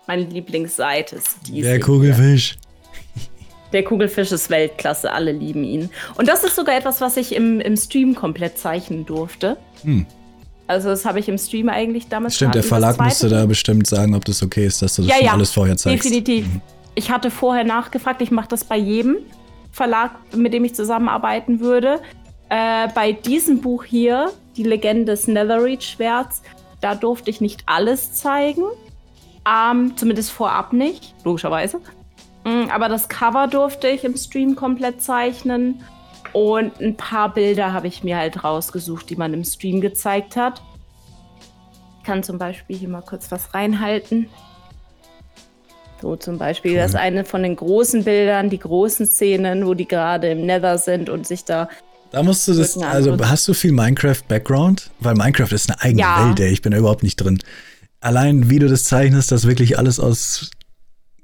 A: Meine Lieblingsseite ist
B: die. Der Kugelfisch.
A: Der Kugelfisch ist Weltklasse, alle lieben ihn. Und das ist sogar etwas, was ich im, im Stream komplett zeichnen durfte. Hm. Also das habe ich im Stream eigentlich damals
B: Stimmt, der Verlag musste da bestimmt sagen, ob das okay ist, dass du das
A: ja,
B: schon
A: ja,
B: alles vorher zeigst.
A: Definitiv. Mhm. Ich hatte vorher nachgefragt, ich mache das bei jedem Verlag, mit dem ich zusammenarbeiten würde. Äh, bei diesem Buch hier, die Legende des Netherreach-Schwerts, da durfte ich nicht alles zeigen. Ähm, zumindest vorab nicht, logischerweise. Mm, aber das Cover durfte ich im Stream komplett zeichnen. Und ein paar Bilder habe ich mir halt rausgesucht, die man im Stream gezeigt hat. Ich kann zum Beispiel hier mal kurz was reinhalten. So zum Beispiel, cool. das eine von den großen Bildern, die großen Szenen, wo die gerade im Nether sind und sich da.
B: Da musst du das, also hast du viel Minecraft-Background? Weil Minecraft ist eine eigene ja. Welt, ey. ich bin da überhaupt nicht drin. Allein wie du das zeichnest, dass wirklich alles aus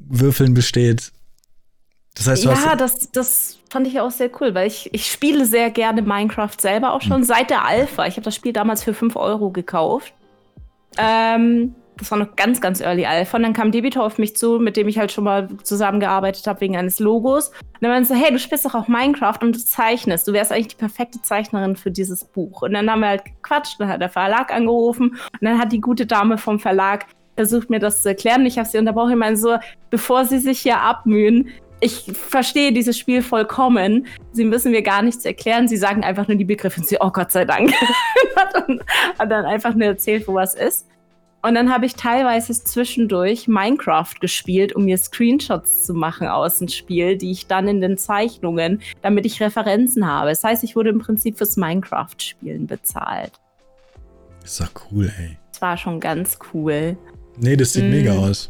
B: Würfeln besteht.
A: Das heißt, du ja, das, das fand ich auch sehr cool, weil ich, ich spiele sehr gerne Minecraft selber auch schon hm. seit der Alpha. Ich habe das Spiel damals für 5 Euro gekauft. Ähm, das war noch ganz, ganz early Alpha. Und dann kam Debitor auf mich zu, mit dem ich halt schon mal zusammengearbeitet habe wegen eines Logos. Und dann meinte so, hey, du spielst doch auch Minecraft und du zeichnest. Du wärst eigentlich die perfekte Zeichnerin für dieses Buch. Und dann haben wir halt gequatscht, dann hat der Verlag angerufen und dann hat die gute Dame vom Verlag versucht mir das zu erklären. Ich habe sie unterbrochen. Ich meine so, bevor sie sich hier abmühen, ich verstehe dieses Spiel vollkommen. Sie müssen mir gar nichts erklären. Sie sagen einfach nur die Begriffe und sie, oh Gott sei Dank. [LAUGHS] und hat dann einfach nur erzählt, wo was ist. Und dann habe ich teilweise zwischendurch Minecraft gespielt, um mir Screenshots zu machen aus dem Spiel, die ich dann in den Zeichnungen, damit ich Referenzen habe. Das heißt, ich wurde im Prinzip fürs Minecraft-Spielen bezahlt.
B: Ist doch cool, ey.
A: Das war schon ganz cool.
B: Nee, das sieht mm. mega aus.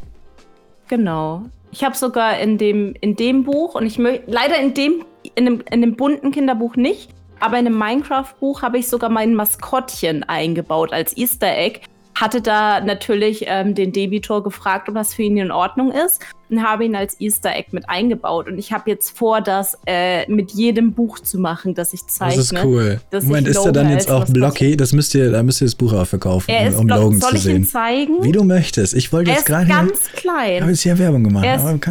A: Genau. Ich habe sogar in dem, in dem Buch, und ich möchte leider in dem, in dem, in dem bunten Kinderbuch nicht, aber in dem Minecraft-Buch habe ich sogar mein Maskottchen eingebaut als Easter Egg, hatte da natürlich ähm, den Debitor gefragt, ob das für ihn in Ordnung ist und habe ihn als Easter Egg mit eingebaut. Und ich habe jetzt vor, das äh, mit jedem Buch zu machen, das ich zeichne.
B: Das ist cool. Moment, ist er dann jetzt auch blocky? Das müsst ihr, da müsst ihr das Buch auch verkaufen,
A: er ist um Logan Soll zu sehen. Ich ihn zeigen?
B: Wie du möchtest. Ich wollte jetzt gerade.
A: Er ist ganz klein.
B: Habe jetzt hier Werbung gemacht.
A: Ist,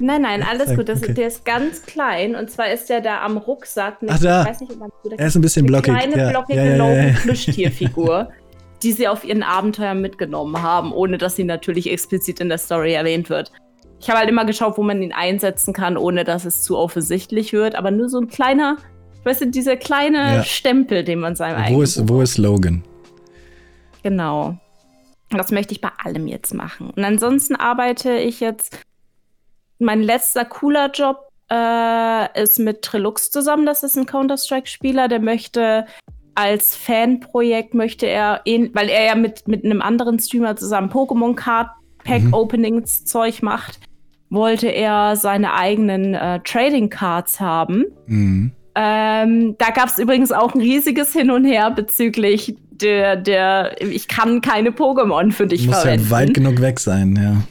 A: nein, nein, [LAUGHS] alles gut. Das, okay. Der ist ganz klein. Und zwar ist der da am Rucksack.
B: Ach da. Ich weiß nicht, ob man er ist ein bisschen blockig.
A: Eine kleine,
B: ja.
A: blockige ja, ja, ja, ja. Plüschtierfigur. [LAUGHS] die sie auf ihren Abenteuern mitgenommen haben, ohne dass sie natürlich explizit in der Story erwähnt wird. Ich habe halt immer geschaut, wo man ihn einsetzen kann, ohne dass es zu offensichtlich wird, aber nur so ein kleiner, weißt du, dieser kleine ja. Stempel, den man seinem
B: eigenen. Wo ist, wo ist Logan?
A: Genau. Das möchte ich bei allem jetzt machen. Und ansonsten arbeite ich jetzt. Mein letzter cooler Job äh, ist mit Trilux zusammen. Das ist ein Counter-Strike-Spieler, der möchte als Fanprojekt möchte er, weil er ja mit, mit einem anderen Streamer zusammen Pokémon Card Pack mhm. Openings Zeug macht, wollte er seine eigenen äh, Trading Cards haben. Mhm. Ähm, da gab es übrigens auch ein riesiges Hin und Her bezüglich der, der ich kann keine Pokémon für dich
B: muss
A: verwenden.
B: Muss ja weit genug weg sein, ja.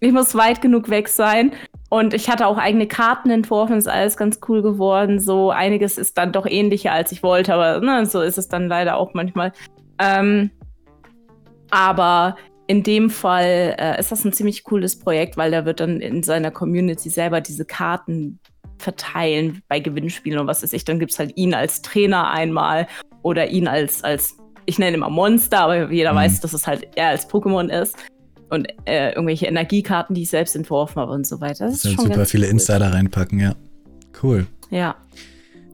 A: Ich muss weit genug weg sein. Und ich hatte auch eigene Karten entworfen, ist alles ganz cool geworden. So einiges ist dann doch ähnlicher, als ich wollte, aber ne, so ist es dann leider auch manchmal. Ähm, aber in dem Fall äh, ist das ein ziemlich cooles Projekt, weil da wird dann in seiner Community selber diese Karten verteilen bei Gewinnspielen und was weiß ich. Dann gibt es halt ihn als Trainer einmal oder ihn als, als ich nenne immer Monster, aber jeder mhm. weiß, dass es halt er als Pokémon ist und äh, irgendwelche Energiekarten, die ich selbst entworfen habe und so weiter.
B: Das, das ist schon super viele cool. Insider reinpacken, ja. Cool.
A: Ja,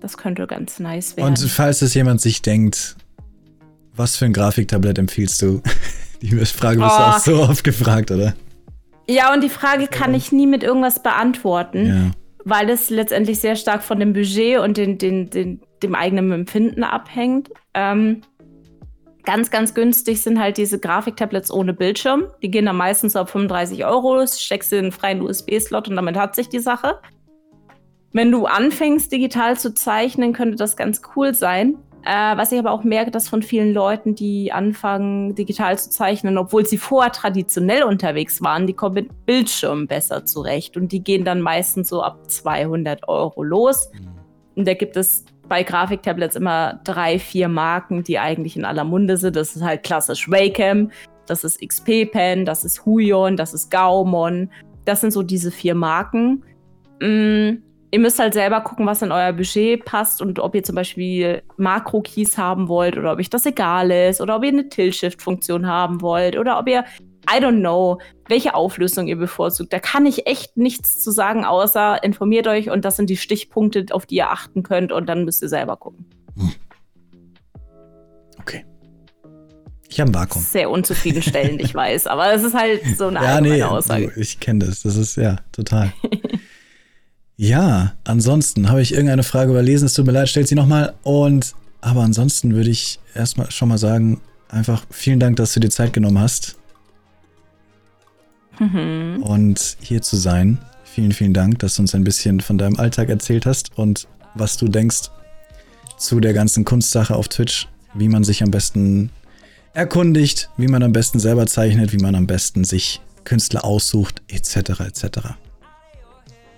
A: das könnte ganz nice werden.
B: Und falls es jemand sich denkt, was für ein Grafiktablett empfiehlst du? [LAUGHS] Die Frage wirst oh. du auch so oft gefragt, oder?
A: Ja, und die Frage kann ich nie mit irgendwas beantworten, ja. weil es letztendlich sehr stark von dem Budget und den, den, den, dem eigenen Empfinden abhängt. Ähm, Ganz, ganz günstig sind halt diese Grafiktablets ohne Bildschirm. Die gehen dann meistens auf 35 Euro. Steckst du in einen freien USB-Slot und damit hat sich die Sache. Wenn du anfängst, digital zu zeichnen, könnte das ganz cool sein. Äh, was ich aber auch merke, dass von vielen Leuten, die anfangen, digital zu zeichnen, obwohl sie vorher traditionell unterwegs waren, die kommen mit Bildschirmen besser zurecht. Und die gehen dann meistens so ab 200 Euro los. Mhm. Und da gibt es bei Grafiktablets immer drei, vier Marken, die eigentlich in aller Munde sind. Das ist halt klassisch Wacom, das ist XP Pen, das ist Huion, das ist Gaumon. Das sind so diese vier Marken. Mm, ihr müsst halt selber gucken, was in euer Budget passt und ob ihr zum Beispiel Makro-Keys haben wollt oder ob euch das egal ist oder ob ihr eine Tilt-Shift-Funktion haben wollt oder ob ihr I don't know, welche Auflösung ihr bevorzugt. Da kann ich echt nichts zu sagen, außer informiert euch und das sind die Stichpunkte, auf die ihr achten könnt und dann müsst ihr selber gucken. Hm.
B: Okay. Ich habe ein Vakuum.
A: Sehr unzufriedenstellend, ich weiß, aber es ist halt so eine [LAUGHS] ja, nee, Aussage.
B: Ich kenne das, das ist ja total. [LAUGHS] ja, ansonsten habe ich irgendeine Frage überlesen, es tut mir leid, stellt sie nochmal. Und aber ansonsten würde ich erstmal schon mal sagen, einfach vielen Dank, dass du dir Zeit genommen hast mhm. und hier zu sein. Vielen, vielen Dank, dass du uns ein bisschen von deinem Alltag erzählt hast und was du denkst zu der ganzen Kunstsache auf Twitch, wie man sich am besten erkundigt, wie man am besten selber zeichnet, wie man am besten sich Künstler aussucht, etc. etc.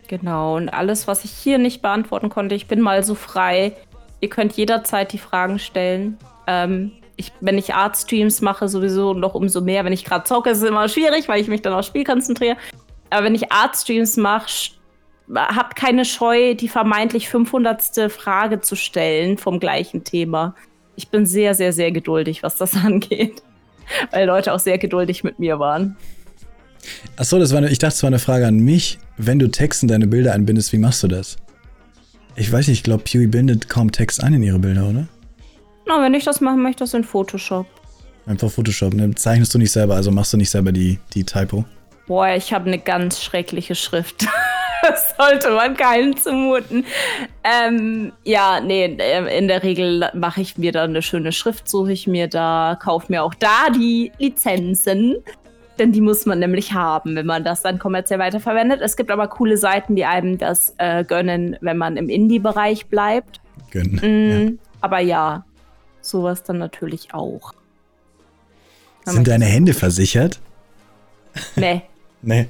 A: Genau, und alles, was ich hier nicht beantworten konnte, ich bin mal so frei. Ihr könnt jederzeit die Fragen stellen. Ähm, ich, wenn ich Art-Streams mache, sowieso noch umso mehr. Wenn ich gerade zocke, ist es immer schwierig, weil ich mich dann aufs Spiel konzentriere. Aber wenn ich Art-Streams mache, habt keine Scheu, die vermeintlich 500. Frage zu stellen vom gleichen Thema. Ich bin sehr, sehr, sehr geduldig, was das [LAUGHS] angeht. Weil Leute auch sehr geduldig mit mir waren.
B: Achso, das war eine, ich dachte, es war eine Frage an mich. Wenn du Text in deine Bilder einbindest, wie machst du das? Ich weiß nicht, ich glaube, Pewy bindet kaum Text ein in ihre Bilder, oder?
A: Na, wenn ich das machen möchte, das in Photoshop.
B: Einfach Photoshop, ne? Zeichnest du nicht selber, also machst du nicht selber die, die Typo?
A: Boah, ich habe eine ganz schreckliche Schrift. [LAUGHS] das sollte man keinen zumuten. Ähm, ja, nee, äh, in der Regel mache ich mir da eine schöne Schrift, suche ich mir da, kaufe mir auch da die Lizenzen. Denn die muss man nämlich haben, wenn man das dann kommerziell weiterverwendet. Es gibt aber coole Seiten, die einem das äh, gönnen, wenn man im Indie-Bereich bleibt.
B: Gönnen.
A: Mm, ja. Aber ja, sowas dann natürlich auch.
B: Sind deine Hände versichert?
A: Nee. [LAUGHS]
B: nee.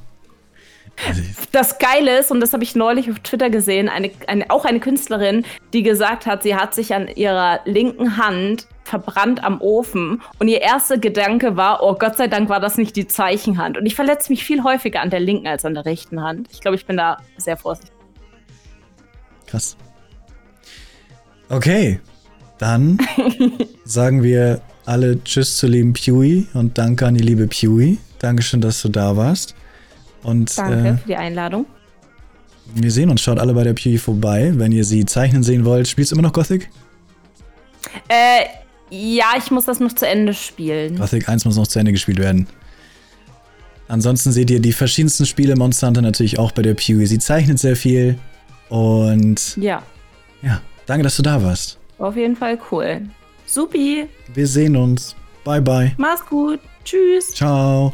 A: Das Geile ist, und das habe ich neulich auf Twitter gesehen, eine, eine, auch eine Künstlerin, die gesagt hat, sie hat sich an ihrer linken Hand verbrannt am Ofen und ihr erster Gedanke war, oh Gott sei Dank war das nicht die Zeichenhand. Und ich verletze mich viel häufiger an der linken als an der rechten Hand. Ich glaube, ich bin da sehr vorsichtig.
B: Krass. Okay, dann [LAUGHS] sagen wir alle Tschüss zu lieben Pewy und danke an die liebe Pewy. Dankeschön, dass du da warst. Und,
A: Danke äh, für die Einladung.
B: Wir sehen uns, schaut alle bei der Pewy vorbei, wenn ihr sie zeichnen sehen wollt. Spielst du immer noch Gothic?
A: Äh, ja, ich muss das noch zu Ende spielen.
B: Gothic 1 muss noch zu Ende gespielt werden. Ansonsten seht ihr die verschiedensten Spiele Monster Hunter natürlich auch bei der Pewy. Sie zeichnet sehr viel und
A: ja.
B: Ja, danke, dass du da warst.
A: Auf jeden Fall cool. Supi.
B: Wir sehen uns. Bye bye.
A: Mach's gut. Tschüss.
B: Ciao.